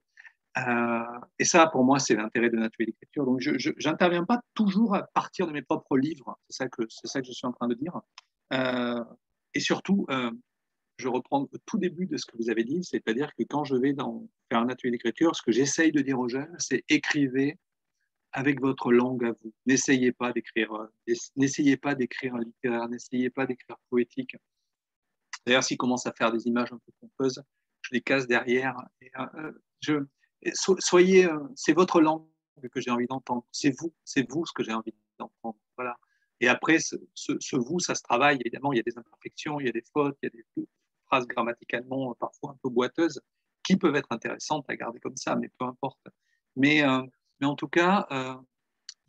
Euh, et ça, pour moi, c'est l'intérêt de l'atelier d'écriture. Donc, je n'interviens pas toujours à partir de mes propres livres. C'est ça que, ça que je suis en train de dire. Euh, et surtout, euh, je reprends au tout début de ce que vous avez dit, c'est-à-dire que quand je vais dans, faire un atelier d'écriture, ce que j'essaye de dire aux jeunes, c'est écrivez avec votre langue à vous. N'essayez pas d'écrire, n'essayez pas d'écrire littéraire, n'essayez pas d'écrire poétique. D'ailleurs, s'ils commencent à faire des images un peu pompeuses, je les casse derrière. Et, je, soyez, euh, c'est votre langue que j'ai envie d'entendre. C'est vous, c'est vous ce que j'ai envie d'entendre. Voilà. Et après, ce, vous, ça se travaille. Évidemment, il y a des imperfections, il y a des fautes, il y a des phrases grammaticalement parfois un peu boiteuses qui peuvent être intéressantes à garder comme ça, mais peu importe. Mais, euh, en tout cas, euh,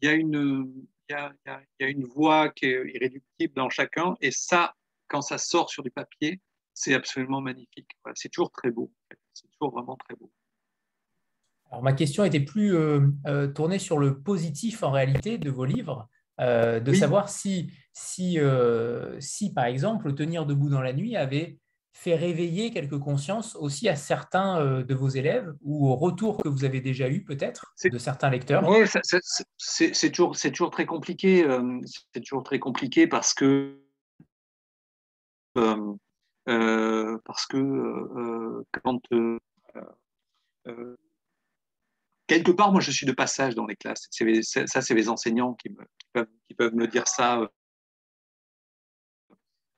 il, y a, il y a une voix qui est irréductible dans chacun. Et ça, quand ça sort sur du papier, c'est absolument magnifique. c'est toujours très beau. C'est toujours vraiment très beau. Alors, ma question était plus euh, euh, tournée sur le positif en réalité de vos livres, euh, de savoir si, si, si, par exemple, Tenir debout dans la nuit avait fait réveiller quelques consciences aussi à certains de vos élèves ou au retour que vous avez déjà eu peut-être de certains lecteurs? Oui, c'est toujours, toujours, très compliqué. c'est toujours très compliqué parce que parce que quand quelque part, moi, je suis de passage dans les classes. ça, c'est les enseignants qui, peuvent, me dire ça euh,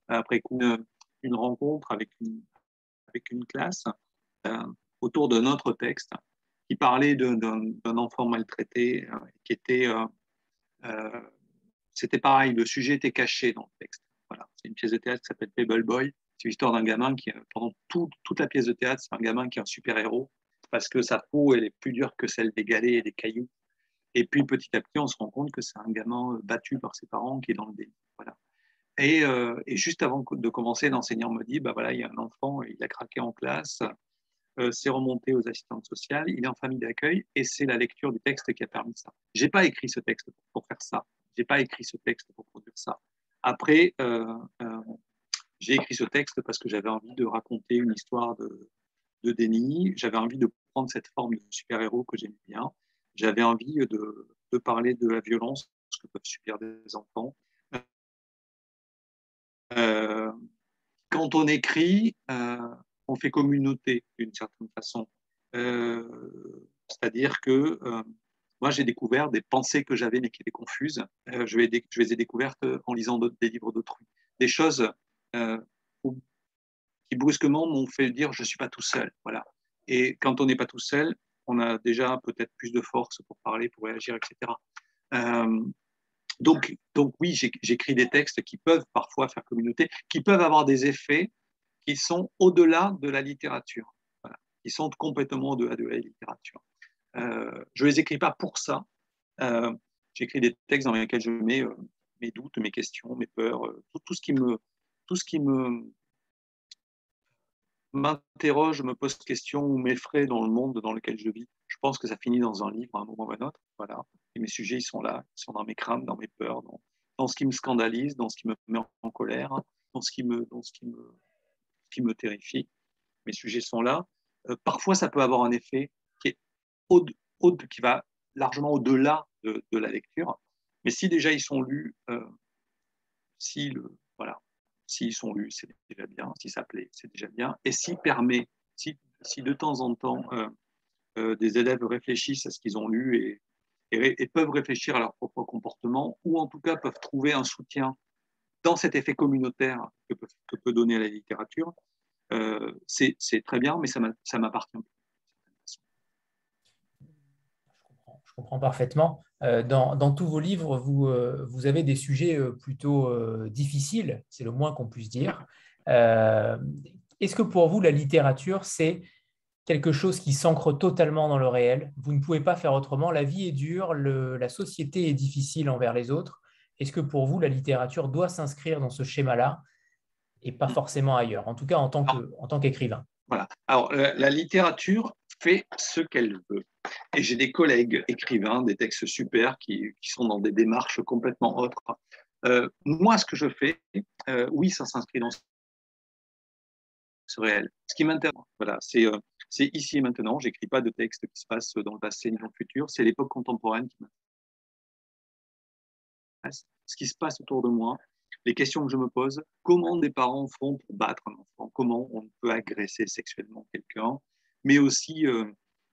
après une, rencontre avec une, classe euh, autour d'un autre texte qui parlait d'un enfant maltraité, euh, qui était. c'était pareil, le sujet était caché dans le texte. C'est une pièce de théâtre qui s'appelle Pebble Boy. C'est l'histoire d'un gamin qui, pendant toute la pièce de théâtre, c'est un gamin qui est un super-héros parce que sa peau, est plus dure que celle des galets et des cailloux. Et puis petit à petit, on se rend compte que c'est un gamin euh, battu par ses parents qui est dans le délit. Voilà. Et, euh, et, juste avant de commencer, l'enseignant me dit, bah voilà, il y a un enfant, il a craqué en classe, euh, c'est remonté aux assistantes sociales, il est en famille d'accueil, et c'est la lecture du texte qui a permis ça. J'ai pas écrit ce texte pour faire ça. J'ai pas écrit ce texte pour produire ça. Après, j'ai écrit ce texte parce que j'avais envie de raconter une histoire de, déni. J'avais envie de prendre cette forme de super-héros que j'aime bien. J'avais envie de, parler de la violence que peuvent subir des enfants. Euh, quand on écrit, euh, on fait communauté d'une certaine façon. Euh, c'est-à-dire que moi, j'ai découvert des pensées que j'avais mais qui étaient confuses. je, les, je les ai découvertes en lisant des livres d'autrui. Des choses qui brusquement m'ont fait dire je ne suis pas tout seul. Voilà. Et quand on n'est pas tout seul, on a déjà peut-être plus de force pour parler, pour réagir, etc. Euh, donc, donc oui, j'écris des textes qui peuvent parfois faire communauté, qui peuvent avoir des effets qui sont au-delà de la littérature, qui sont complètement au-delà de la littérature. Euh, je ne les écris pas pour ça. Euh, j'écris des textes dans lesquels je mets mes doutes, mes questions, mes peurs, tout, ce qui me, tout ce qui me m'interroge, me pose question ou m'effraie dans le monde dans lequel je vis. Je pense que ça finit dans un livre à un moment ou à un autre. Voilà. Et mes sujets, ils sont là, ils sont dans mes craintes, dans mes peurs, dans, ce qui me scandalise, dans ce qui me met en colère, dans ce qui me, dans ce qui me, qui me terrifie. Mes sujets sont là. Euh, parfois, ça peut avoir un effet qui, va largement au-delà de, la lecture. Mais si déjà ils sont lus, euh, si voilà, S'ils sont lus, c'est déjà bien. Si ça plaît, c'est déjà bien. Et s'il permet, si, de temps en temps euh, euh, des élèves réfléchissent à ce qu'ils ont lu et, peuvent réfléchir à leur propre comportement, ou en tout cas peuvent trouver un soutien dans cet effet communautaire que peut, donner la littérature, c'est très bien, mais ça m'appartient je comprends parfaitement. Euh, dans, tous vos livres, vous, euh, avez des sujets euh, plutôt difficiles, c'est le moins qu'on puisse dire. Est-ce que pour vous, la littérature, c'est quelque chose qui s'ancre totalement dans le réel? Vous ne pouvez pas faire autrement. La vie est dure, la société est difficile envers les autres. Est-ce que pour vous, la littérature doit s'inscrire dans ce schéma-là et pas forcément ailleurs, en tout cas en tant qu'écrivain? Voilà. Alors, la littérature fait ce qu'elle veut. Et j'ai des collègues écrivains, des textes super qui, qui sont dans des démarches complètement autres. Euh, moi, ce que je fais, euh, oui, ça s'inscrit dans ce réel. Ce qui m'intéresse, voilà, c'est euh, ici et maintenant. J'écris pas de texte qui se passe dans le passé ni dans le futur. C'est l'époque contemporaine qui m'intéresse. Ce qui se passe autour de moi, les questions que je me pose, comment des parents font pour battre un enfant, comment on peut agresser sexuellement quelqu'un, mais aussi euh,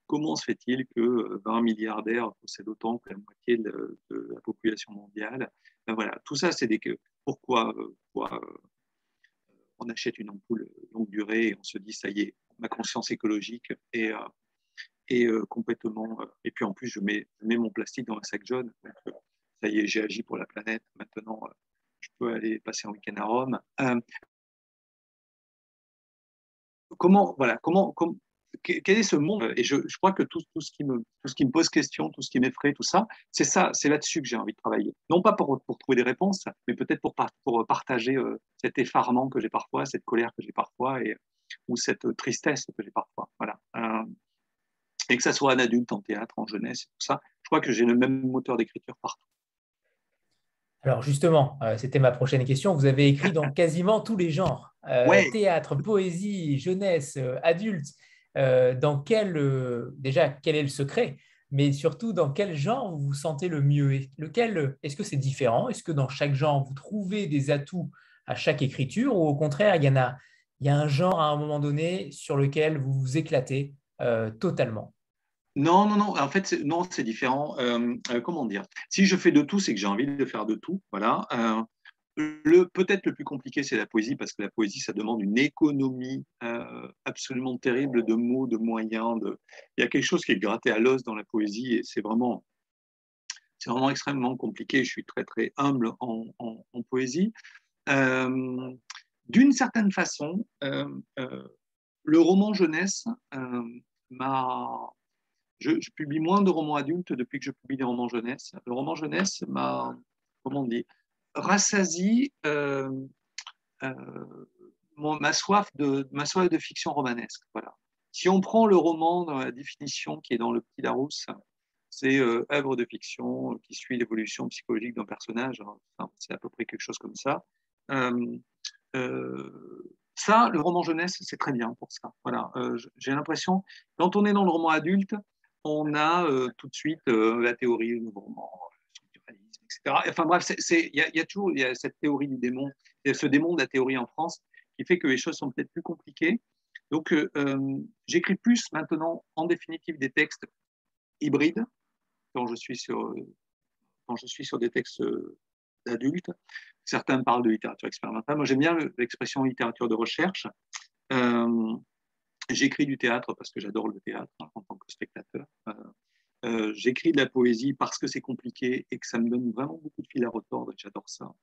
comment se fait-il que 20 euh, milliardaires possèdent autant que la moitié de, la population mondiale? Ben voilà, Tout ça, c'est des... Pourquoi, euh, on achète une ampoule longue durée et on se dit, ça y est, ma conscience écologique est, est complètement... et puis en plus, je mets, mets mon plastique dans un sac jaune. ça y est, j'ai agi pour la planète. Maintenant, je peux aller passer un week-end à Rome. comment, voilà, comment, quel est ce monde? Et je, crois que tout, ce qui me, tout ce qui me pose question, tout ce qui m'effraie, tout ça, c'est ça, c'est là-dessus que j'ai envie de travailler. Non pas pour, pour trouver des réponses, mais peut-être pour, pour partager euh, cet effarement que j'ai parfois, cette colère que j'ai parfois, et, ou cette tristesse que j'ai parfois. Voilà. Euh, et que ça soit un adulte, en théâtre, en jeunesse, tout ça, je crois que j'ai le même moteur d'écriture partout. Alors justement, euh, c'était ma prochaine question. Vous avez écrit dans quasiment tous les genres. Théâtre, poésie, jeunesse, adulte. Euh, dans quel, euh, déjà, quel est le secret, mais surtout dans quel genre vous vous sentez le mieux lequel, Est-ce que c'est différent? Est-ce que dans chaque genre, vous trouvez des atouts à chaque écriture ou au contraire, il y, en a, il y a un genre à un moment donné sur lequel vous vous éclatez euh, totalement? Non, non, non. En fait, non, c'est différent. comment dire? Si je fais de tout, c'est que j'ai envie de faire de tout. Voilà. Le, peut-être le plus compliqué, c'est la poésie, parce que la poésie, ça demande une économie euh, absolument terrible de mots, de moyens. De... Il y a quelque chose qui est gratté à l'os dans la poésie, et c'est vraiment, c'est vraiment extrêmement compliqué. Je suis très, très humble en, poésie. Euh, d'une certaine façon, euh, le roman jeunesse m'a... Je, je, publie moins de romans adultes depuis que je publie des romans jeunesse. Le roman jeunesse m'a, comment dit, rassasie euh, euh, ma, soif de, fiction romanesque. Voilà. Si on prend le roman dans la définition qui est dans le Petit Larousse, c'est euh, œuvre de fiction qui suit l'évolution psychologique d'un personnage. Hein. c'est à peu près quelque chose comme ça. ça, le roman jeunesse, c'est très bien pour ça. Voilà, j'ai l'impression, quand on est dans le roman adulte, on a tout de suite la théorie du roman, Enfin bref, il y, a toujours cette théorie du démon, ce démon de la théorie en France qui fait que les choses sont peut-être plus compliquées. Donc, euh, euh, j'écris plus maintenant, en définitive, des textes hybrides quand je suis sur, quand je suis sur des textes d'adultes. Certains parlent de littérature expérimentale. Moi, j'aime bien l'expression littérature de recherche. Euh, j'écris du théâtre parce que j'adore le théâtre hein, en tant que spectateur. Euh, j'écris de la poésie parce que c'est compliqué et que ça me donne vraiment beaucoup de fil à retordre et j'adore ça.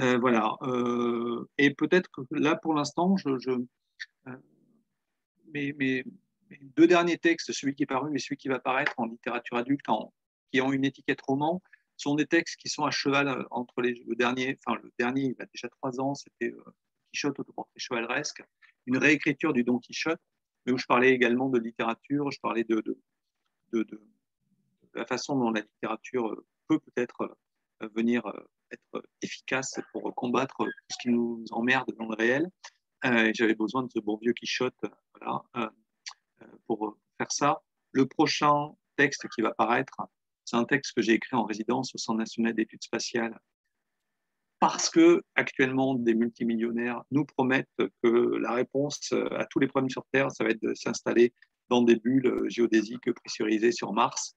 Euh, voilà. Euh, et peut-être que là, pour l'instant, mes, deux derniers textes, celui qui est paru et celui qui va paraître en littérature adulte, qui ont une étiquette roman, sont des textes qui sont à cheval entre les, le dernier, enfin le dernier, il a déjà trois ans, c'était Quichotte, autoportrait chevaleresque, une réécriture du Don Quichotte, mais où je parlais également de littérature, je parlais de la façon dont la littérature euh, peut peut-être euh, venir euh, être efficace pour combattre tout ce qui nous emmerde dans le réel. J'avais besoin de ce bon vieux Quichotte pour faire ça. Le prochain texte qui va paraître, c'est un texte que j'ai écrit en résidence au Centre national d'études spatiales parce que actuellement des multimillionnaires nous promettent que la réponse à tous les problèmes sur Terre, ça va être de s'installer dans des bulles géodésiques pressurisées sur Mars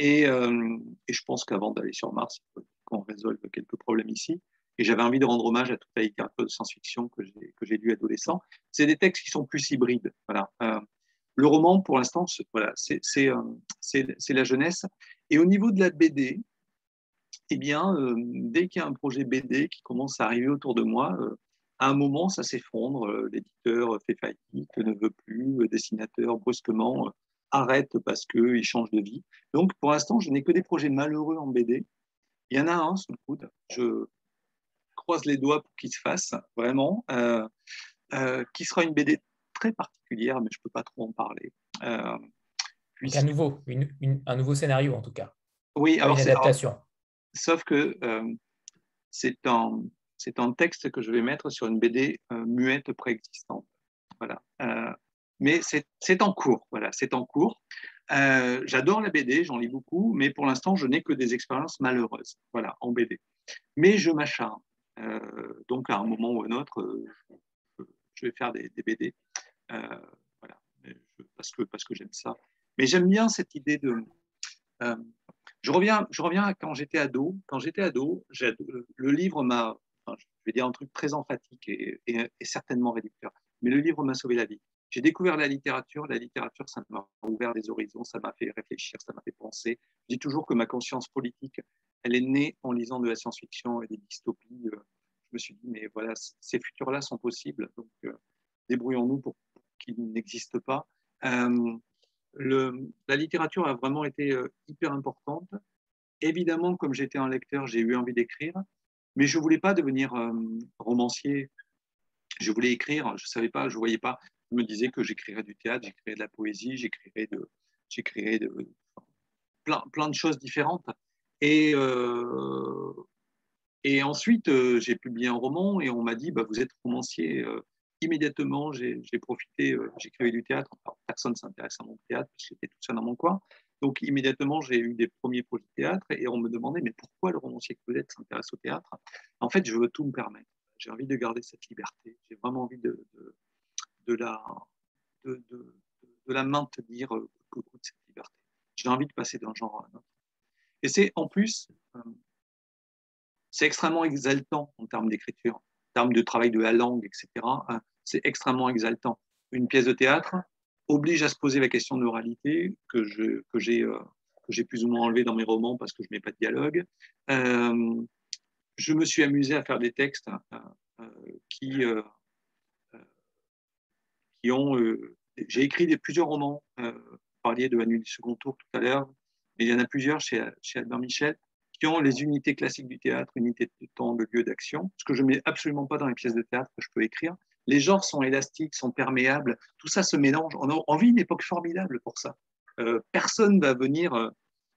euh, et, je pense qu'avant d'aller sur Mars, il faut qu'on résolve quelques problèmes ici. Et j'avais envie de rendre hommage à toute la littérature de science-fiction que j'ai lue adolescent. C'est des textes qui sont plus hybrides. Voilà. Euh, le roman, pour l'instant, voilà, euh, c'est la jeunesse. Et au niveau de la BD, eh bien, dès qu'il y a un projet BD qui commence à arriver autour de moi, à un moment, ça s'effondre. L'éditeur fait faillite, ne veut plus, le dessinateur brusquement arrête parce qu'il change de vie. Donc, pour l'instant, je n'ai que des projets malheureux en BD. Il y en a un sous le coude. Je croise les doigts pour qu'il se fasse, vraiment, euh, euh, qui sera une BD très particulière, mais je ne peux pas trop en parler. Euh, Un, nouveau, un nouveau scénario, en tout cas. Oui, alors une adaptation. sauf que euh, c'est un, un texte que je vais mettre sur une BD muette préexistante. Voilà. Mais c'est en cours. Voilà, c'est en cours. Euh, j'adore la BD, j'en lis beaucoup, mais pour l'instant, je n'ai que des expériences malheureuses, voilà, en BD. Mais je m'acharne. Euh, donc, à un moment ou à un autre, euh, je vais faire des, BD, voilà, parce que, parce que j'aime ça. Mais j'aime bien cette idée de. je reviens, je reviens à quand j'étais ado. Quand j'étais ado, le livre m'a, je vais dire un truc très emphatique et certainement réducteur, mais le livre m'a sauvé la vie. J'ai découvert la littérature. La littérature, ça m'a ouvert des horizons, ça m'a fait réfléchir, ça m'a fait penser. Je dis toujours que ma conscience politique, elle est née en lisant de la science-fiction et des dystopies. Euh, je me suis dit, mais voilà, ces futurs-là sont possibles. Donc, euh, débrouillons-nous pour, qu'ils n'existent pas. Euh, le, la littérature a vraiment été hyper importante. Évidemment, comme j'étais un lecteur, j'ai eu envie d'écrire, mais je ne voulais pas devenir romancier. Je voulais écrire, je ne savais pas, je ne voyais pas me disais que j'écrirais du théâtre, j'écrirais de la poésie, j'écrirais de, j'écrirais de plein, plein de choses différentes. Et, euh, et ensuite, euh, j'ai publié un roman et on m'a dit, bah, vous êtes romancier. Euh, immédiatement, j'ai, profité, j'écrivais du théâtre. personne ne s'intéresse à mon théâtre parce que j'étais tout seul dans mon coin. Donc, immédiatement, j'ai eu des premiers projets de théâtre et on me demandait, mais pourquoi le romancier que vous êtes s'intéresse au théâtre? En fait, je veux tout me permettre. J'ai envie de garder cette liberté. J'ai vraiment envie de de la, de, de, de la maintenir euh, de cette liberté. J'ai envie de passer d'un genre à un autre. Et c'est en plus, euh, c'est extrêmement exaltant en termes d'écriture, en termes de travail de la langue, etc. Hein. c'est extrêmement exaltant. Une pièce de théâtre oblige à se poser la question de l'oralité que, que, j'ai, euh, que j'ai plus ou moins enlevé dans mes romans parce que je ne mets pas de dialogue. je me suis amusé à faire des textes qui, Euh, j'ai écrit plusieurs romans. Euh, vous parliez de la nuit du second tour tout à l'heure, mais il y en a plusieurs chez, chez Albert Michel qui ont les unités classiques du théâtre, unité de temps, de lieu d'action, ce que je ne mets absolument pas dans les pièces de théâtre que je peux écrire. Les genres sont élastiques, sont perméables, tout ça se mélange. On, a, vit une époque formidable pour ça. Euh, personne va venir, euh,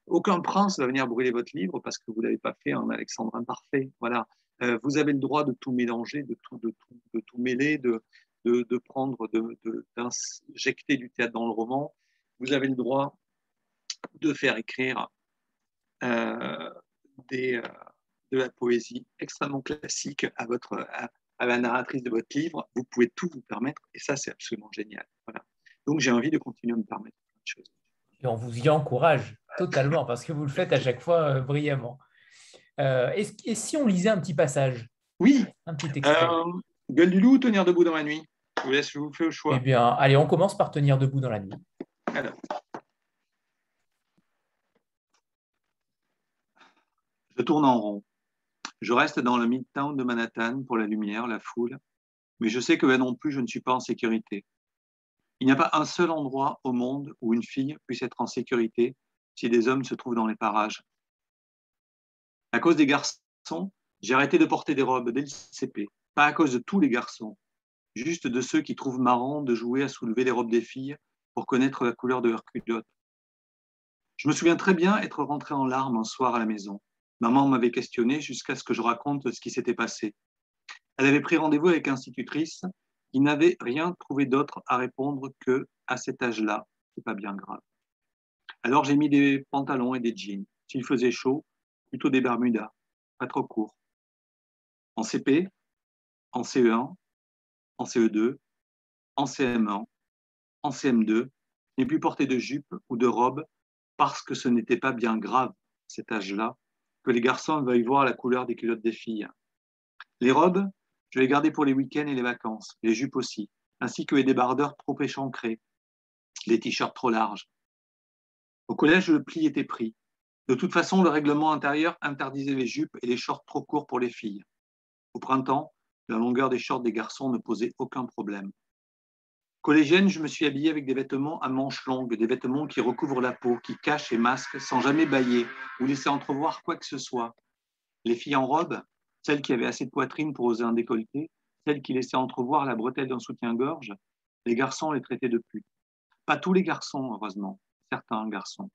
aucun prince va venir brûler votre livre parce que vous n'avez pas fait un Alexandre imparfait. Voilà. Euh, vous avez le droit de tout mélanger, de tout, de de tout mêler, de, de, prendre, d'injecter du théâtre dans le roman. Vous avez le droit de faire écrire euh, des, euh, de la poésie extrêmement classique à, votre, à, la narratrice de votre livre. Vous pouvez tout vous permettre et ça, c'est absolument génial. Voilà. Donc, j'ai envie de continuer à me permettre plein de choses. Et on vous y encourage totalement parce que vous le faites à chaque fois euh, brillamment. et, si on lisait un petit passage? Oui. Un petit extrait. Gueule du loup, tenir debout dans la nuit? Je vous laisse, vous fais le choix. Eh bien, allez, on commence par tenir debout dans la nuit. Je tourne en rond. Je reste dans le midtown de Manhattan pour la lumière, la foule, mais je sais que là non plus, je ne suis pas en sécurité. Il n'y a pas un seul endroit au monde où une fille puisse être en sécurité si des hommes se trouvent dans les parages. À cause des garçons, j'ai arrêté de porter des robes dès le CP. Pas à cause de tous les garçons, juste de ceux qui trouvent marrant de jouer à soulever les robes des filles pour connaître la couleur de leur culotte. Je me souviens très bien être rentré en larmes un soir à la maison. Maman m'avait questionné jusqu'à ce que je raconte ce qui s'était passé. Elle avait pris rendez-vous avec l'institutrice qui n'avait rien trouvé d'autre à répondre que à cet âge-là, c'est pas bien grave. Alors j'ai mis des pantalons et des jeans. S'il faisait chaud, plutôt des bermudas, pas trop courts. En CP, en CE1, en CE2, en CM1, en CM2, je n'ai plus porté de jupe ou de robe parce que ce n'était pas bien grave, cet âge-là, que les garçons veuillent voir la couleur des culottes des filles. Les robes, je les gardais pour les week-ends et les vacances, les jupes aussi, ainsi que les débardeurs trop échancrés, les t-shirts trop larges. Au collège, le pli était pris. De toute façon, le règlement intérieur interdisait les jupes et les shorts trop courts pour les filles. Au printemps, la longueur des shorts des garçons ne posait aucun problème. Collégienne, je me suis habillée avec des vêtements à manches longues, des vêtements qui recouvrent la peau, qui cachent et masquent sans jamais bailler ou laisser entrevoir quoi que ce soit. Les filles en robe, celles qui avaient assez de poitrine pour oser un décolleté, celles qui laissaient entrevoir la bretelle d'un soutien-gorge, les garçons les traitaient de putes. Pas tous les garçons, heureusement, certains garçons.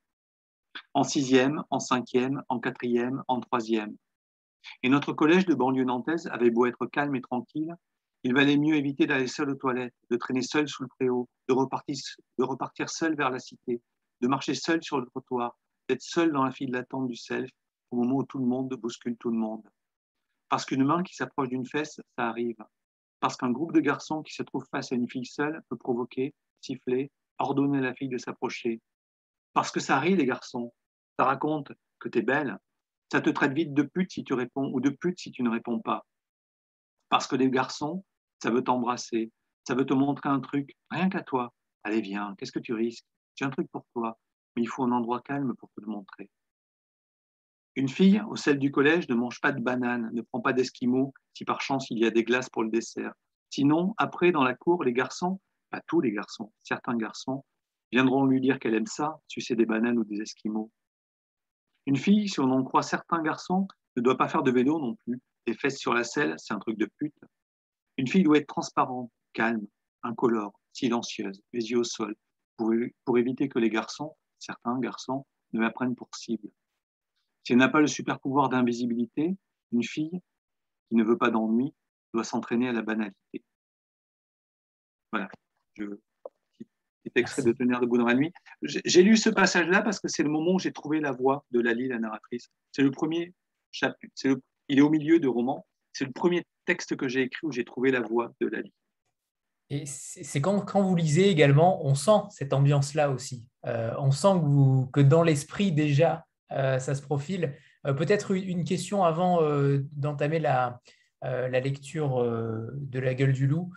En sixième, en cinquième, en quatrième, en troisième. Et notre collège de banlieue nantaise avait beau être calme et tranquille, Il valait mieux éviter d'aller seul aux toilettes, de traîner seul sous le préau, de repartir, seul vers la cité, de marcher seul sur le trottoir, d'être seul dans la file d'attente du self au moment où tout le monde bouscule tout le monde. Parce qu'une main qui s'approche d'une fesse, ça arrive. Parce qu'un groupe de garçons qui se trouve face à une fille seule peut provoquer, siffler, ordonner à la fille de s'approcher. Parce que ça rit, les garçons. Ça raconte que tu es belle. Ça te traite vite de pute si tu réponds ou de pute si tu ne réponds pas. Parce que les garçons, ça veut t'embrasser, ça veut te montrer un truc, rien qu'à toi. Allez, viens, qu'est-ce que tu risques? J'ai un truc pour toi, mais il faut un endroit calme pour te le montrer. Une fille, au sel du collège, ne mange pas de banane, ne prend pas d'esquimaux si par chance il y a des glaces pour le dessert. Sinon, après, dans la cour, les garçons, pas tous les garçons, certains garçons, viendront lui dire qu'elle aime ça, sucer des bananes ou des esquimaux. Une fille, si on en croit certains garçons, ne doit pas faire de vélo non plus. Les fesses sur la selle, c'est un truc de pute. Une fille doit être transparente, calme, incolore, silencieuse, les yeux au sol, pour, éviter que les garçons, certains garçons, ne la prennent pour cible. Si elle n'a pas le super pouvoir d'invisibilité, une fille qui ne veut pas d'ennui doit s'entraîner à la banalité. Voilà. Je, petit extrait de Tenir debout dans la nuit. J'ai lu ce passage-là parce que c'est le moment où j'ai trouvé la voix de Lali, la narratrice. C'est le premier chapitre. il est au milieu de roman. C'est le premier texte que j'ai écrit où j'ai trouvé la voix de Lali. Et c'est quand, quand, vous lisez également, on sent cette ambiance-là aussi. Euh, on sent que, vous, que dans l'esprit déjà, euh, ça se profile. Euh, peut-être une, question avant d'entamer la, la, lecture de La gueule du loup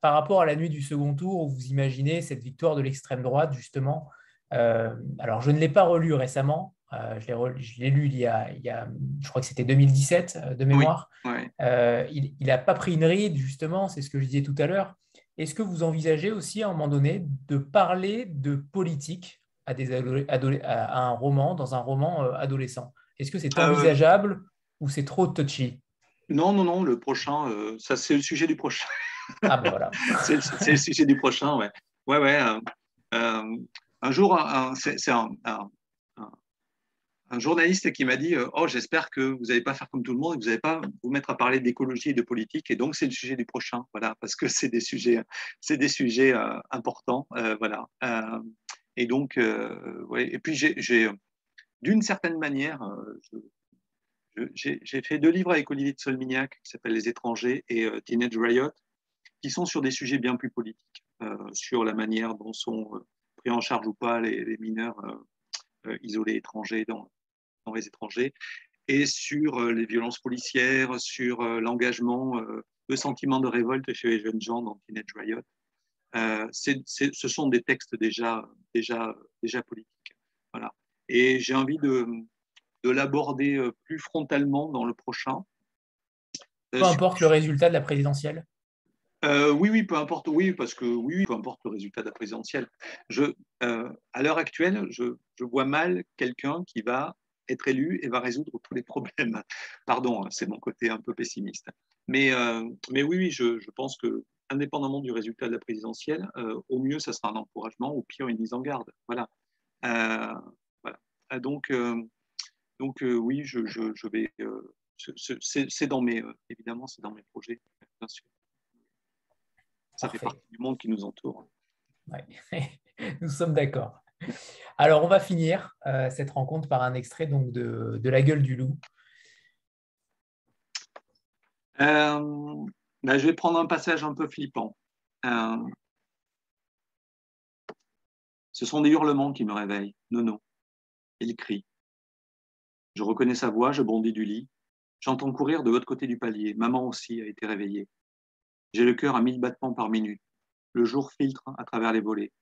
par rapport à la nuit du second tour, où vous imaginez cette victoire de l'extrême droite, justement. Euh, alors, je ne l'ai pas relu récemment. Euh, je l'ai lu il y, a, il y, a, je crois que c'était 2017 euh, de mémoire. il n'a pas pris une ride, justement, c'est ce que je disais tout à l'heure. Est-ce que vous envisagez aussi à un moment donné de parler de politique à, des à un roman, dans un roman adolescent? Est-ce que c'est envisageable ou c'est trop touchy? Non, non, non, le prochain, ça c'est le sujet du prochain. Ah ben voilà. c'est le, sujet du prochain, ouais. Ouais, ouais. Euh, euh, un jour, c'est un, un, journaliste qui m'a dit Oh, j'espère que vous n'allez pas faire comme tout le monde, que vous n'allez pas vous mettre à parler d'écologie et de politique. Et donc, c'est le sujet du prochain, voilà, parce que c'est des sujets, c'est des sujets euh, importants, voilà. et donc, ouais. Et puis, j'ai, d'une certaine manière, j'ai fait deux livres avec Olivier de Solmignac qui s'appellent Les étrangers et Teenage Riot qui sont sur des sujets bien plus politiques, euh, sur la manière dont sont euh, pris en charge ou pas les, mineurs euh, isolés étrangers dans, dans, les étrangers, et sur les violences policières, sur l'engagement, le sentiment de révolte chez les jeunes gens dans Teenage Riot. ce sont des textes déjà, déjà, déjà politiques. Voilà. Et j'ai envie de, de l'aborder plus frontalement dans le prochain. Peu importe le résultat de la présidentielle euh, oui, oui, peu importe, oui, parce que oui, peu importe le résultat de la présidentielle. Je, euh, à l'heure actuelle, je, je, vois mal quelqu'un qui va être élu et va résoudre tous les problèmes. Pardon, hein, c'est mon côté un peu pessimiste. Mais, euh, mais oui, oui, je, je, pense que indépendamment du résultat de la présidentielle, au mieux, ça sera un encouragement, au pire, une mise en garde. Voilà. voilà. Donc, donc oui, je, je vais. c'est dans mes, évidemment, c'est dans mes projets, bien sûr. Ça fait partie du monde qui nous entoure. nous sommes d'accord. Alors, on va finir euh, cette rencontre par un extrait donc, de, La gueule du loup. Euh, ben, je vais prendre un passage un peu flippant. Euh, ce sont des hurlements qui me réveillent. Nono. Il crie. Je reconnais sa voix, je bondis du lit. J'entends courir de l'autre côté du palier. Maman aussi a été réveillée. J'ai le cœur à mille battements par minute. Le jour filtre à travers les volets.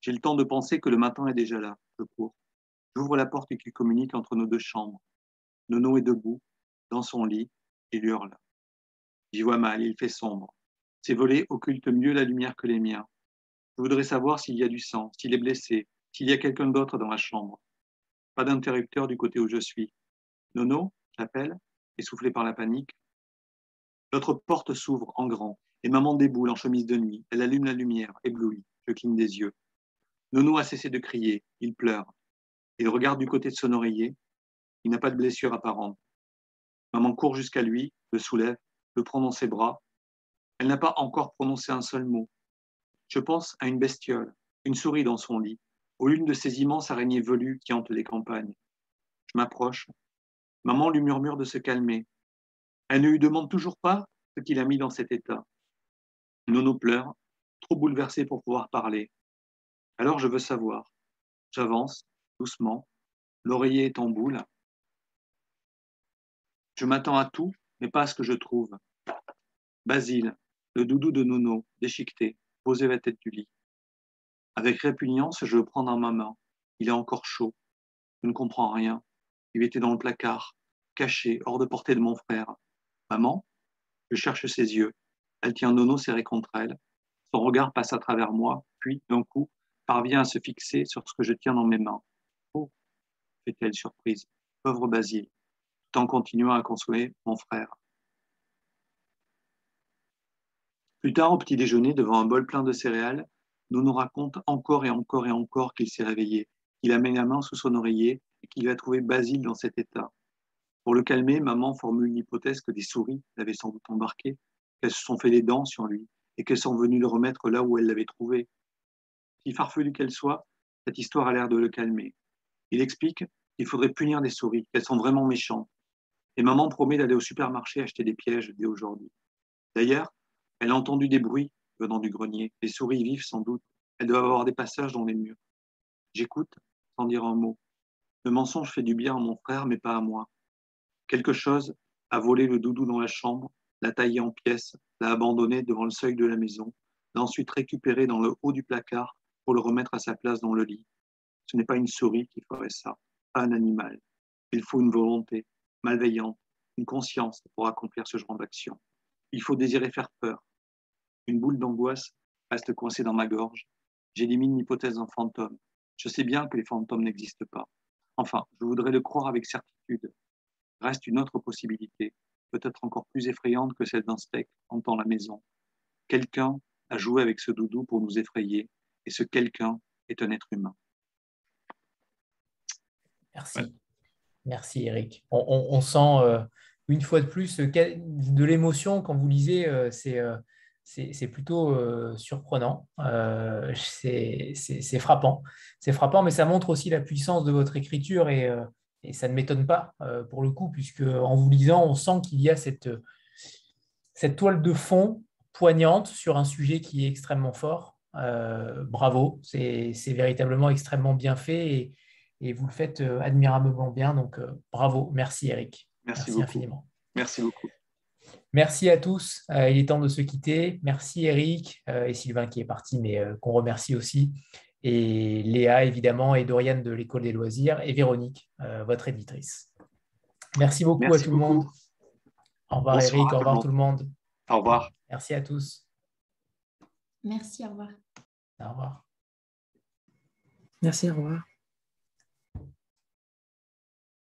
J'ai le temps de penser que le matin est déjà là. Je cours. J'ouvre la porte qui communique entre nos deux chambres. Nono est debout, dans son lit. Il hurle. J'y vois mal, il fait sombre. Ses volets occultent mieux la lumière que les miens. Je voudrais savoir s'il y a du sang, s'il est blessé, s'il y a quelqu'un d'autre dans la chambre. Pas d'interrupteur du côté où je suis. Nono, j'appelle, essoufflé par la panique. Notre porte s'ouvre en grand. Et maman déboule en chemise de nuit. Elle allume la lumière, éblouie. Je cligne des yeux. Nono a cessé de crier. Il pleure. Il regarde du côté de son oreiller. Il n'a pas de blessure apparente. Maman court jusqu'à lui, le soulève, le prend dans ses bras. Elle n'a pas encore prononcé un seul mot. Je pense à une bestiole, une souris dans son lit, ou l'une de ces immenses araignées velues qui hantent les campagnes. Je m'approche. Maman lui murmure de se calmer. Elle ne lui demande toujours pas ce qui l'a mis dans cet état. Nono pleure, trop bouleversée pour pouvoir parler. Alors je veux savoir. J'avance, doucement, l'oreiller est en boule. Je m'attends à tout, mais pas à ce que je trouve. Basile, le doudou de Nono, déchiqueté, posé la tête du lit. Avec répugnance, je le prends dans ma main. Il est encore chaud. Je ne comprends rien. Il était dans le placard, caché, hors de portée de mon frère. Maman Je cherche ses yeux. Elle tient Nono serré contre elle. Son regard passe à travers moi, puis, d'un coup, parvient à se fixer sur ce que je tiens dans mes mains. Oh fait-elle surprise. Pauvre Basile, tout en continuant à consoler mon frère. Plus tard, au petit déjeuner, devant un bol plein de céréales, nous nous raconte encore et encore et encore qu'il s'est réveillé, qu'il a mis la main sous son oreiller et qu'il a trouvé Basile dans cet état. Pour le calmer, maman formule une hypothèse que des souris l'avaient sans doute embarqué, qu'elles se sont fait des dents sur lui et qu'elles sont venues le remettre là où elles l'avaient trouvé. Si farfelue qu'elle soit, cette histoire a l'air de le calmer. Il explique qu'il faudrait punir des souris, qu'elles sont vraiment méchantes. Et maman promet d'aller au supermarché acheter des pièges dès aujourd'hui. D'ailleurs, elle a entendu des bruits venant du grenier. Les souris vivent sans doute. Elles doivent avoir des passages dans les murs. J'écoute sans dire un mot. Le mensonge fait du bien à mon frère, mais pas à moi. Quelque chose a volé le doudou dans la chambre, l'a taillé en pièces, l'a abandonné devant le seuil de la maison, l'a ensuite récupéré dans le haut du placard pour le remettre à sa place dans le lit. Ce n'est pas une souris qui ferait ça, pas un animal. Il faut une volonté malveillante, une conscience pour accomplir ce genre d'action. Il faut désirer faire peur. Une boule d'angoisse reste coincée dans ma gorge. J'élimine l'hypothèse d'un fantôme. Je sais bien que les fantômes n'existent pas. Enfin, je voudrais le croire avec certitude. Reste une autre possibilité, peut-être encore plus effrayante que celle d'un spectre hantant la maison. Quelqu'un a joué avec ce doudou pour nous effrayer, et ce quelqu'un est un être humain. Merci. Merci Eric. On, sent euh, une fois de plus de l'émotion quand vous lisez. Euh, euh, c'est plutôt surprenant. c'est frappant. C'est frappant, mais ça montre aussi la puissance de votre écriture et, ça ne m'étonne pas pour le coup, puisque en vous lisant, on sent qu'il y a cette, cette toile de fond poignante sur un sujet qui est extrêmement fort. bravo, c'est véritablement extrêmement bien fait et, et vous le faites euh, admirablement bien. Donc, euh, bravo. Merci, Eric. Merci, infiniment. Merci beaucoup. Merci à tous. Euh, il est temps de se quitter. Merci Eric et Sylvain qui est parti, mais qu'on remercie aussi. Et Léa, évidemment, et Doriane de l'École des loisirs, et Véronique, votre éditrice. Merci beaucoup à tout le monde. Au revoir Eric, au revoir tout le monde. Au revoir. Merci à tous. Merci, au revoir. Au revoir. Merci, au revoir.